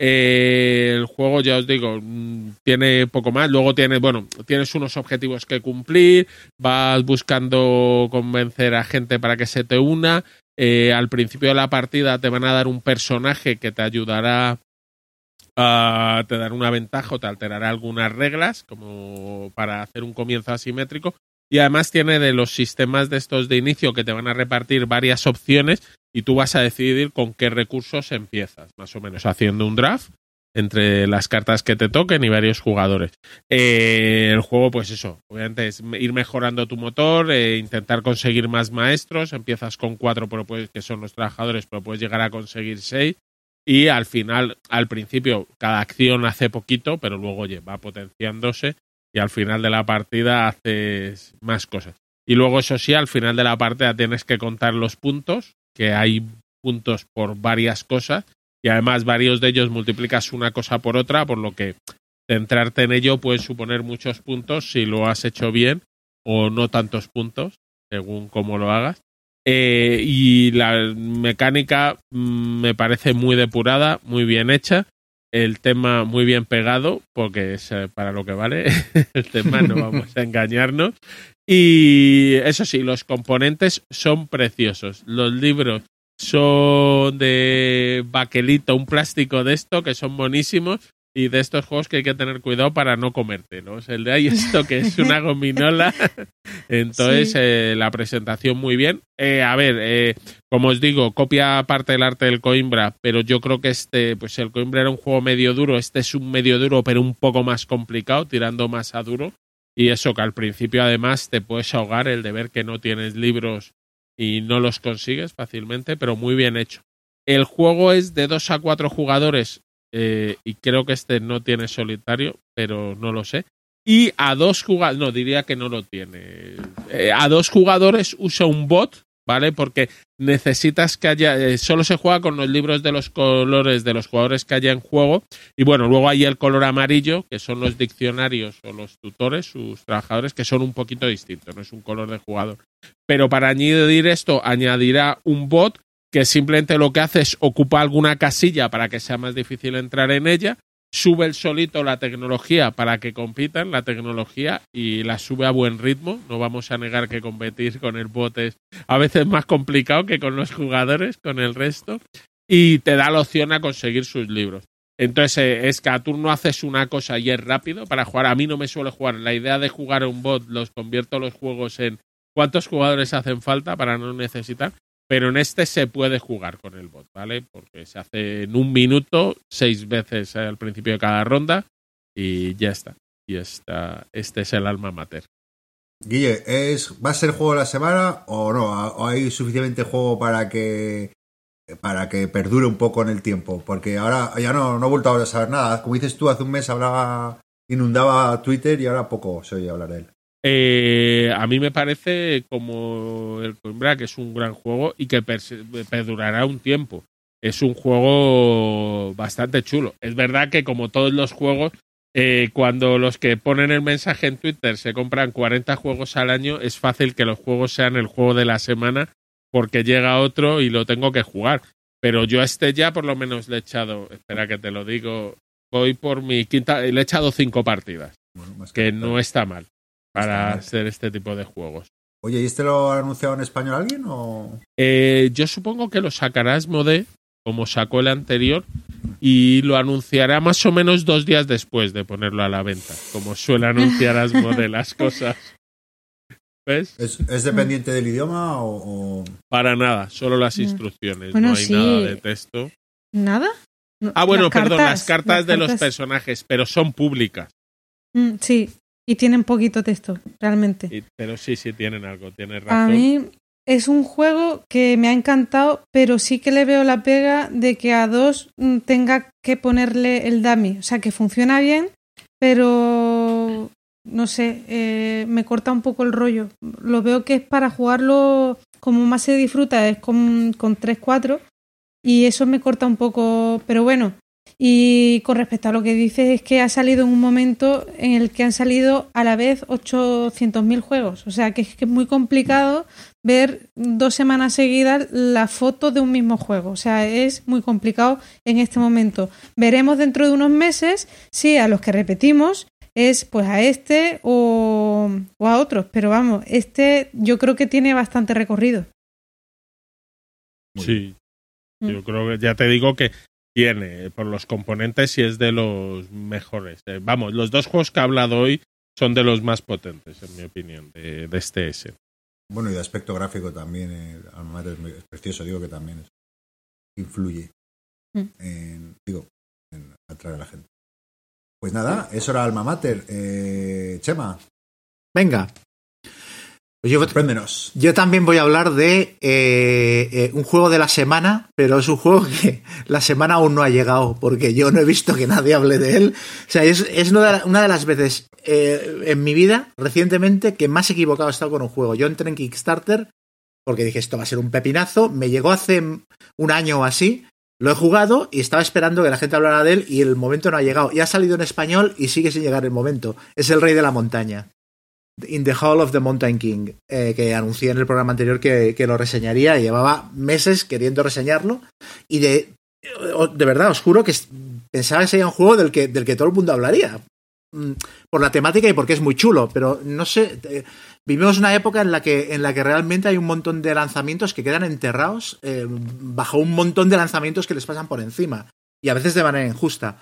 Eh, el juego, ya os digo, mm, tiene poco más. Luego tienes, bueno, tienes unos objetivos que cumplir, vas buscando convencer a gente para que se te una. Eh, al principio de la partida te van a dar un personaje que te ayudará a te dar una ventaja o te alterará algunas reglas, como para hacer un comienzo asimétrico. Y además tiene de los sistemas de estos de inicio que te van a repartir varias opciones y tú vas a decidir con qué recursos empiezas, más o menos haciendo un draft entre las cartas que te toquen y varios jugadores. Eh, el juego, pues eso, obviamente es ir mejorando tu motor, eh, intentar conseguir más maestros, empiezas con cuatro pero puedes, que son los trabajadores, pero puedes llegar a conseguir seis. Y al final, al principio, cada acción hace poquito, pero luego oye, va potenciándose y al final de la partida haces más cosas. Y luego, eso sí, al final de la partida tienes que contar los puntos que hay puntos por varias cosas y además varios de ellos multiplicas una cosa por otra, por lo que centrarte en ello puede suponer muchos puntos si lo has hecho bien o no tantos puntos, según cómo lo hagas. Eh, y la mecánica mm, me parece muy depurada, muy bien hecha. El tema muy bien pegado, porque es eh, para lo que vale el tema, no vamos a engañarnos. Y eso sí, los componentes son preciosos. Los libros son de baquelito, un plástico de esto, que son buenísimos. Y de estos juegos que hay que tener cuidado para no comértelos. El de ahí esto que es una gominola. Entonces, Sí. eh, la presentación muy bien. Eh, a ver, eh, como os digo, copia parte del arte del Coimbra, pero yo creo que este, pues el Coimbra era un juego medio duro. Este es un medio duro, pero un poco más complicado, tirando más a duro. Y eso que al principio además te puedes ahogar el de ver que no tienes libros y no los consigues fácilmente, pero muy bien hecho. El juego es de 2 a 4 jugadores eh, y creo que este no tiene solitario, pero no lo sé. Y a dos jugadores, no, diría que no lo tiene. Eh, a dos jugadores usa un bot, ¿vale? Porque necesitas que haya, eh, solo se juega con los libros de los colores de los jugadores que haya en juego. Y bueno, luego hay el color amarillo, que son los diccionarios o los tutores, sus trabajadores, que son un poquito distintos, no es un color de jugador. Pero para añadir esto, añadirá un bot que simplemente lo que hace es ocupa alguna casilla para que sea más difícil entrar en ella, sube el solito la tecnología para que compitan la tecnología y la sube a buen ritmo. No vamos a negar que competir con el bot es a veces más complicado que con los jugadores, con el resto, y te da la opción a conseguir sus libros. Entonces eh, es que a turno haces una cosa y es rápido para jugar. A mí no me suele jugar. La idea de jugar a un bot los convierto los juegos en cuántos jugadores hacen falta para no necesitar. Pero en este se puede jugar con el bot, ¿vale? Porque se hace en un minuto, seis veces al principio de cada ronda y ya está. Y está, este es el alma mater. Guille, ¿es, ¿va a ser juego de la semana o no? ¿O hay suficiente juego para que para que perdure un poco en el tiempo? Porque ahora ya no, no he vuelto a saber nada. Como dices tú, hace un mes hablaba, inundaba Twitter y ahora poco se oye hablar de él. Eh, a mí me parece como el Coimbra que es un gran juego y que perdurará un tiempo. Es un juego bastante chulo. Es verdad que como todos los juegos, eh, cuando los que ponen el mensaje en Twitter se compran 40 juegos al año, es fácil que los juegos sean el juego de la semana porque llega otro y lo tengo que jugar. Pero yo a este ya por lo menos le he echado, espera que te lo digo, voy por mi quinta, le he echado cinco partidas, Bueno, que no está mal para hacer este tipo de juegos. Oye, ¿y este lo ha anunciado en español alguien o...? Eh, yo supongo que lo sacará Asmodee, como sacó el anterior, y lo anunciará más o menos dos días después de ponerlo a la venta, como suele anunciar Asmodee las cosas. ¿Ves? ¿Es, es dependiente del idioma o...? o- Para nada, solo las instrucciones, Bueno, no hay sí. nada de texto. ¿Nada? No, Ah, bueno, las perdón, las cartas de los personajes, pero son públicas. Mm, sí, y tienen poquito texto, realmente. Y- pero sí, sí tienen algo, tienes A razón. mí es un juego que me ha encantado, pero sí que le veo la pega de que a dos mm, tenga que ponerle el dummy. O sea, que funciona bien, pero no sé, eh, me corta un poco el rollo. Lo veo que es para jugarlo como más se disfruta, es con, con 3-4, y eso me corta un poco, pero bueno. Y con respecto a lo que dices, es que ha salido en un momento en el que han salido a la vez 800.000 juegos. O sea, que es que es muy complicado ver dos semanas seguidas la foto de un mismo juego. O sea, es muy complicado en este momento. Veremos dentro de unos meses si a los que repetimos es pues a este o, o a otros. Pero vamos, este yo creo que tiene bastante recorrido. Sí. Yo creo que ya te digo que tiene, eh, por los componentes, y es de los mejores. Eh, vamos, los dos juegos que he hablado hoy son de los más potentes, en mi opinión, de, de este S. Bueno, y de aspecto gráfico también, eh, Alma Mater es, precioso, digo que también es- influye Mm. en, digo, en atraer a la gente. Pues nada, eso era Alma Mater. Eh, Chema, Venga. Pues yo, yo también voy a hablar de eh, eh, un juego de la semana, pero es un juego que la semana aún no ha llegado, porque yo no he visto que nadie hable de él. O sea, es, una de las veces eh, en mi vida, recientemente, que más equivocado he estado con un juego. Yo entré en Kickstarter porque dije, esto va a ser un pepinazo. Me llegó hace un año o así. Lo he jugado y estaba esperando que la gente hablara de él y el momento no ha llegado. Y ha salido en español y sigue sin llegar el momento. Es el Rey de la Montaña. In the Hall of the Mountain King, eh, que anuncié en el programa anterior que, que lo reseñaría. Llevaba meses queriendo reseñarlo. Y de, de verdad, os juro que pensaba que sería un juego del que, del que todo el mundo hablaría. Mm, Por la temática y porque es muy chulo. Pero no sé. eh, Vivimos una época en la que, en la que realmente hay un montón de lanzamientos que quedan enterrados eh, bajo un montón de lanzamientos que les pasan por encima. Y a veces de manera injusta.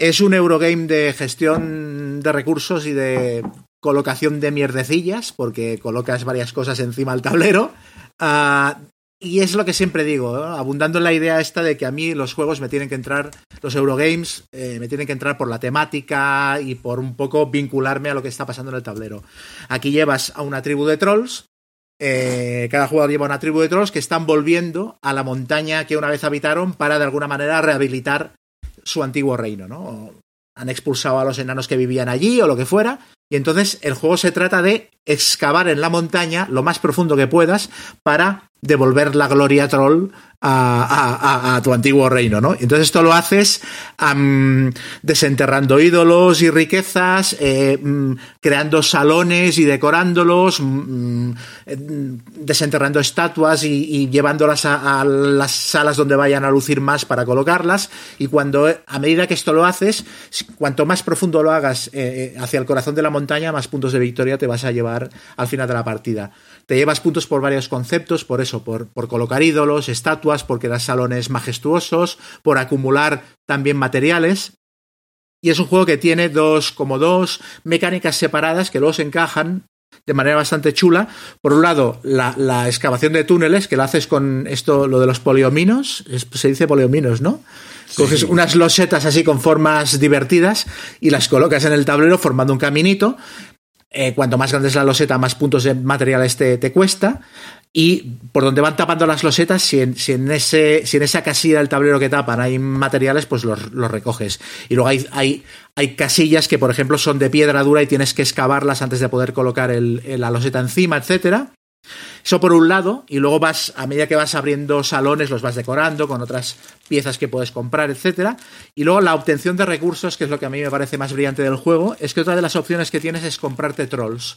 Es un Eurogame de gestión de recursos y de colocación de mierdecillas, porque colocas varias cosas encima del tablero. Ah, y es lo que siempre digo, abundando en la idea esta de que a mí los juegos me tienen que entrar, los Eurogames, eh, me tienen que entrar por la temática y por un poco vincularme a lo que está pasando en el tablero. Aquí llevas a una tribu de trolls. eh, cada jugador lleva una tribu de trolls que están volviendo a la montaña que una vez habitaron para de alguna manera rehabilitar su antiguo reino, ¿no? Han expulsado a los enanos que vivían allí o lo que fuera. Y entonces el juego se trata de excavar en la montaña lo más profundo que puedas para devolver la gloria troll a, tu antiguo reino, ¿no? Entonces esto lo haces desenterrando ídolos y riquezas, eh, mm, creando salones y decorándolos, mm, mm, desenterrando estatuas y, llevándolas a, las salas donde vayan a lucir más para colocarlas. Y cuando, a medida que esto lo haces, cuanto más profundo lo hagas eh, eh, hacia el corazón de la montaña, más puntos de victoria te vas a llevar al final de la partida. Te llevas puntos por varios conceptos, por eso, por, por colocar ídolos, estatuas, porque das salones majestuosos, por acumular también materiales. Y es un juego que tiene dos, como dos mecánicas separadas que luego se encajan de manera bastante chula. Por un lado, la, la excavación de túneles, que lo haces con esto, lo de los poliominos, es- se dice poliominos, ¿no? Coges unas losetas así con formas divertidas y las colocas en el tablero formando un caminito. Eh, cuanto más grande es la loseta, más puntos de materiales te, te cuesta. Y por donde van tapando las losetas, si en, si en ese, si en esa casilla del tablero que tapan hay materiales, pues los, los recoges. Y luego hay, hay, hay casillas que, por ejemplo, son de piedra dura y tienes que excavarlas antes de poder colocar el- el- la loseta encima, etcétera. Eso por un lado, y luego vas, a medida que vas abriendo salones, los vas decorando con otras piezas que puedes comprar, etcétera. Y luego la obtención de recursos, que es lo que a mí me parece más brillante del juego, es que otra de las opciones que tienes es comprarte trolls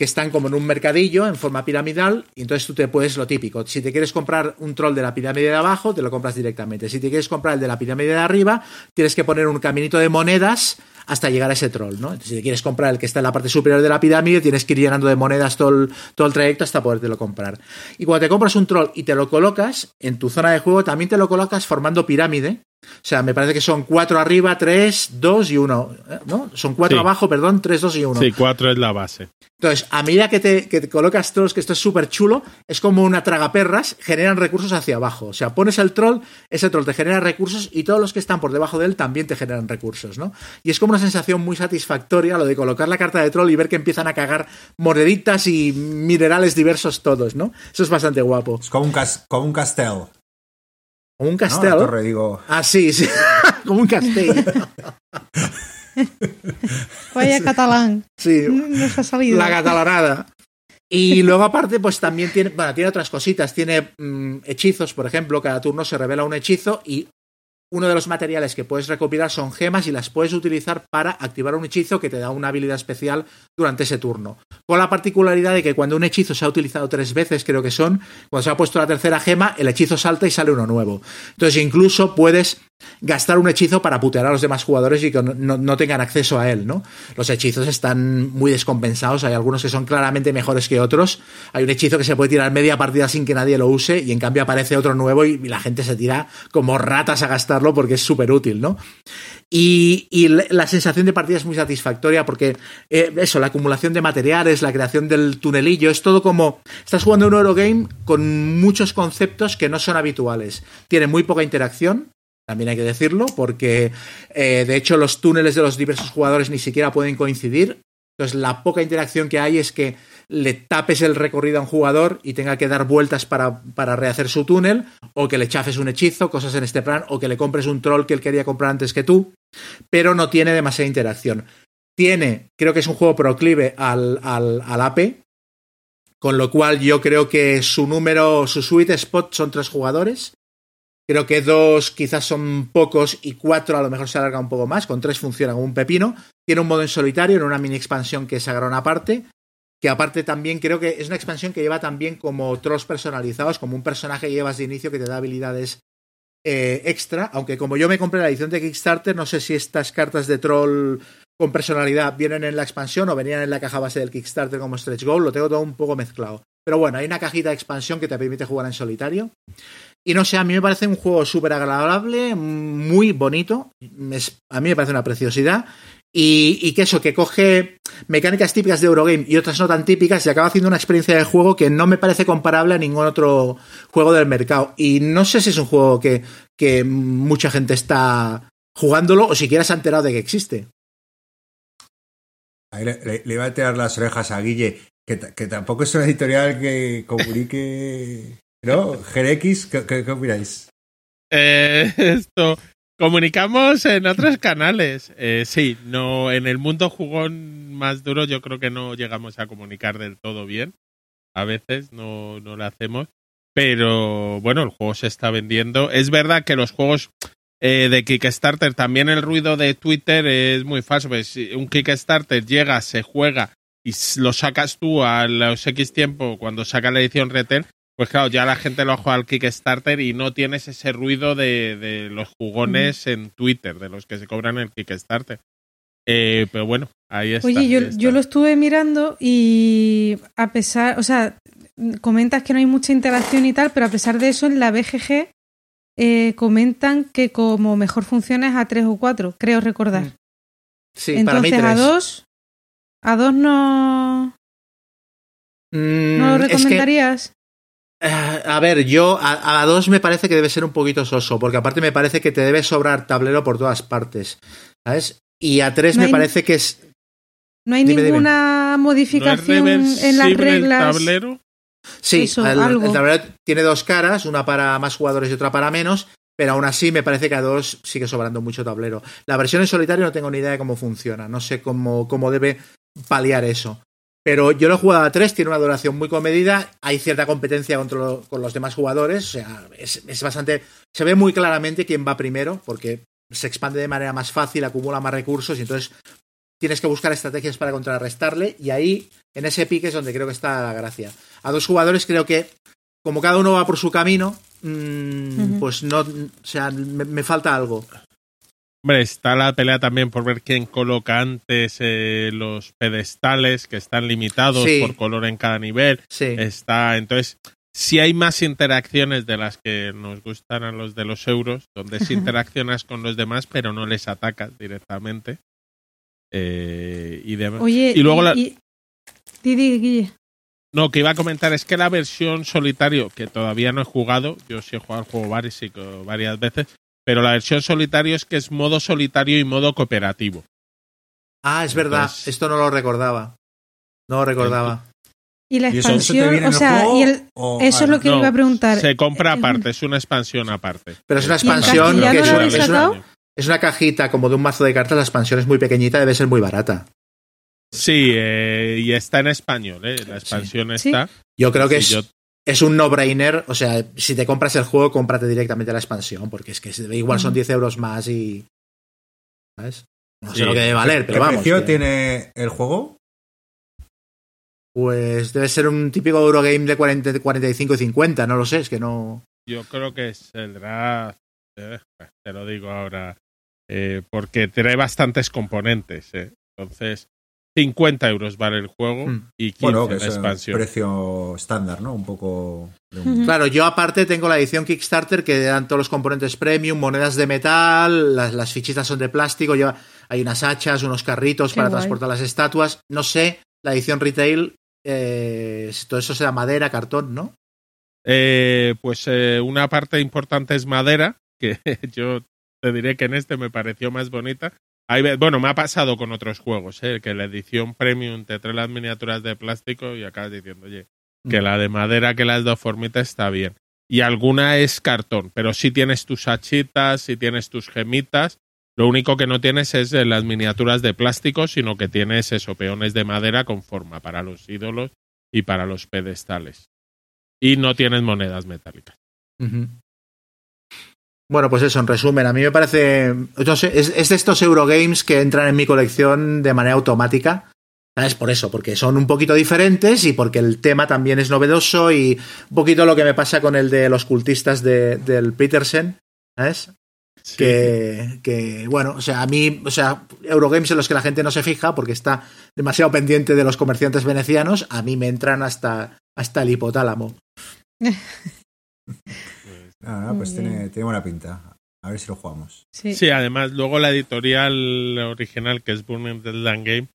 que están como en un mercadillo en forma piramidal y entonces tú te puedes lo típico. Si te quieres comprar un troll de la pirámide de abajo, te lo compras directamente. Si te quieres comprar el de la pirámide de arriba, tienes que poner un caminito de monedas hasta llegar a ese troll, ¿no? Entonces, si te quieres comprar el que está en la parte superior de la pirámide, tienes que ir llenando de monedas todo todo el trayecto hasta podértelo comprar. Y cuando te compras un troll y te lo colocas en tu zona de juego, también te lo colocas formando pirámide O sea, me parece que son cuatro arriba, tres, dos y uno. ¿eh? ¿No? Son cuatro Sí. abajo, perdón, tres, dos y uno. Sí, cuatro es la base. Entonces, a medida que te, que te colocas trolls, que esto es súper chulo, es como una tragaperras, generan recursos hacia abajo. O sea, pones el troll, ese troll te genera recursos y todos los que están por debajo de él también te generan recursos, ¿no? Y es como una sensación muy satisfactoria lo de colocar la carta de troll y ver que empiezan a cagar moneditas y minerales diversos todos, ¿no? Eso es bastante guapo. Es como un, cas- como un castel. Como un ¿no? La castell. torre, digo. Ah, sí, sí. como un castell. Vaya catalán. Sí. Nos ha salido. La catalanada. Y luego aparte, pues también tiene, bueno, tiene otras cositas. Tiene mm, hechizos, por ejemplo, cada turno se revela un hechizo y uno de los materiales que puedes recopilar son gemas y las puedes utilizar para activar un hechizo que te da una habilidad especial durante ese turno. Con la particularidad de que cuando un hechizo se ha utilizado tres veces, creo que son, cuando se ha puesto la tercera gema, el hechizo salta y sale uno nuevo. Entonces incluso puedes gastar un hechizo para putear a los demás jugadores y que no, tengan acceso a él, ¿no? Los hechizos están muy descompensados, hay algunos que son claramente mejores que otros. Hay un hechizo que se puede tirar media partida sin que nadie lo use y en cambio aparece otro nuevo y, la gente se tira como ratas a gastarlo porque es súper útil, ¿no? Y, la sensación de partida es muy satisfactoria porque eh, eso, la acumulación de materiales, la creación del tunelillo, es todo como estás jugando un Eurogame con muchos conceptos que no son habituales. Tiene muy poca interacción, también hay que decirlo, porque eh, de hecho los túneles de los diversos jugadores ni siquiera pueden coincidir. Entonces la poca interacción que hay es que le tapes el recorrido a un jugador y tenga que dar vueltas para, para rehacer su túnel, o que le chafes un hechizo, cosas en este plan, o que le compres un troll que él quería comprar antes que tú, pero no tiene demasiada interacción. Tiene, creo que es un juego proclive al, al, al AP, con lo cual yo creo que su número, su sweet spot son tres jugadores. Creo que dos quizás son pocos y cuatro a lo mejor se alarga un poco más. Con tres funciona como un pepino. Tiene un modo en solitario en una mini expansión que es Agrón aparte. Que aparte también creo que es una expansión que lleva también como trolls personalizados, como un personaje que llevas de inicio que te da habilidades eh, extra. Aunque como yo me compré la edición de Kickstarter, no sé si estas cartas de troll con personalidad vienen en la expansión o venían en la caja base del Kickstarter como Stretch Goal. Lo tengo todo un poco mezclado. Pero bueno, hay una cajita de expansión que te permite jugar en solitario. Y no sé, a mí me parece un juego súper agradable, muy bonito. A mí me parece una preciosidad. Y, que eso, que coge mecánicas típicas de Eurogame y otras no tan típicas y acaba haciendo una experiencia de juego que no me parece comparable a ningún otro juego del mercado. Y no sé si es un juego que, que mucha gente está jugándolo o siquiera se ha enterado de que existe. Ahí le, le- le iba a tirar las orejas a Guille, que, que tampoco es una editorial que comunique. ¿No? Gerex, ¿qué, qué, opináis? Eh, esto. Comunicamos en otros canales. Eh, sí, no, en el mundo jugón más duro yo creo que no llegamos a comunicar del todo bien. A veces no, no lo hacemos. Pero bueno, el juego se está vendiendo. Es verdad que los juegos eh, de Kickstarter, también el ruido de Twitter es muy falso. Pues, un Kickstarter llega, se juega y lo sacas tú a los X tiempo cuando saca la edición retail, pues claro, ya la gente lo juega al Kickstarter y no tienes ese ruido de, de los jugones en Twitter, de los que se cobran el Kickstarter. Eh, pero bueno, ahí está. Oye, yo, está. yo lo estuve mirando y a pesar, o sea, comentas que no hay mucha interacción y tal, pero a pesar de eso, en la BGG eh, comentan que como mejor funciona es a 3 o 4, creo recordar. Mm, Sí, para mí Entonces, a. 2, a 2 no, Mm, no lo es que- recomendarías. A ver, yo a, a dos me parece que debe ser un poquito soso, porque aparte me parece que te debe sobrar tablero por todas partes, ¿sabes? Y a tres No me hay- parece que es... No hay Dime, dime. ninguna ¿No es modificación en las el reglas. tablero? Sí, Eso, el, algo. el tablero tiene dos caras, una para más jugadores y otra para menos, pero aún así me parece que a dos sigue sobrando mucho tablero. La versión en solitario no tengo ni idea de cómo funciona, no sé cómo, cómo debe paliar eso. Pero yo lo he jugado a tres, tiene una duración muy comedida, hay cierta competencia contra lo- con los demás jugadores, o sea, es, es bastante... Se ve muy claramente quién va primero, porque se expande de manera más fácil, acumula más recursos y entonces tienes que buscar estrategias para contrarrestarle y ahí, en ese pique es donde creo que está la gracia. A dos jugadores creo que, como cada uno va por su camino, mm, Ujú. pues no, o sea, me, me falta algo. Hombre, está la pelea también por ver quién coloca antes eh, los pedestales que están limitados Sí. por color en cada nivel. Sí. Está, entonces, si hay más interacciones de las que nos gustan a los de los euros, donde sí interaccionas con los demás, pero no les atacas directamente. Eh, y, demás. Oye, y luego la- y- di, di, Guille. No, que iba a comentar es que la versión solitario, que todavía no he jugado, yo sí he jugado el juego varias veces, pero la versión solitario es que es modo solitario y modo cooperativo. Ah, es verdad, esto no lo recordaba. No lo recordaba. Y la ¿Y eso, eso expansión, en o sea, juego? y el- o- eso es lo que No, iba a preguntar. Se compra Es un- aparte, es una expansión aparte. Pero es una ¿Y en expansión que es lo es una- sacado? es una cajita como de un mazo de cartas, la expansión es muy pequeñita, debe ser muy barata. Sí, eh, y está en español, ¿eh? la expansión Sí. está. Yo creo que Sí, es, yo- es un no-brainer, o sea, si te compras el juego, cómprate directamente la expansión, porque es que igual son Ujú. 10 euros más y... ¿Sabes? No sé Sí. lo que debe valer, ¿Qué pero vamos. precio que- tiene el juego? Pues debe ser un típico Eurogame de 40, 45 y 50, no lo sé, es que no... Yo creo que saldrá, eh, te lo digo ahora, eh, porque trae bastantes componentes. eh. Entonces, 50 euros vale el juego Mm. y 15 Bueno, que la es un expansión. precio estándar, ¿no? Un poco... de un-. Claro, yo aparte tengo la edición Kickstarter que dan todos los componentes premium, monedas de metal, las, las fichitas son de plástico, lleva, hay unas hachas, unos carritos Qué para guay. transportar las estatuas. No sé, la edición retail, eh, si todo eso será madera, cartón, ¿no? Eh, pues eh, una parte importante es madera, que yo te diré que en este me pareció más bonita. Hay bueno, me ha pasado con otros juegos, eh, que la edición premium te trae las miniaturas de plástico y acabas diciendo, oye, que Mm. la de madera, que las dos formitas está bien. Y alguna es cartón, pero sí tienes tus hachitas, sí tienes tus gemitas. Lo único que no tienes es eh, las miniaturas de plástico, sino que tienes eso, peones de madera con forma para los ídolos y para los pedestales. Y no tienes monedas metálicas. Bueno, pues eso, en resumen, a mí me parece. No sé, es, es de estos Eurogames que entran en mi colección de manera automática. ¿Sabes? Por eso, porque son un poquito diferentes y porque el tema también es novedoso y un poquito lo que me pasa con el de los cultistas de- del Petersen. ¿Sabes? Sí. Que, que, bueno, o sea, a mí, o sea, Eurogames en los que la gente no se fija porque está demasiado pendiente de los comerciantes venecianos, a mí me entran hasta, hasta el hipotálamo. Ah, no, pues tiene, tiene buena pinta. A ver si lo jugamos. Sí. Sí, además, luego la editorial original, que es Burning Deadland Game,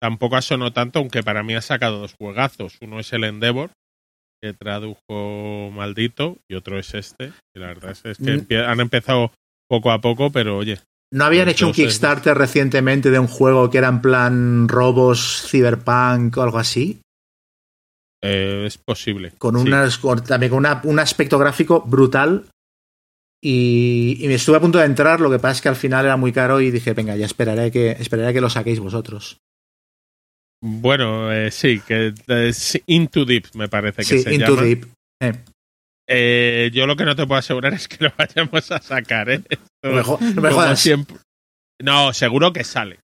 tampoco asonó tanto, aunque para mí ha sacado dos juegazos. Uno es el Endeavor, que tradujo Maldito, y otro es este. Y la verdad es, es que Mm. han empezado poco a poco, pero oye, ¿No habían hecho un. Kickstarter recientemente de un juego que era en plan robos, cyberpunk o algo así? Eh, es posible. Con, Sí. unas, con- también con una- un aspecto gráfico brutal. Y, y me estuve a punto de entrar, lo que pasa es que al final era muy caro y dije, venga, ya esperaré que, esperaré que lo saquéis vosotros. Bueno, eh, sí, que es Into Deep me parece que Sí, se Into llama. Deep. Eh, Eh, yo lo que no te puedo asegurar es que lo vayamos a sacar, ¿eh? Esto- no me, no jodas. siempre. No, seguro que sale.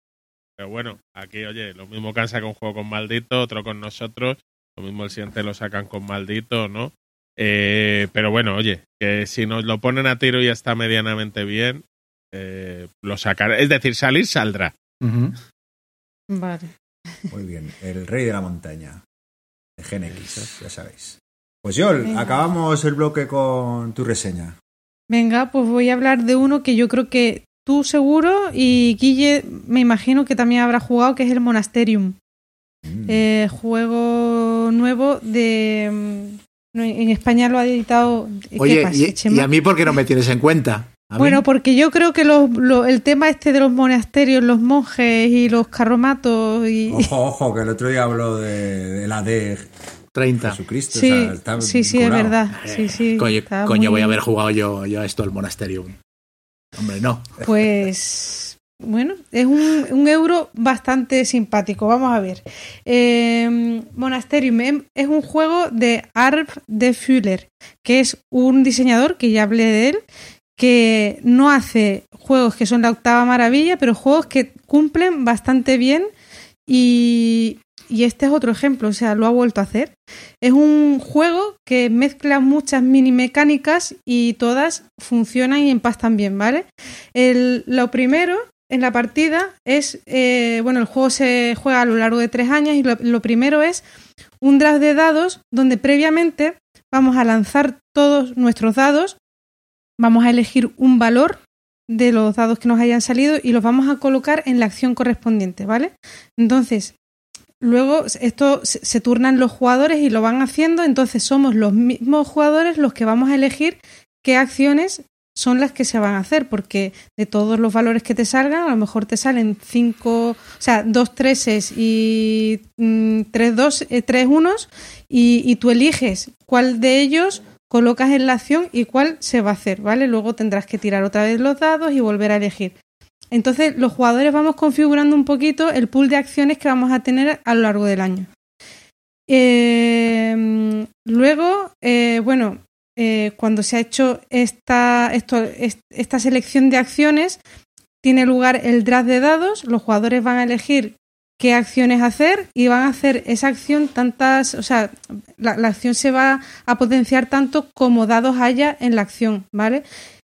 Pero bueno, aquí, oye, lo mismo que han sacado un juego con Maldito, otro con nosotros. Lo mismo el siguiente lo sacan con Maldito, ¿no? Eh, pero bueno, oye, que si nos lo ponen a tiro y está medianamente bien, eh, lo sacaré. Es decir, salir saldrá. Vale. Muy bien. El rey de la montaña. De Gen X, ya sabéis. Pues Yol, Venga. acabamos el bloque con tu reseña. Venga, pues voy a hablar de uno que yo creo que tú seguro y Guille me imagino que también habrá jugado, que es el Monasterium. Mm. Eh, juego nuevo de... mm, En España lo ha editado... ¿qué Oye, pasa, y, Chema? y a mí por qué no me tienes en cuenta? ¿A mí? Bueno, porque yo creo que los- lo- el tema este de los monasterios, los monjes y los carromatos y... Ojo, ojo, que el otro día habló de, de la de 30. Jesucristo. Sí, o sea, está sí, sí, es verdad. Sí, sí, Coño, coño, muy- voy a haber jugado yo, yo a esto, el Monasterium. Hombre, no. Pues bueno, es un, euro bastante simpático. Vamos a ver. Eh, Monasterium es un juego de Arv de Fuller, que es un diseñador, que ya hablé de él, que no hace juegos que son la octava maravilla, pero juegos que cumplen bastante bien y, y este es otro ejemplo, o sea, lo ha vuelto a hacer. Es un juego que mezcla muchas mini mecánicas y todas funcionan y empastan bien, ¿vale? Lo primero en la partida es, eh, bueno, el juego se juega a lo largo de tres años y lo, lo primero es un draft de dados donde previamente vamos a lanzar todos nuestros dados, vamos a elegir un valor de los dados que nos hayan salido y los vamos a colocar en la acción correspondiente, ¿vale? Entonces, luego esto se turnan los jugadores y lo van haciendo, entonces somos los mismos jugadores los que vamos a elegir qué acciones son las que se van a hacer, porque de todos los valores que te salgan, a lo mejor te salen cinco, o sea, dos treses y mm, tres dos, eh, tres unos, y, y, tú eliges cuál de ellos colocas en la acción y cuál se va a hacer, ¿vale? Luego tendrás que tirar otra vez los dados y volver a elegir. Entonces, los jugadores vamos configurando un poquito el pool de acciones que vamos a tener a lo largo del año. Eh, luego, eh, bueno, eh, cuando se ha hecho esta, esta selección de acciones, tiene lugar el draft de dados, los jugadores van a elegir qué acciones hacer y van a hacer esa acción tantas, o sea, la, la acción se va a potenciar tanto como dados haya en la acción, ¿vale?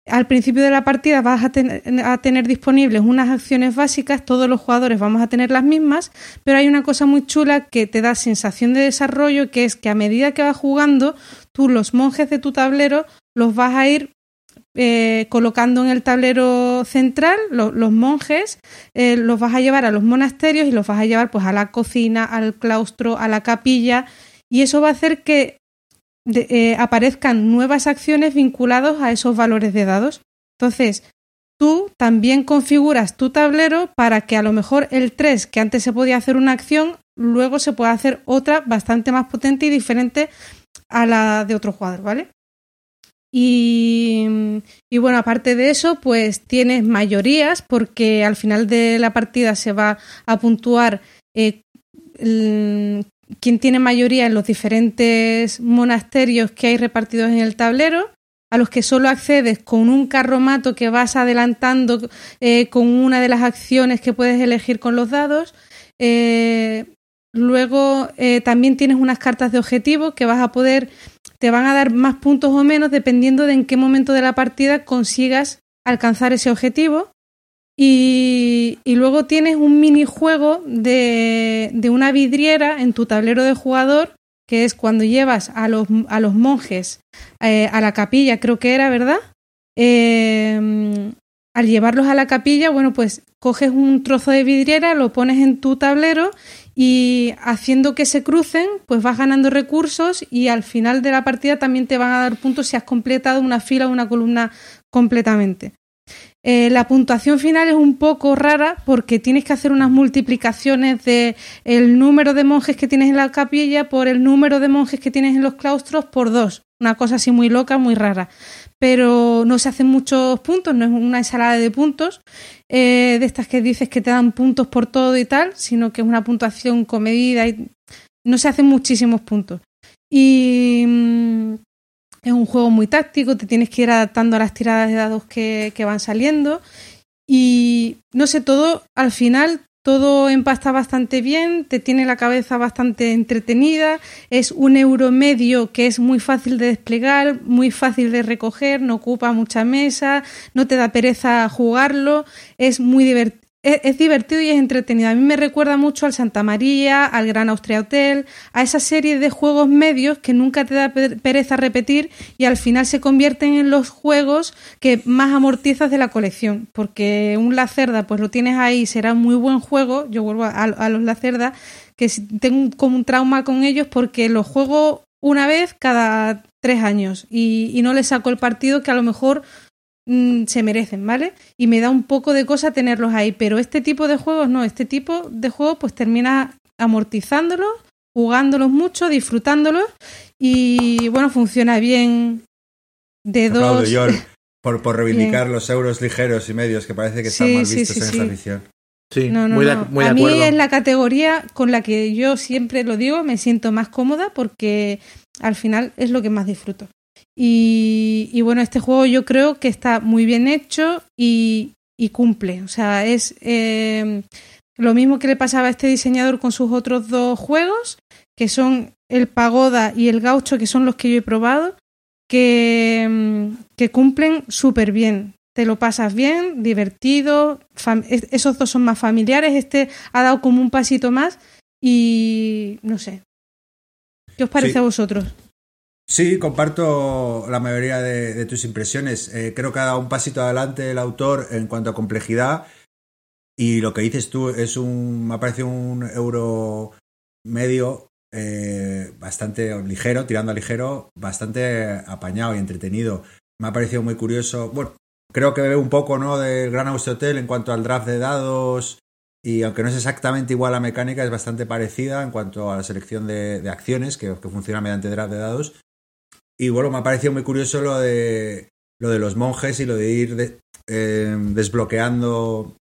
al principio de la partida vas a, a, tener disponibles unas acciones básicas, todos los jugadores vamos a tener las mismas, pero hay una cosa muy chula que te da sensación de desarrollo, que es que a medida que vas jugando, tú los monjes de tu tablero los vas a ir eh, colocando en el tablero central, lo, los monjes eh, los vas a llevar a los monasterios y los vas a llevar pues a la cocina, al claustro, a la capilla, y eso va a hacer que eh, aparezcan nuevas acciones vinculadas a esos valores de dados. Entonces, tú también configuras tu tablero para que a lo mejor el 3, que antes se podía hacer una acción, luego se pueda hacer otra bastante más potente y diferente a la de otro jugador, ¿vale? Y, bueno, aparte de eso, pues tienes mayorías porque al final de la partida se va a puntuar eh, quien tiene mayoría en los diferentes monasterios que hay repartidos en el tablero, a los que solo accedes con un carromato que vas adelantando eh, con una de las acciones que puedes elegir con los dados. Eh, luego eh, también tienes unas cartas de objetivo que vas a poder, te van a dar más puntos o menos dependiendo de en qué momento de la partida consigas alcanzar ese objetivo. Y, y, luego tienes un minijuego de, de una vidriera en tu tablero de jugador, que es cuando llevas a los, a los monjes eh, a la capilla, creo que era, ¿verdad? Eh, al llevarlos a la capilla, bueno, pues coges un trozo de vidriera, lo pones en tu tablero y haciendo que se crucen, pues vas ganando recursos y al final de la partida también te van a dar puntos si has completado una fila o una columna completamente. Eh, la puntuación final es un poco rara porque tienes que hacer unas multiplicaciones de el número de monjes que tienes en la capilla por el número de monjes que tienes en los claustros por dos. Una cosa así muy loca, muy rara. Pero no se hacen muchos puntos, no es una ensalada de puntos eh, de estas que dices que te dan puntos por todo y tal, sino que es una puntuación comedida y no se hacen muchísimos puntos. Y mm, es un juego muy táctico, te tienes que ir adaptando a las tiradas de dados que, que van saliendo. Y no sé, todo al final todo empasta bastante bien, te tiene la cabeza bastante entretenida, es un euro medio que es muy fácil de desplegar, muy fácil de recoger, no ocupa mucha mesa, no te da pereza jugarlo, es muy es, divertido y es entretenido. A mí me recuerda mucho al Santa María, al Gran Austria Hotel, a esa serie de juegos medios que nunca te da pereza repetir y al final se convierten en los juegos que más amortizas de la colección. Porque un Lacerda, pues lo tienes ahí, será un muy buen juego. Yo vuelvo a, a los Lacerda, que tengo como un trauma con ellos porque los juego una vez cada tres años y, y no les saco el partido que a lo mejor Mm, se merecen, ¿vale? Y me da un poco de cosa tenerlos ahí, pero este tipo de juegos no, este tipo de juegos pues termina amortizándolos, jugándolos mucho, disfrutándolos y bueno, funciona bien de dos. por, por reivindicar los euros ligeros y medios que parece que están mal vistos en esta edición. Sí, no, no, muy de, muy a mí es la categoría con la que yo siempre lo digo, me siento más cómoda porque al final es lo que más disfruto. Y, y, bueno, este juego yo creo que está muy bien hecho y, y cumple. O sea, es eh, lo mismo que le pasaba a este diseñador con sus otros dos juegos, que son el Pagoda y el Gaucho, que son los que yo he probado, que, que cumplen súper bien. Te lo pasas bien, divertido, esos dos son más familiares, este ha dado como un pasito más y no sé. ¿Qué os parece sí. a vosotros? Sí, comparto la mayoría de, tus impresiones. Eh, creo que ha dado un pasito adelante el autor en cuanto a complejidad y lo que dices tú es un, me ha parecido un euro medio eh, bastante ligero, tirando a ligero, bastante apañado y entretenido. Me ha parecido muy curioso. Bueno, creo que bebe un poco ¿no? del Gran Hotel en cuanto al draft de dados. Y aunque no es exactamente igual la mecánica, es bastante parecida en cuanto a la selección de, acciones que, funciona mediante draft de dados. Y bueno, me ha parecido muy curioso lo de, lo de los monjes y lo de ir de, eh, desbloqueando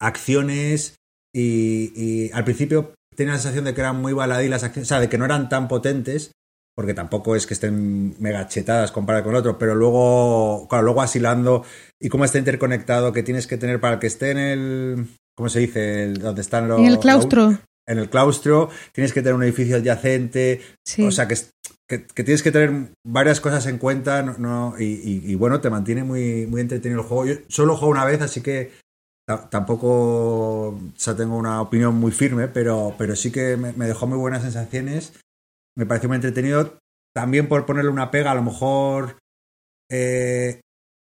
acciones. Y, y, al principio tenía la sensación de que eran muy baladí las acciones, o sea, de que no eran tan potentes, porque tampoco es que estén mega chetadas comparado con otro, pero luego, claro, luego asilando y cómo está interconectado que tienes que tener para que esté en el, ¿cómo se dice? El, donde están los... En el claustro. Los, en el claustro, tienes que tener un edificio adyacente, sí. o sea, que, que, tienes que tener varias cosas en cuenta, no, no y, y, y, bueno, te mantiene muy, muy entretenido el juego. Yo solo juego una vez, así que tampoco o tengo una opinión muy firme, pero, pero sí que me, me, dejó muy buenas sensaciones. Me pareció muy entretenido. También por ponerle una pega, a lo mejor eh,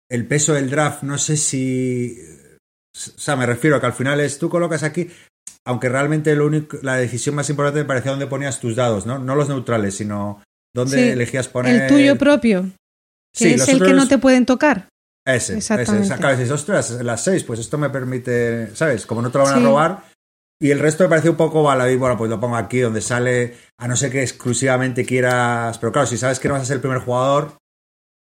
el peso del draft, no sé si. O sea, me refiero a que al final es tú colocas aquí, aunque realmente lo único, la decisión más importante me parecía dónde ponías tus dados, ¿no? No los neutrales, sino dónde sí, elegías poner. El tuyo propio, que sí, es el otros... que no te pueden tocar. Ese, ese. Acabas dices, ostras, las seis, pues esto me permite, ¿sabes? Como no te lo van a sí. robar. Y el resto me parece un poco baladí. Bueno, pues lo pongo aquí donde sale, a no ser que exclusivamente quieras. Pero claro, si sabes que no vas a ser el primer jugador.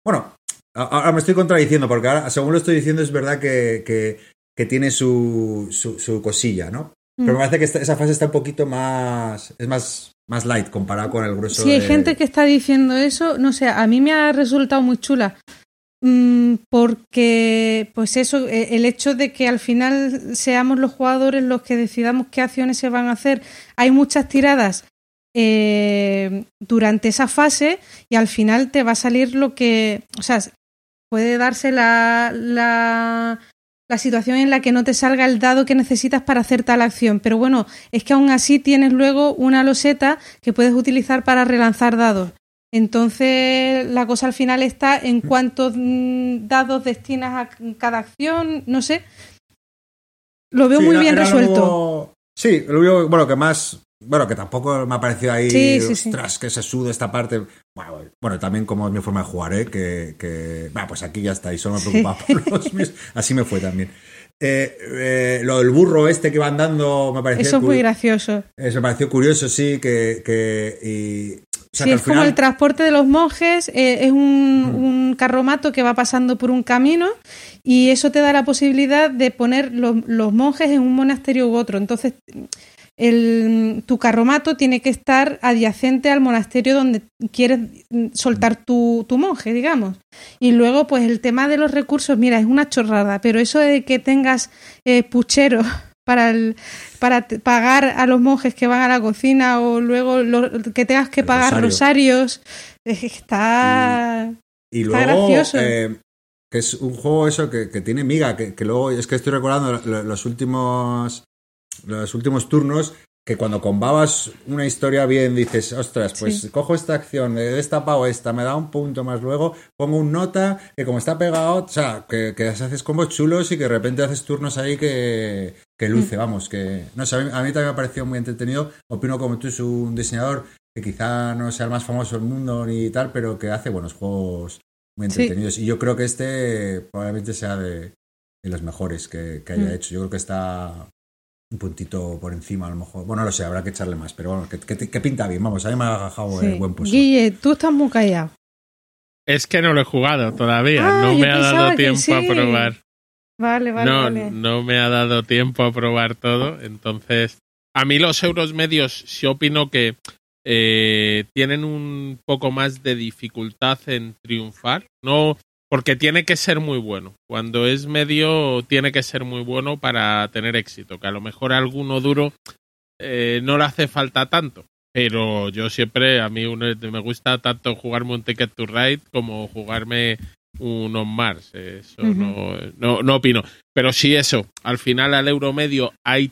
Bueno, ahora me estoy contradiciendo, porque ahora, según lo estoy diciendo, es verdad que, que, que tiene su, su, su, cosilla, ¿no? Mm. Pero me parece que esta, esa fase está un poquito más. Es más, más light comparado con el grueso. Sí, hay de... gente que está diciendo eso. No sé, a mí me ha resultado muy chula Mm, porque pues eso e, el hecho de que al final seamos los jugadores los que decidamos qué acciones se van a hacer hay muchas tiradas eh, durante esa fase y al final te va a salir lo que o sea puede darse la, la la situación en la que no te salga el dado que necesitas para hacer tal acción. Pero bueno, es que aún así tienes luego una loseta que puedes utilizar para relanzar dados. Entonces, la cosa al final está en cuántos mm, dados destinas a cada acción, no sé. Lo veo sí, muy era, bien era resuelto. Sí, lo veo, bueno, que más, bueno, que tampoco me ha parecido ahí, sí, sí, ostras, sí. que se sude esta parte. Bueno, bueno, también como es mi forma de jugar, ¿eh? Que, que, bueno, pues aquí ya está, y solo me preocupaba por los míos. Así me fue también. Eh, eh, lo del burro este que va andando me pareció eso es muy gracioso eso me pareció curioso sí que, que y, o sea, sí, es final... como el transporte de los monjes, eh, es un, mm. un, carromato que va pasando por un camino y eso te da la posibilidad de poner los, los monjes en un monasterio u otro. Entonces, el, tu carromato tiene que estar adyacente al monasterio donde quieres soltar tu, tu, monje, digamos. Y luego, pues el tema de los recursos, mira, es una chorrada, pero eso de que tengas eh, puchero para, el, para pagar a los monjes que van a la cocina o luego lo, que tengas que pagar Rosario. rosarios, está, y, y está luego, gracioso. Eh, que es un juego eso que, que tiene miga, que, que, luego es que estoy recordando los últimos los últimos turnos que cuando combabas una historia bien dices, ostras, pues sí. cojo esta acción, he destapado esta, me da un punto más luego, pongo un nota que como está pegado, o sea, que, que haces combos chulos y que de repente haces turnos ahí que, que luce, mm. vamos, que no sé, a mí, a mí, también me ha parecido muy entretenido, opino como tú es un diseñador que quizá no sea el más famoso del mundo ni tal, pero que hace buenos juegos muy entretenidos sí. y yo creo que este probablemente sea de, de los mejores que, que haya mm. hecho, yo creo que está un puntito por encima a lo mejor. Bueno, no lo sé, habrá que echarle más, pero bueno, que, que, que pinta bien, vamos, a mí me ha agajado sí. el buen puesto. Guille, tú estás muy callado. Es que no lo he jugado todavía, ah, no me ha dado tiempo sí. a probar. Vale, vale, no, vale. No me ha dado tiempo a probar todo, entonces a mí los euros medios sí opino que eh, tienen un poco más de dificultad en triunfar. No, porque tiene que ser muy bueno. Cuando es medio, tiene que ser muy bueno para tener éxito. Que a lo mejor alguno duro eh, no le hace falta tanto. Pero yo siempre, a mí me gusta tanto jugarme un Ticket to Ride como jugarme un On Mars. Eso uh -huh. no, no, no opino. Pero sí eso, al final al euro medio hay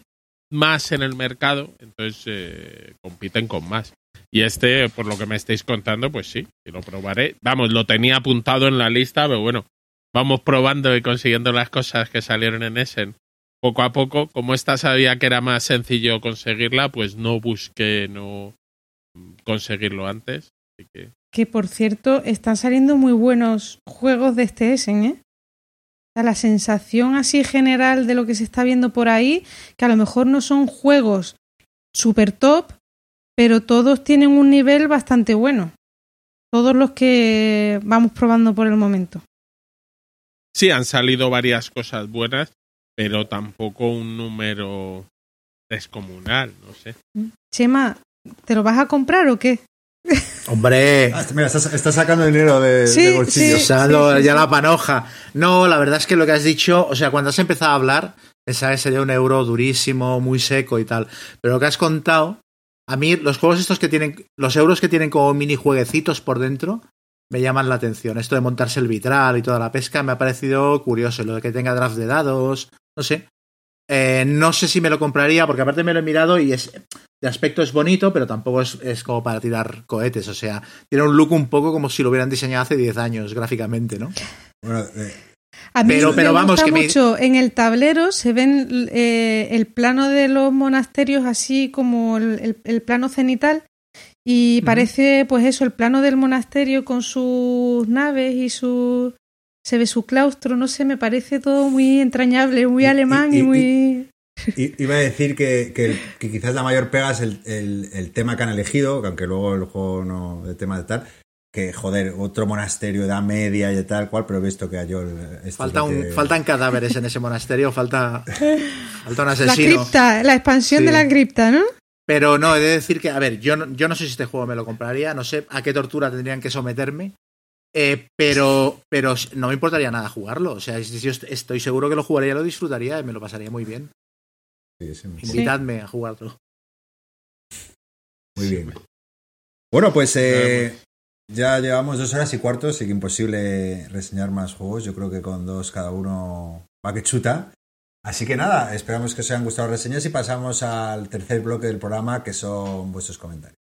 más en el mercado, entonces eh, compiten con más. Y este, por lo que me estáis contando, pues sí, lo probaré. Vamos, lo tenía apuntado en la lista, pero bueno, vamos probando y consiguiendo las cosas que salieron en Essen poco a poco. Como esta sabía que era más sencillo conseguirla, pues no busqué no conseguirlo antes. Que... que por cierto, están saliendo muy buenos juegos de este Essen, ¿eh? La sensación así general de lo que se está viendo por ahí, que a lo mejor no son juegos super top, pero todos tienen un nivel bastante bueno. Todos los que vamos probando por el momento. Sí, han salido varias cosas buenas, pero tampoco un número descomunal, no sé. Chema, ¿te lo vas a comprar o qué? Hombre, Ah, mira, estás, estás sacando dinero de, Sí, bolsillo. sí. usando sí, ya sí. la panoja. No, la verdad es que lo que has dicho, o sea, cuando has empezado a hablar, que sería un euro durísimo, muy seco y tal. Pero lo que has contado, a mí los juegos estos que tienen, los euros que tienen como mini jueguecitos por dentro, me llaman la atención. Esto de montarse el vitral y toda la pesca me ha parecido curioso. Lo de que tenga draft de dados, no sé. Eh, no sé si me lo compraría, porque aparte me lo he mirado y es de aspecto es bonito, pero tampoco es, es como para tirar cohetes. O sea, tiene un look un poco como si lo hubieran diseñado hace 10 años gráficamente, ¿no? Bueno, eh, A mí Pero- me pero vamos, gusta que me- mucho. En el tablero se ven eh, el plano de los monasterios así como el, el- el plano cenital y parece pues eso, el plano del monasterio con sus naves y su... Se ve su claustro, no sé, me parece todo muy entrañable, muy Y- alemán y, y- muy... iba a decir que, que- que quizás la mayor pega es el, el- tema que han elegido, que aunque luego el juego no, el tema de tal, que joder, otro monasterio de edad media y tal cual, pero he visto que esto es Falta un, que- Faltan cadáveres en ese monasterio, falta, falta un La asesino. cripta, la expansión Sí. de la cripta, ¿no? Pero no, he de decir que, a ver, yo no, yo no sé si este juego me lo compraría, no sé a qué tortura tendrían que someterme, eh, pero, pero no me importaría nada jugarlo. O sea, si yo est- estoy seguro que lo jugaría, lo disfrutaría y me lo pasaría muy bien. Sí, sí, sí. Invitadme a jugarlo. Muy bien. Bueno, pues eh, ya llevamos dos horas y cuarto, así que imposible reseñar más juegos. Yo creo que con dos cada uno va que chuta. Así que nada, esperamos que os hayan gustado las reseñas y pasamos al tercer bloque del programa, que son vuestros comentarios.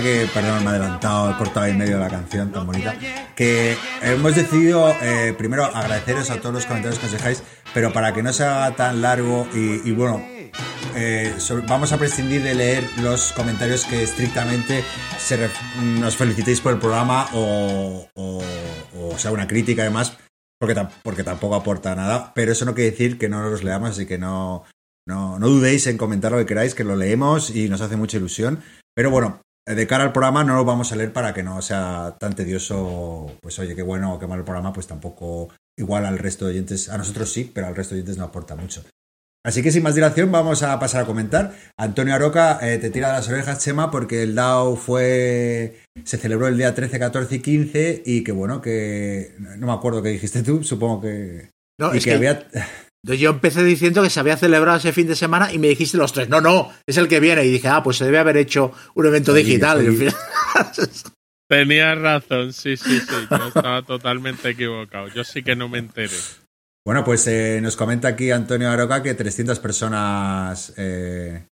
Que, perdón, me he adelantado, he cortado en medio la canción tan bonita, que hemos decidido eh, primero agradeceros a todos los comentarios que os dejáis, pero para que no sea tan largo y, bueno, eh, vamos a prescindir de leer los comentarios que estrictamente se nos felicitéis por el programa o, sea una crítica además, porque, porque tampoco aporta nada, pero eso no quiere decir que no los leamos, así que no, no, no dudéis en comentar lo que queráis, que lo leemos y nos hace mucha ilusión. Pero bueno, de cara al programa no lo vamos a leer para que no sea tan tedioso, pues oye, qué bueno o qué mal el programa, pues tampoco igual al resto de oyentes, a nosotros sí, pero al resto de oyentes no aporta mucho. Así que sin más dilación vamos a pasar a comentar. Antonio Aroca eh, te tira de las orejas, Chema, porque el DAO fue se celebró el día 13, 14 y 15 y que bueno, que no me acuerdo qué dijiste tú, supongo que... No, y es que que había... yo empecé diciendo que se había celebrado ese fin de semana y me dijiste los tres, no, no, es el que viene. Y dije, ah, pues se debe haber hecho un evento digital. Final- Tenías razón, sí, sí, sí. Yo estaba totalmente equivocado. Yo sí que no me enteré. Bueno, pues eh, nos comenta aquí Antonio Aroca que 300 personas... eh,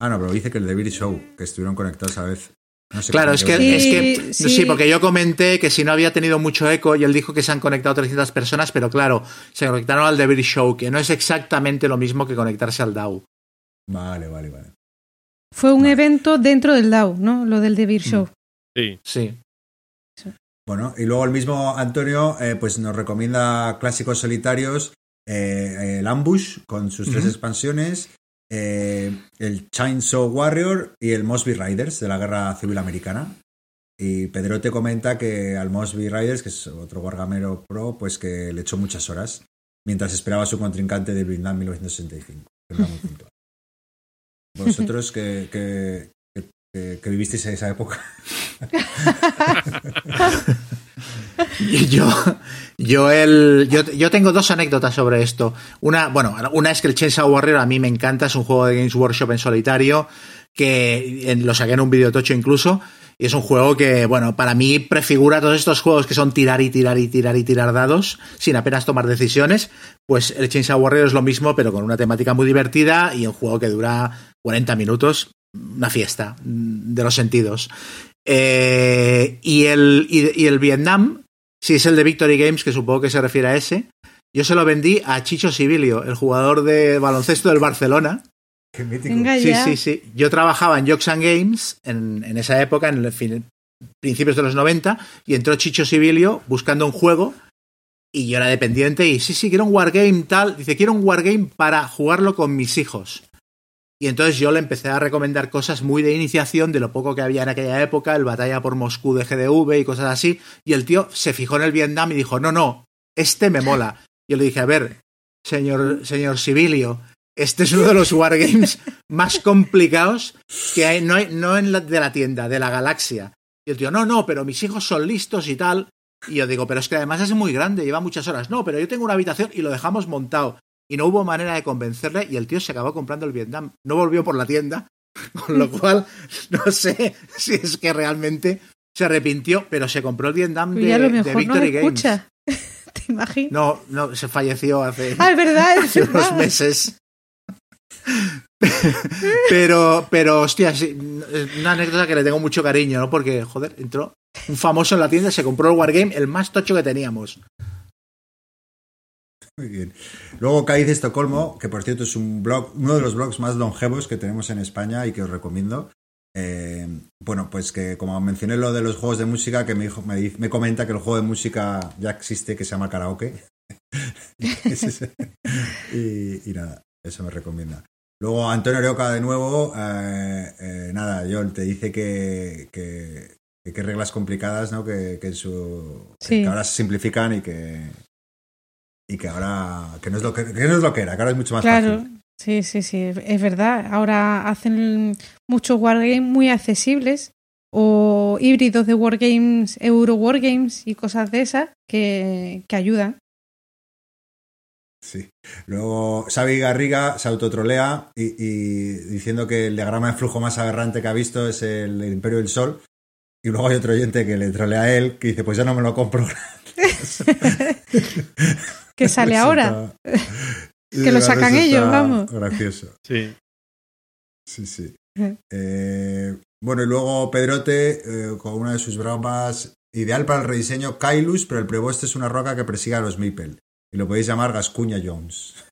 Ah, no, pero dice que el Beer Show, que estuvieron conectados a la vez. No sé Claro, es que. Sí, es que sí. sí. porque yo comenté que si no había tenido mucho eco y él dijo que se han conectado 300 personas, pero claro, se conectaron al Beer Show, que no es exactamente lo mismo que conectarse al DAO. Vale, vale, vale. Fue un Vale. evento dentro del DAO, ¿no? Lo del Beer Show. Sí. Sí. Bueno, y luego el mismo Antonio eh, pues nos recomienda clásicos solitarios, eh, el Ambush con sus tres expansiones, eh, el Chainsaw Warrior y el Mosby Riders de la Guerra Civil Americana. Y Pedro te comenta que al Mosby Riders, que es otro wargamero pro, pues que le echó muchas horas mientras esperaba a su contrincante de Vietnam 1965. que era muy puntual. Vosotros que, que, que- vivisteis esa época. Yo, yo, el, yo, yo tengo dos anécdotas sobre esto. Una, bueno, una es que el Chainsaw Warrior a mí me encanta, es un juego de Games Workshop en solitario, que en- lo saqué en un videotocho incluso, y es un juego que, bueno, para mí prefigura todos estos juegos que son tirar y tirar y tirar y tirar dados, sin apenas tomar decisiones, pues el Chainsaw Warrior es lo mismo, pero con una temática muy divertida y un juego que dura 40 minutos, una fiesta mm, de los sentidos. Eh, y, el, y, y el Vietnam, si es el de Victory Games, que supongo que se refiere a ese, yo se lo vendí a Chicho Sibilio, el jugador de baloncesto del Barcelona. Qué mítico. Sí, sí, sí. Yo trabajaba en Jokes and Games en, en esa época, en el fin- principios de los 90, y entró Chicho Sibilio buscando un juego y yo era dependiente y sí, sí, quiero un wargame tal. Dice, quiero un wargame para jugarlo con mis hijos. Y entonces yo le empecé a recomendar cosas muy de iniciación de lo poco que había en aquella época, el Batalla por Moscú de GDV y cosas así. Y el tío se fijó en el Vietnam y dijo, no, no, este me mola. Yo le dije, a ver, señor, señor Sibilio, este es uno de los wargames más complicados que hay, no, hay, no en la, de la tienda, de la galaxia. Y el tío, no, no, pero mis hijos son listos y tal. Y yo digo, pero es que además es muy grande, lleva muchas horas. No, pero yo tengo una habitación y lo dejamos montado. Y no hubo manera de convencerle y el tío se acabó comprando el Vietnam. No volvió por la tienda, con lo cual no sé si es que realmente se arrepintió, pero se compró el Vietnam de, Y a lo de mejor no Victory Games. escucha. ¿Te imaginas? No, no, se falleció hace, Ah, verdad, hace unos meses. Pero, pero, hostia, sí, es una anécdota que le tengo mucho cariño, ¿no? Porque, joder, entró un famoso en la tienda se compró el Wargame, el más tocho que teníamos. Muy bien. Luego Cádiz de Estocolmo, que por cierto es un blog, uno de los blogs más longevos que tenemos en España y que os recomiendo. Eh, bueno, pues que como mencioné lo de los juegos de música, que me, dijo, me, me comenta que el juego de música ya existe, que se llama karaoke. Y, y nada, eso me recomienda. Luego Antonio Oreoca de nuevo, eh, eh, nada, John, te dice que, que, que reglas complicadas, ¿no? Que, que en su Sí. que ahora se simplifican y que y que ahora que no es lo que, que no es lo que era, que ahora es mucho más Claro, fácil. sí, sí, sí, es verdad. Ahora hacen muchos wargames muy accesibles o híbridos de wargames, euro wargames y cosas de esas que, que ayudan. Sí. Luego Xavi Garriga se autotrolea y, y diciendo que el diagrama de flujo más aberrante que ha visto es el, el Imperio del Sol. Y luego hay otro oyente que le trolea a él que dice, pues ya no me lo compro. Que sale ahora. Que lo sacan ellos, vamos. Gracioso. Sí. Sí, sí. Eh. Eh, bueno, y luego Pedrote, eh, con una de sus bromas, ideal para el rediseño Kailus, pero el preboste es una roca que persigue a los Meeple. Y lo podéis llamar Gascuña Jones.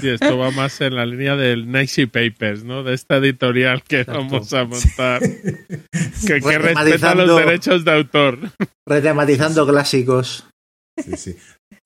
Sí, esto va más en la línea del Nicey Papers, ¿no? De esta editorial que Exacto. vamos a montar. Que, que respeta los derechos de autor. Retematizando clásicos. Sí, sí.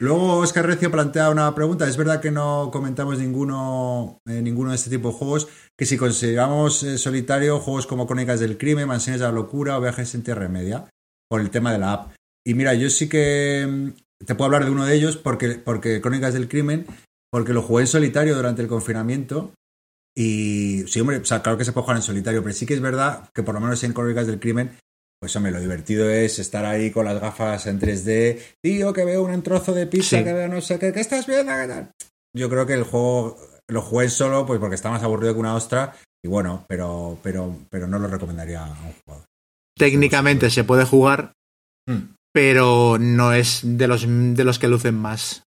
Luego Oscar Recio plantea una pregunta. Es verdad que no comentamos ninguno, eh, ninguno de este tipo de juegos. Que si consideramos eh, solitario juegos como Crónicas del Crimen, Mansiones de la Locura o Viajes en Tierra Media, por el tema de la app. Y mira, yo sí que mm, te puedo hablar de uno de ellos porque, porque Crónicas del Crimen, porque lo jugué en solitario durante el confinamiento. Y sí, hombre, o sea, claro que se puede jugar en solitario, pero sí que es verdad que por lo menos en Crónicas del Crimen pues hombre, lo divertido es estar ahí con las gafas en 3D. Tío, que veo un trozo de pizza, Sí. que veo no sé qué, ¿qué estás viendo? ¿Qué tal? Yo creo que el juego lo jugué solo, pues porque está más aburrido que una ostra. Y bueno, pero, pero, pero no lo recomendaría a un jugador. Técnicamente se puede jugar, Hmm. pero no es de los, de los que lucen más.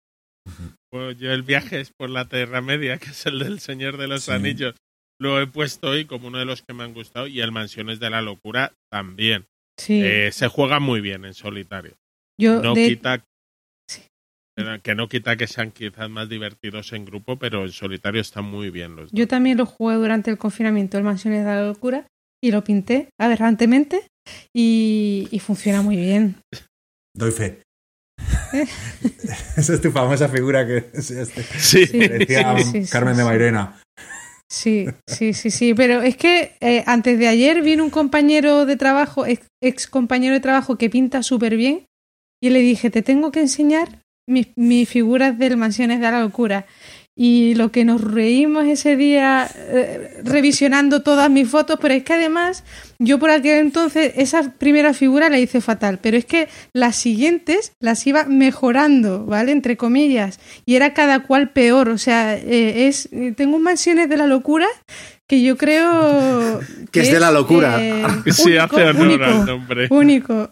Pues yo el viaje es por la Tierra Media, que es el del Señor de los Sí. Anillos. Lo he puesto hoy como uno de los que me han gustado y el Mansiones de la Locura también. Sí, Eh, se juega muy bien en solitario. yo No de- quita Sí. que no quita que sean quizás más divertidos en grupo, pero en solitario están muy bien los dos. yo también lo jugué durante el confinamiento, el Mansiones de la Locura, y lo pinté aberrantemente y, y funciona muy bien. Doy fe. Esa es tu famosa figura que este, Sí. Sí. decía Sí, sí, sí, Carmen de. Mairena. Sí, sí, sí, sí, pero es que eh, antes de ayer vino un compañero de trabajo, ex, compañero de trabajo que pinta súper bien y le dije, te tengo que enseñar mis, mis figuras del Mansiones de la Locura. Y lo que nos reímos ese día eh, revisionando todas mis fotos, pero es que además yo por aquel entonces esa primera figura la hice fatal, pero es que las siguientes las iba mejorando, ¿vale? Entre comillas, y era cada cual peor, o sea, eh, es eh, tengo un mansiones de la locura que yo creo Que es de la locura. eh, Sí, único, hace honor único, al nombre. único.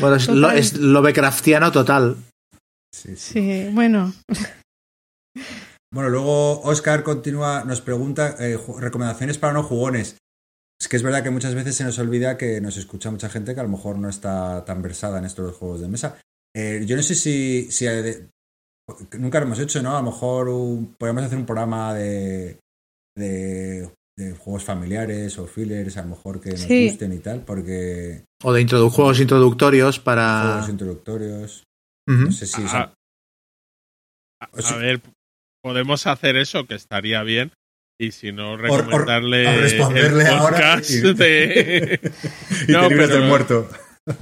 Bueno, es, lo, Total. es Lovecraftiano total. Sí, sí. Sí, bueno, Bueno, luego Oscar continúa, nos pregunta eh, recomendaciones para no jugones. Es que es verdad que muchas veces se nos olvida que nos escucha mucha gente que a lo mejor no está tan versada en estos juegos de mesa. Eh, yo no sé si, si hay de- nunca lo hemos hecho, ¿no? A lo mejor un- podríamos hacer un programa de, de, de juegos familiares o fillers, a lo mejor que nos Sí. gusten y tal, porque O de introdu- juegos introductorios para. juegos introductorios. No sé si A, O sea- a ver, podemos hacer eso, que estaría bien. Y si no, recomendarle o responderle el ahora podcast y- de... y No, te pero- del muerto.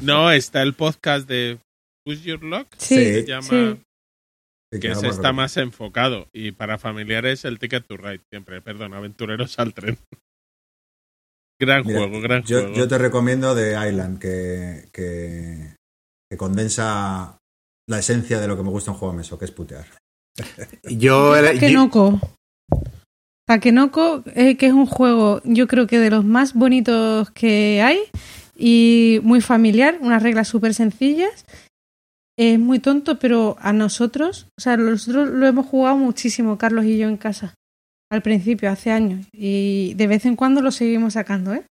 No, está el podcast de Push Your Luck, sí, Sí. se llama, sí. Que ese está más enfocado. Y para familiares, el Ticket to Ride, siempre, perdón, Aventureros al Tren. Gran Mira, juego, gran yo, juego. yo te recomiendo The Island, que, que, que condensa la esencia de lo que me gusta en juego de mesa, que es putear. Yo, era- Takenoko. Takenoko, eh, que es un juego, yo creo que de los más bonitos que hay y muy familiar, unas reglas súper sencillas. Es muy tonto, pero a nosotros, o sea, nosotros lo hemos jugado muchísimo, Carlos y yo en casa, al principio, hace años, y de vez en cuando lo seguimos sacando, ¿eh?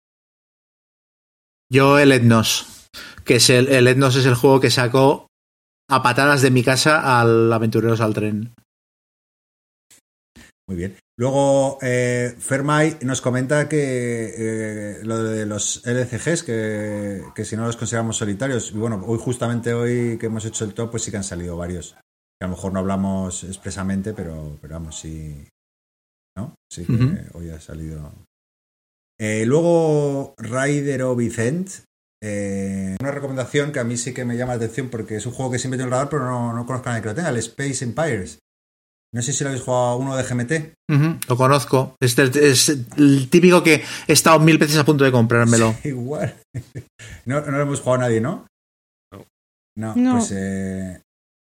yo el Etnos. Que es el, el Etnos es el juego que sacó a patadas de mi casa al Aventureros al Tren. Muy bien. Luego, eh, Fermay nos comenta que eh, lo de los LCGs, que, que si no los consideramos solitarios, y bueno, hoy justamente hoy que hemos hecho el top, pues sí que han salido varios. Que a lo mejor no hablamos expresamente, pero, pero vamos, sí. ¿No? Sí que hoy ha salido. Eh, luego, Raider o Vicent. Eh, una recomendación que a mí sí que me llama la atención porque es un juego que siempre tengo en el radar, pero no, no conozco a nadie que lo tenga, el Space Empires. No sé si lo habéis jugado uno de GMT. Lo conozco. Este es el típico que he estado mil veces a punto de comprármelo. Igual. No, no lo hemos jugado nadie, ¿no? No. No, No. pues eh,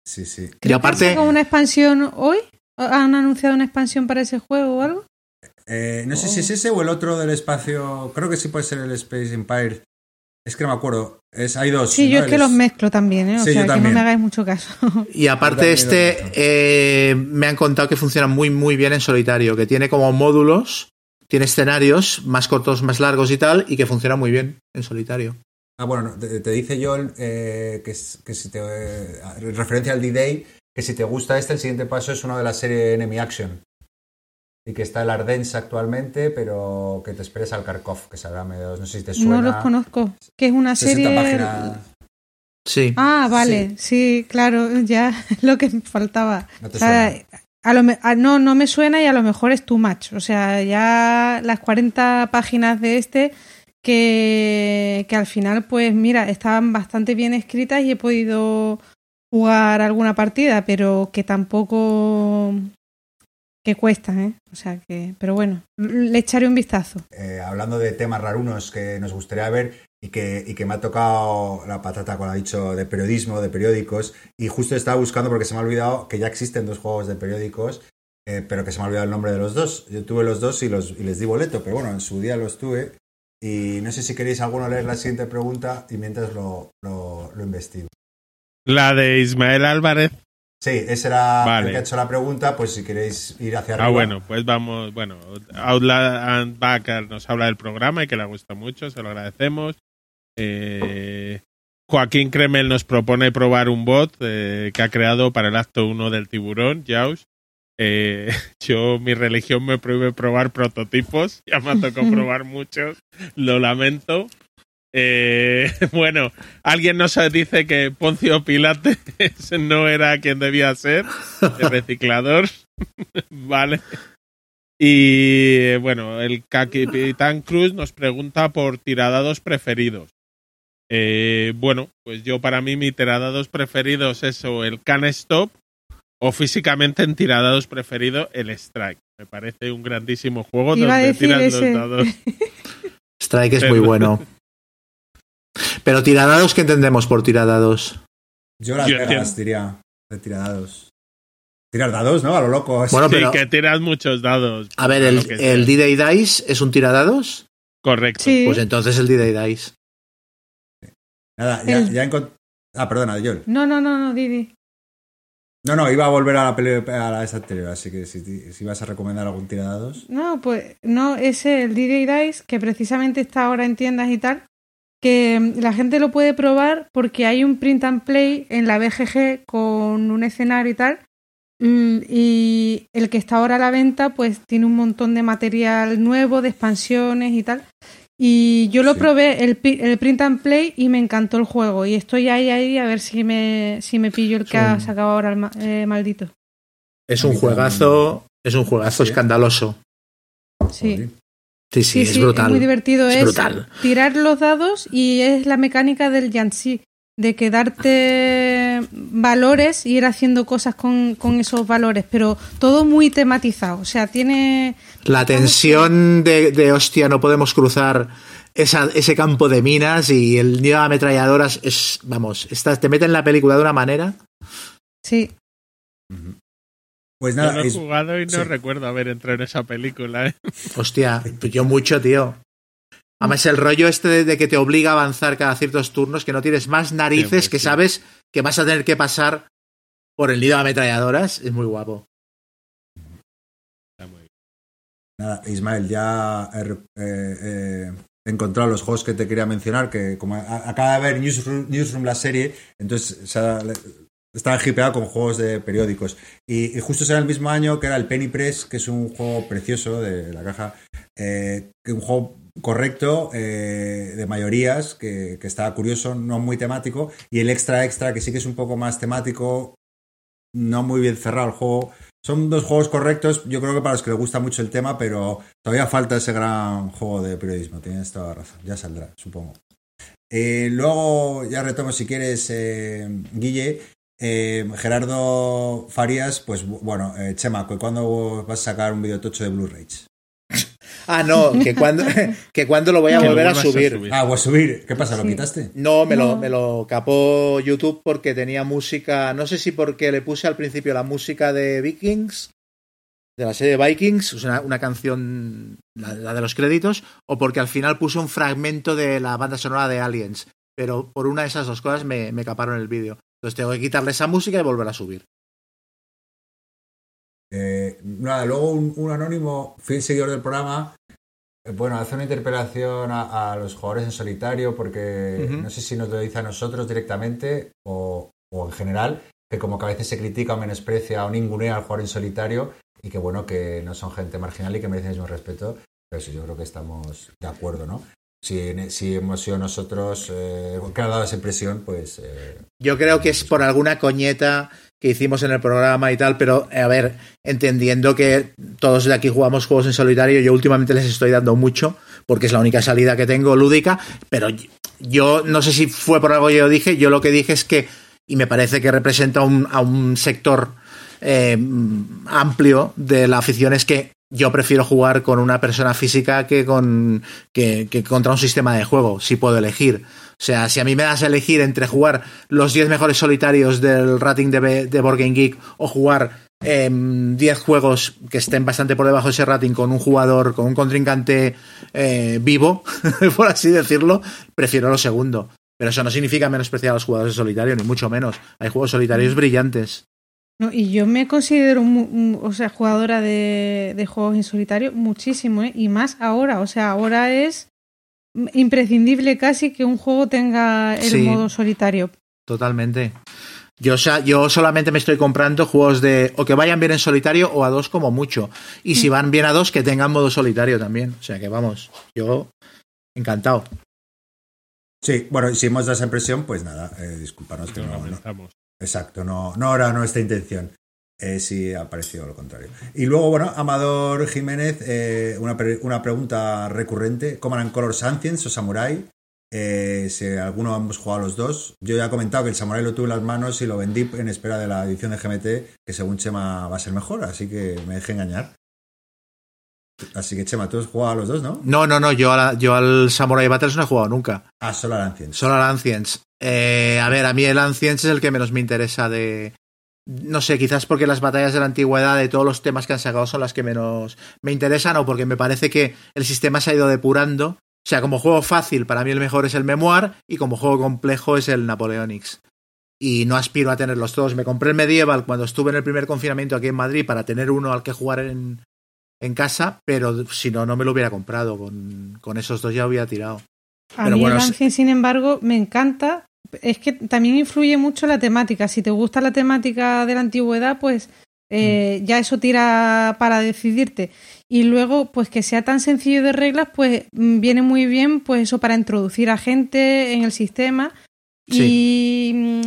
sí, sí. Y aparte, una expansión hoy. ¿Han anunciado una expansión para ese juego o algo? Eh, no sé si es ese o el otro del espacio. Creo que sí puede ser el Space Empire. Es que no me acuerdo. Es, hay dos. Sí, ¿no? yo es que los mezclo también, ¿eh? O Sí, yo sea, que no me hagáis mucho caso. y aparte Yo este, eh, me han contado que funciona muy, muy bien en solitario, que tiene como módulos, tiene escenarios más cortos, más largos y tal, y que funciona muy bien en solitario. Ah, bueno, no, te, te dice Joel eh, que, si te. eh, referencia al D-Day, que si te gusta este, el siguiente paso es uno de la serie Enemy Action. Y que está el Ardens actualmente, pero que te esperes al Kharkov, que saldrá a mediados. No sé si te suena. No los conozco. Que es una 60 serie. páginas. Sí. Ah, vale, sí. claro, ya es lo que me faltaba. No te O sea, suena. a lo me- a- no, no me suena y a lo mejor es too much. O sea, ya las 40 páginas de este que, que al final, pues mira, estaban bastante bien escritas y he podido jugar alguna partida, pero que tampoco que cuesta, ¿eh? O sea que, pero bueno, le echaré un vistazo. eh, hablando de temas rarunos que nos gustaría ver y que, y que me ha tocado la patata cuando ha dicho de periodismo, de periódicos, y justo estaba buscando porque se me ha olvidado que ya existen dos juegos de periódicos, eh, pero que se me ha olvidado el nombre de los dos. Yo tuve los dos y, los, y les di boleto, pero bueno, en su día los tuve. Y no sé si queréis alguno leer la siguiente pregunta y mientras lo, lo, lo investigo. La de Ismael Álvarez. Sí, ese era Vale. el que ha hecho la pregunta, pues si queréis ir hacia arriba. Ah, bueno, pues vamos. Bueno, Outland Backer nos habla del programa y que le gusta mucho, se lo agradecemos. Eh, Joaquín Kremel nos propone probar un bot eh, que ha creado para el acto 1 del tiburón, Jaws. Eh, yo, mi religión me prohíbe probar prototipos, ya me ha tocado probar muchos, lo lamento. Eh, bueno, alguien nos dice que Poncio Pilates no era quien debía ser, el reciclador. vale. Y bueno, el Capitán Cruz nos pregunta por tiradados preferidos. Eh, bueno, pues yo para mí mi tiradados preferidos es o el Can Stop o físicamente en tiradados preferido el Strike. Me parece un grandísimo juego Iba a donde decir tiras ese. los dados. Strike es Pero- muy bueno. Pero tiradados, ¿qué entendemos por tiradados? Yo las Yo diría de tiradados. Tirar dados, ¿no? A lo loco. Bueno, Sí, pero- que tiras muchos dados. A ver, ¿el, el D-Day Dice es un tiradados? Correcto. Sí. Pues entonces el D-Day Dice. Nada, ya, El- ya encont- Ah, perdona, Joel. No, no, no, no, Didi. No, no, iba a volver a la peli a la esa anterior, así que si, si vas a recomendar algún tiradados. No, pues no, ese el DJ Dice, que precisamente está ahora en tiendas y tal, que la gente lo puede probar porque hay un print and play en la BGG con un escenario y tal. mm, Y el que está ahora a la venta, pues tiene un montón de material nuevo, de expansiones y tal. Y yo lo Sí. probé, el, el print and play, y me encantó el juego. Y estoy ahí, ahí, a ver si me, si me pillo el que ha un- sacado ahora el ma- eh, maldito. Es A un juegazo, es un juegazo Sí. escandaloso. Sí. Sí, sí, es brutal. Es muy divertido. Es Es, brutal. tirar los dados y es la mecánica del Yanxi, de que darte valores y ir haciendo cosas con, con esos valores, pero todo muy tematizado. O sea, tiene. La tensión de, de hostia, no podemos cruzar esa- ese campo de minas y el nido de ametralladoras es, vamos, está- te mete en la película de una manera. Sí. Pues Yo nada, no he es- jugado y no sí. recuerdo haber entrado en esa película. ¿eh? Hostia, pues yo mucho, tío. Además, el rollo este de, que te obliga a avanzar cada ciertos turnos, que no tienes más narices, Sí, que sí. sabes que vas a tener que pasar por el nido de ametralladoras, es muy guapo. Está muy bien. nada, Ismael, ya he, eh, eh, he encontrado los juegos que te quería mencionar, que como a- acaba de ver Newsroom, Newsroom la serie, entonces estaba hipeado con juegos de periódicos. Y, y justo será el mismo año que era el Penny Press, que es un juego precioso de la caja, eh, un juego correcto eh, de mayorías, que, que está curioso, no muy temático, y el extra extra, que sí que es un poco más temático, no muy bien cerrado el juego. Son dos juegos correctos, yo creo que para los que les gusta mucho el tema, pero todavía falta ese gran juego de periodismo, tienes toda la razón, ya saldrá, supongo. Eh, luego, ya retomo si quieres, Guille, eh, Gerardo Farías, pues bu- bueno, eh, Chema, ¿cu- ¿cuándo vas a sacar un videotocho de Blu-rays? Ah, no, que cuando, que cuando lo voy a Que volver a subir. Ah, voy a subir, ¿qué pasa? ¿Lo Sí. quitaste? No, me, Lo, me lo capó YouTube porque tenía música, no sé si porque le puse al principio la música de Vikings, de la serie Vikings, una, una canción, la, la de los créditos, o porque al final puse un fragmento de la banda sonora de Aliens. Pero por una de esas dos cosas me, me caparon el vídeo. Entonces tengo que quitarle esa música y volver a subir. Eh, nada, luego un, un anónimo, fiel seguidor del programa, eh, bueno, hace una interpelación a, a los jugadores en solitario porque no sé si nos lo dice a nosotros directamente o, o en general, que como que a veces se critica o menosprecia o ningunea al jugador en solitario y que bueno, que no son gente marginal y que merecen el mismo respeto, pero eso yo creo que estamos de acuerdo, ¿no? Si, hemos sido nosotros eh, que ha impresión, pues eh, Yo creo que es por alguna coñeta que hicimos en el programa y tal, pero eh, a ver, entendiendo que todos de aquí jugamos juegos en solitario, yo últimamente les estoy dando mucho, porque es la única salida que tengo lúdica, pero yo- yo no sé si fue por algo que yo dije, yo lo que dije es que, y me parece que representa un- a un sector eh, amplio de la afición, es que yo prefiero jugar con una persona física que, con, que, contra un sistema de juego, si puedo elegir. O sea, si a mí me das a elegir entre jugar los 10 mejores solitarios del rating de, de Board Game Geek o jugar em, 10 juegos que estén bastante por debajo de ese rating con un jugador, con un contrincante eh, vivo, por así decirlo, prefiero lo segundo. Pero eso no significa menospreciar a los jugadores de solitario, ni mucho menos. Hay juegos solitarios brillantes. No, y yo me considero o sea, jugadora de, de juegos en solitario muchísimo, ¿eh? y más ahora. O sea, ahora es imprescindible casi que un juego tenga el Sí. modo solitario. Totalmente. Yo, o sea, yo solamente me estoy comprando juegos de o que vayan bien en solitario o a dos como mucho. Y si van bien a dos, que tengan modo solitario también. O sea que vamos, yo encantado. Sí, bueno, y si hemos dado esa impresión, pues nada, eh, discúlpanos que Lo no. Exacto, no, no era nuestra intención. Eh, sí, ha parecido lo contrario. Y luego, bueno, Amador Jiménez, eh, una, pre- una pregunta recurrente: Command and Colors Ancients o Samurai? Eh, si alguno hemos jugado los dos. Yo ya he comentado que el Samurai lo tuve en las manos y lo vendí en espera de la edición de GMT, que según Chema va a ser mejor, así que me dejé engañar. Así que, Chema, tú has jugado a los dos, ¿no? No, no, no, yo, a la- yo al Samurai Battles no he jugado nunca. Ah, solo al Ancients. Solo al Ancients. Eh, a ver, a mí el Ancients es el que menos me interesa de... No sé, quizás porque las batallas de la antigüedad de todos los temas que han sacado son las que menos me interesan o porque me parece que el sistema se ha ido depurando. O sea, como juego fácil, para mí el mejor es el Memoir y como juego complejo es el Napoleonics. Y no aspiro a tenerlos todos. Me compré el Medieval cuando estuve en el primer confinamiento aquí en Madrid para tener uno al que jugar en, en casa, pero si no, no me lo hubiera comprado. Con, con esos dos ya hubiera tirado. A Pero mí bueno, el sí. Ancient, sin embargo, me encanta. Es que también influye mucho la temática. Si te gusta la temática de la antigüedad, pues eh, Mm. ya eso tira para decidirte. Y luego, pues que sea tan sencillo de reglas, pues mm, viene muy bien, pues eso para introducir a gente en el sistema. Y mm,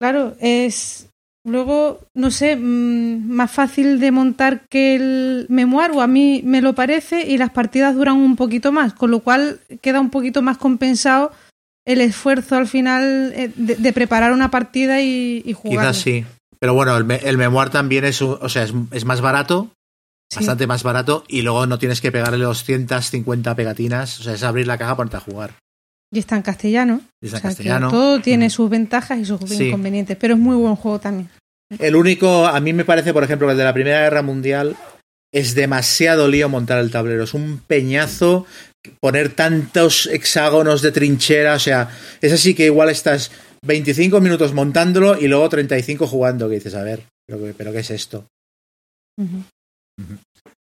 claro, es luego, no sé, mm, más fácil de montar que el memoir, o a mí me lo parece, y las partidas duran un poquito más, con lo cual queda un poquito más compensado el esfuerzo al final eh, de, de preparar una partida y, y jugar. Quizás sí. Pero bueno, el, el Memoir también es, o sea, es, es más barato, bastante más barato, y luego no tienes que pegarle 250 pegatinas, o sea, es abrir la caja para a jugar. Y está en castellano. Y está en O sea, que castellano. todo tiene sus ventajas y sus Sí. inconvenientes, pero es muy buen juego también. El único, a mí me parece, por ejemplo, que el de la Primera Guerra Mundial es demasiado lío montar el tablero. Es un peñazo poner tantos hexágonos de trinchera. O sea, es así que igual estás 25 minutos montándolo y luego 35 jugando. Que dices, a ver, ¿pero, qué- pero qué es esto?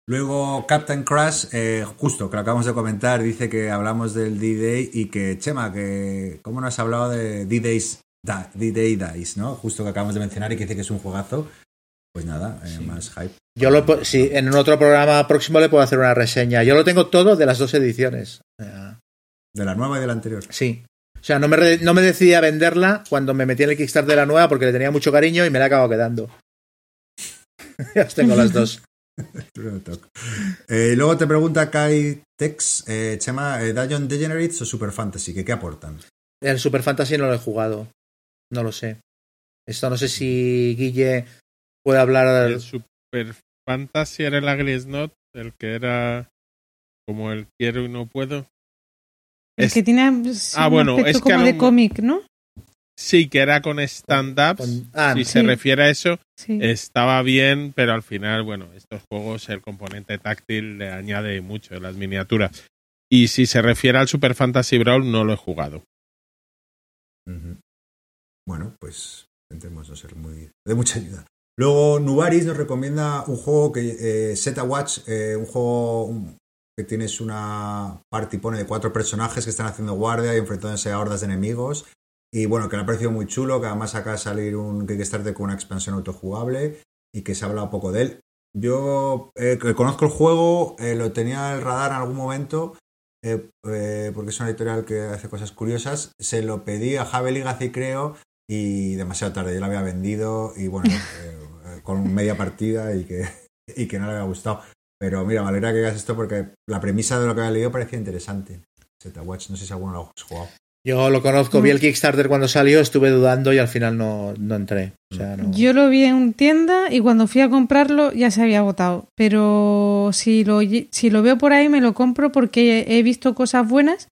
Luego Captain Crash, eh, justo que lo acabamos de comentar, dice que hablamos del D-Day y que, Chema, que ¿cómo no has hablado de D-Days, Da- D-Day Dice, ¿no? Justo que acabamos de mencionar y que dice que es un juegazo. Pues nada, eh, más hype. Yo lo, sí, en un otro programa próximo le puedo hacer una reseña. Yo lo tengo todo de las dos ediciones. De la nueva y de la anterior. Sí. O sea, no me, no me decidí a venderla cuando me metí en el Kickstarter de la nueva porque le tenía mucho cariño y me la he acabado quedando. ya tengo las dos. Eh, luego te pregunta Kai Tex, eh, Chema, eh, Dungeon Degenerates o Super Fantasy, ¿que qué aportan? El Super Fantasy no lo he jugado. No lo sé. Esto no sé si Guille puede hablar. El Super Fantasy era el Agris Not, el que era como el quiero y no puedo. El Es- que tiene sí, Ah, un bueno, es como de cómic, ¿no? Sí, que era con stand-ups. Ah, si sí. se refiere a eso, Sí. estaba bien, pero al final, bueno, estos juegos el componente táctil le añade mucho en las miniaturas. Y si se refiere al Super Fantasy Brawl, no lo he jugado. Bueno, pues intentemos no ser muy de mucha ayuda. Luego Nubaris nos recomienda un juego que eh, Zeta Watch, eh, un juego que tienes una party pone de cuatro personajes que están haciendo guardia y enfrentándose a hordas de enemigos. Y bueno, que le ha parecido muy chulo, que además acaba de salir un Kickstarter con una expansión autojugable y que se ha hablado poco de él. Yo eh, conozco el juego, eh, lo tenía en el radar en algún momento, eh, porque es una editorial que hace cosas curiosas. Se lo pedí a Javi Legacy, creo, y demasiado tarde. Yo lo había vendido y bueno, eh, eh, con media partida y que, y que no le había gustado. Pero mira, me alegra que hagas esto porque la premisa de lo que había leído parecía interesante. Zeta Watch, no sé si alguno lo has jugado. Yo lo conozco, vi el Kickstarter cuando salió, estuve dudando y al final no, no entré. O sea, no. Yo lo vi en tienda y cuando fui a comprarlo ya se había agotado. Pero si lo, si lo veo por ahí me lo compro porque he visto cosas buenas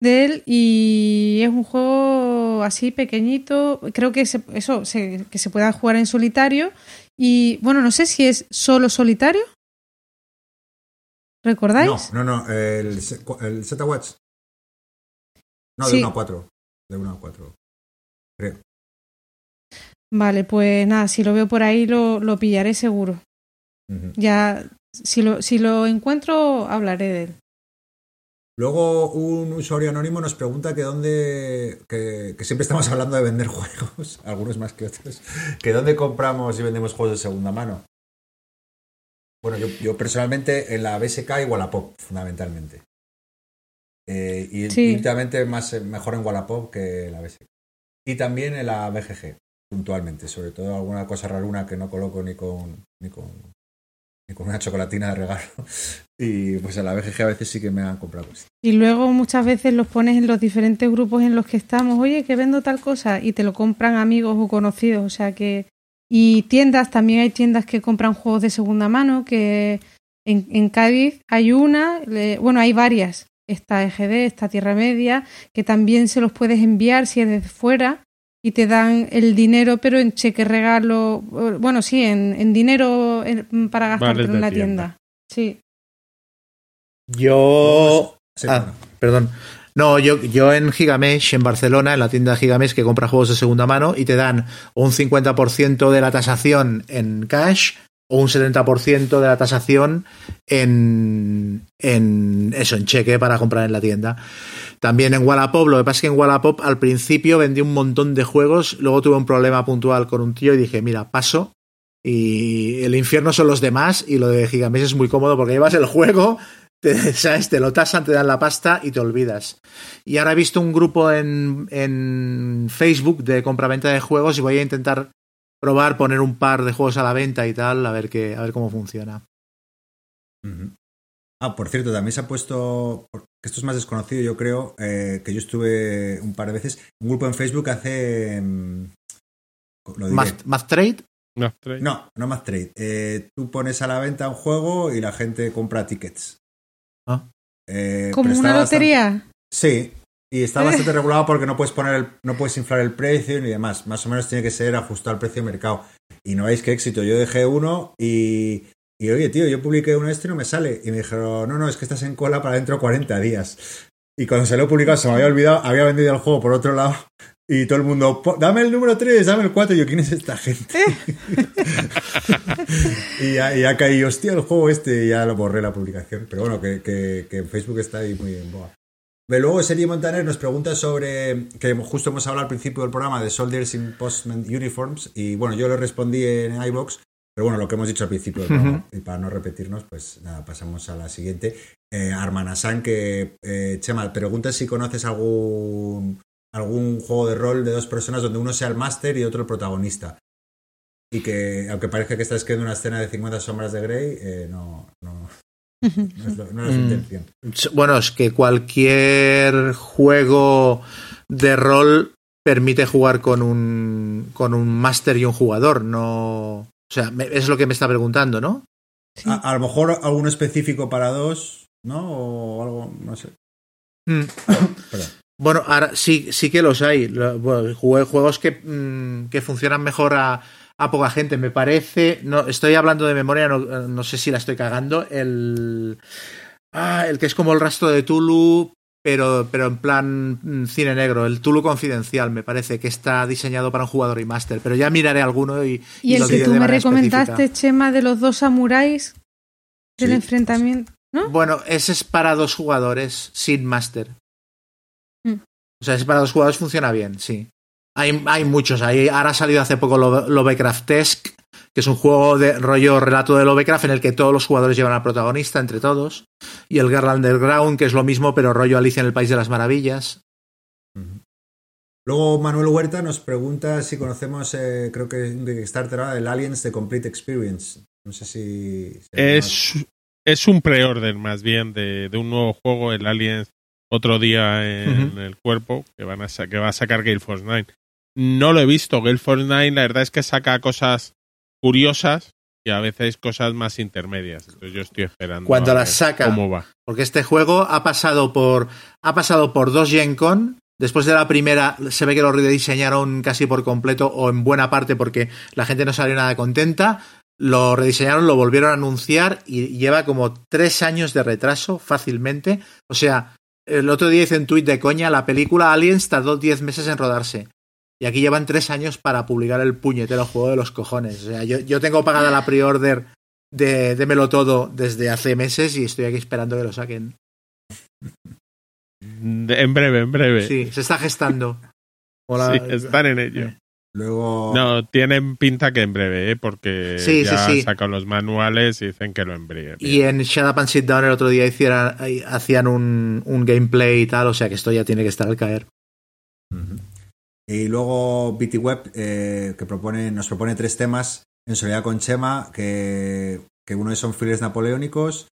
de él y es un juego así pequeñito. Creo que se, eso se, que se pueda jugar en solitario. Y bueno, no sé si es solo solitario. ¿Recordáis? No, no, no, el, el Zeta Watch. No, de Sí. 1 a 4. De 1 a 4. Creo. Vale, pues nada, si lo veo por ahí lo, lo pillaré seguro. Ya, si lo, si lo encuentro, hablaré de él. Luego un usuario anónimo nos pregunta que dónde, que, que siempre estamos hablando de vender juegos, algunos más que otros, que dónde compramos y vendemos juegos de segunda mano. Bueno, yo, yo personalmente en la BSK o Wallapop, fundamentalmente. Eh, y Sí. últimamente más, eh, mejor en Wallapop que la BSK. Y también en la BGG, puntualmente. Sobre todo alguna cosa raruna que no coloco ni con, ni con, con una chocolatina de regalo. Y pues en la BGG a veces sí que me han comprado. Y luego muchas veces los pones en los diferentes grupos en los que estamos, oye, que vendo tal cosa, y te lo compran amigos o conocidos, o sea que... Y tiendas, también hay tiendas que compran juegos de segunda mano, que en, en Cádiz hay una, bueno, hay varias, esta EGD, esta Tierra Media, que también se los puedes enviar si es desde fuera y te dan el dinero, pero en cheque regalo, bueno, sí, en, en dinero para de en la tienda. tienda. Sí. Yo. Sí, ah, bueno. perdón. No, yo, yo en Gigamesh, en Barcelona, en la tienda Gigamesh que compra juegos de segunda mano y te dan un 50% de la tasación en cash o un 70% de la tasación en, en eso, en cheque para comprar en la tienda. También en Wallapop, lo que pasa es que en Wallapop al principio vendí un montón de juegos, luego tuve un problema puntual con un tío y dije, mira, paso. Y el infierno son los demás y lo de Gigamesh es muy cómodo porque llevas el juego, te, ¿sabes? te lo tasan, te dan la pasta y te olvidas. Y ahora he visto un grupo en, en Facebook de compraventa de juegos y voy a intentar probar poner un par de juegos a la venta y tal, a ver qué, a ver cómo funciona. Ah, por cierto, también se ha puesto, porque esto es más desconocido, yo creo, eh, que yo estuve un par de veces, un grupo en Facebook hace... mm, Lo. Math, Math Trade, No. No, no más trade. Eh, tú pones a la venta un juego y la gente compra tickets. Ah. Eh, Como una bastante- lotería. Sí, y está Eh. bastante regulado porque no puedes poner el- no puedes inflar el precio ni demás. Más o menos tiene que ser ajustado al precio de mercado. Y no veis qué éxito. Yo dejé uno y, y oye, tío, yo publiqué uno este y no me sale. Y me dijeron, no, no, es que estás en cola para dentro de 40 días. Y cuando se lo he publicado se me había olvidado, había vendido el juego por otro lado. Y todo el mundo, "Po- dame el número 3, dame el 4. Y yo, ¿quién es esta gente? y ya, y ya caí, hostia, el juego este, y ya lo borré la publicación. Pero bueno, que, que, que en Facebook está ahí muy en boga. Ve, Luego Serie Montaner nos pregunta sobre, que justo hemos hablado al principio del programa de Soldiers in Postman Uniforms, y bueno, yo le respondí en iBox, pero bueno, lo que hemos dicho al principio del programa, y para no repetirnos, pues nada, pasamos a la siguiente. Eh, Armanasan, que eh, Chema, pregunta si conoces algún, algún juego de rol de dos personas donde uno sea el máster y otro el protagonista. Y que, aunque parezca que está escribiendo una escena de 50 sombras de Grey, eh, no, no, no es, lo- no es su Mm. intención. Bueno, es que cualquier juego de rol permite jugar con un con un máster y un jugador, no, o sea, me- es lo que me está preguntando, ¿no? Sí. A, a lo mejor alguno específico para dos, ¿no? O algo, no sé. Mm. Perdón. Bueno, ahora sí, sí que los hay. Lo- bueno, jue- juegos que, mm, que funcionan mejor a, a poca gente. Me parece. No, estoy hablando de memoria, no, no sé si la estoy cagando. El. Ah, el que es como el rastro de Tulu, pero, pero en plan mm, cine negro. El Tulu confidencial, me parece, que está diseñado para un jugador y máster. Pero ya miraré alguno y. Y el lo que tú me recomendaste, específica. Chema, de los dos samuráis del Sí, enfrentamiento, ¿no? Bueno, ese es para dos jugadores sin máster. Mm. O sea, ese para dos jugadores funciona bien, sí. Hay, hay muchos. Hay, ahora ha salido hace poco Lo- Lovecraftesque, que es un juego de rollo relato de Lovecraft en el que todos los jugadores llevan al protagonista entre todos. Y el Girl Underground, que es lo mismo, pero rollo Alicia en el País de las Maravillas. Luego Manuel Huerta nos pregunta si conocemos, eh, creo que un Kickstarter ahora, el Aliens The Complete Experience. No sé si... si Es, es un pre-order más bien de, de un nuevo juego, el Aliens, otro día en el cuerpo, que, van a que va a sacar Gale Force 9. No lo he visto. Gale Force 9 la verdad es que saca cosas curiosas y a veces cosas más intermedias. Entonces yo estoy esperando Cuando las saca. cómo va. Porque este juego ha pasado por. Ha pasado por dos Gen Con. Después de la primera, se ve que lo rediseñaron casi por completo o en buena parte porque la gente no salió nada contenta. Lo rediseñaron, lo volvieron a anunciar y lleva como tres años de retraso fácilmente. O sea, el otro día hice un tuit de coña, la película Aliens tardó 10 meses en rodarse. Y aquí llevan tres años para publicar el puñetero juego de los cojones. O sea, yo, yo tengo pagada la pre-order de Démelo Todo desde hace meses y estoy aquí esperando que lo saquen. En breve, en breve. Sí, se está gestando. Hola. Sí, están en ello. Luego. No, tienen pinta que en breve, ¿eh? porque Sí, ya sí, sí. sacan los manuales y dicen que lo embreen. Y en Shut Up and Sit Down el otro día eh, hacían un, un gameplay y tal, o sea que esto ya tiene que estar al caer. Ujú. Y luego BT Web, eh, que propone, nos propone tres temas en solidaridad con Chema, que, que uno son fillers napoleónicos,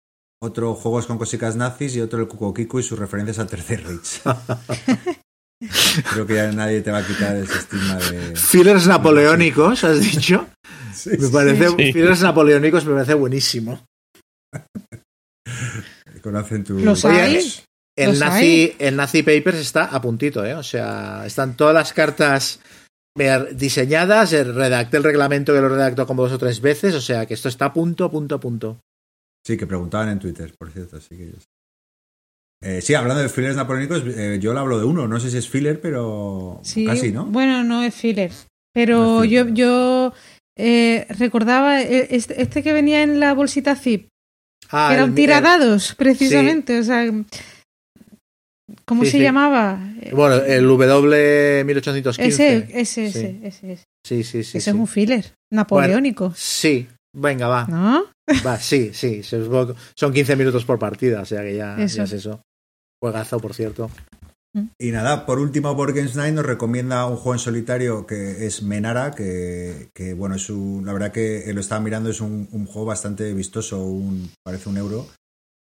otro juegos con cositas nazis y otro el Kukokiku y sus referencias al Tercer Reich. Creo que ya nadie te va a quitar ese estigma de... Fillers napoleónicos, has dicho. Sí, Me parece, Sí. Fillers napoleónicos me parece buenísimo. conocen tu... Los hay. El Los Nazi, hay. el Nazi Papers está a puntito, ¿eh? O sea, están todas las cartas diseñadas, redacté el reglamento que lo redactó como dos o tres veces, o sea que esto está a punto, a punto, a punto. Sí, que preguntaban en Twitter, por cierto. Así que yo sé. Eh, sí, hablando de fillers napoleónicos, eh, yo le hablo de uno. No sé si es filler, pero Sí, casi, ¿no? Bueno, no es filler. Pero No es yo, filler. yo eh, recordaba este, este que venía en la bolsita zip, Ah, que era el- un tiradados, precisamente. O sea, ¿cómo Sí, se sí. llamaba? bueno, el W 1815. Ese, ese, Sí. ese, ese, ese. Sí, sí, sí. Ese sí. es un filler napoleónico, Sí, venga, va. ¿no? Va, sí, sí. Son 15 minutos por partida, o sea que ya, Eso. ya es eso. Juegazo, por cierto. Y nada, por último, Night nos recomienda un juego en solitario que es Menara, que, que, bueno, es un, la verdad que lo estaba mirando, es un, un juego bastante vistoso, un, parece un euro,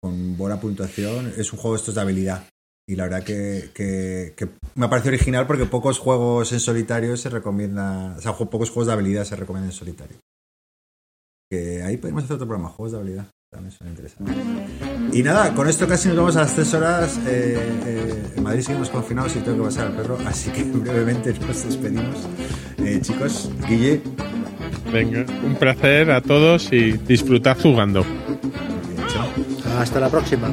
con buena puntuación. Es un juego de estos de habilidad. Y la verdad que, que- que me parece original porque pocos juegos en solitario se recomiendan, o sea, pocos juegos de habilidad se recomiendan en solitario. Que ahí podemos hacer otro programa, juegos de habilidad. También son interesantes. Y nada, con esto casi nos vamos a las tres horas. Eh, eh, en Madrid seguimos confinados y tengo que pasar al perro, así que brevemente nos despedimos. Eh, chicos, Guille, Venga, un placer a todos y disfrutad jugando. bien, chao. Hasta la próxima.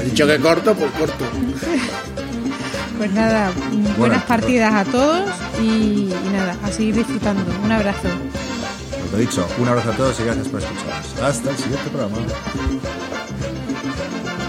He dicho que corto, pues corto. Pues nada, buenas Bueno. partidas a todos y, y nada, a seguir disfrutando. Un abrazo. Lo dicho, un abrazo a todos y gracias por escucharnos. Hasta el siguiente programa.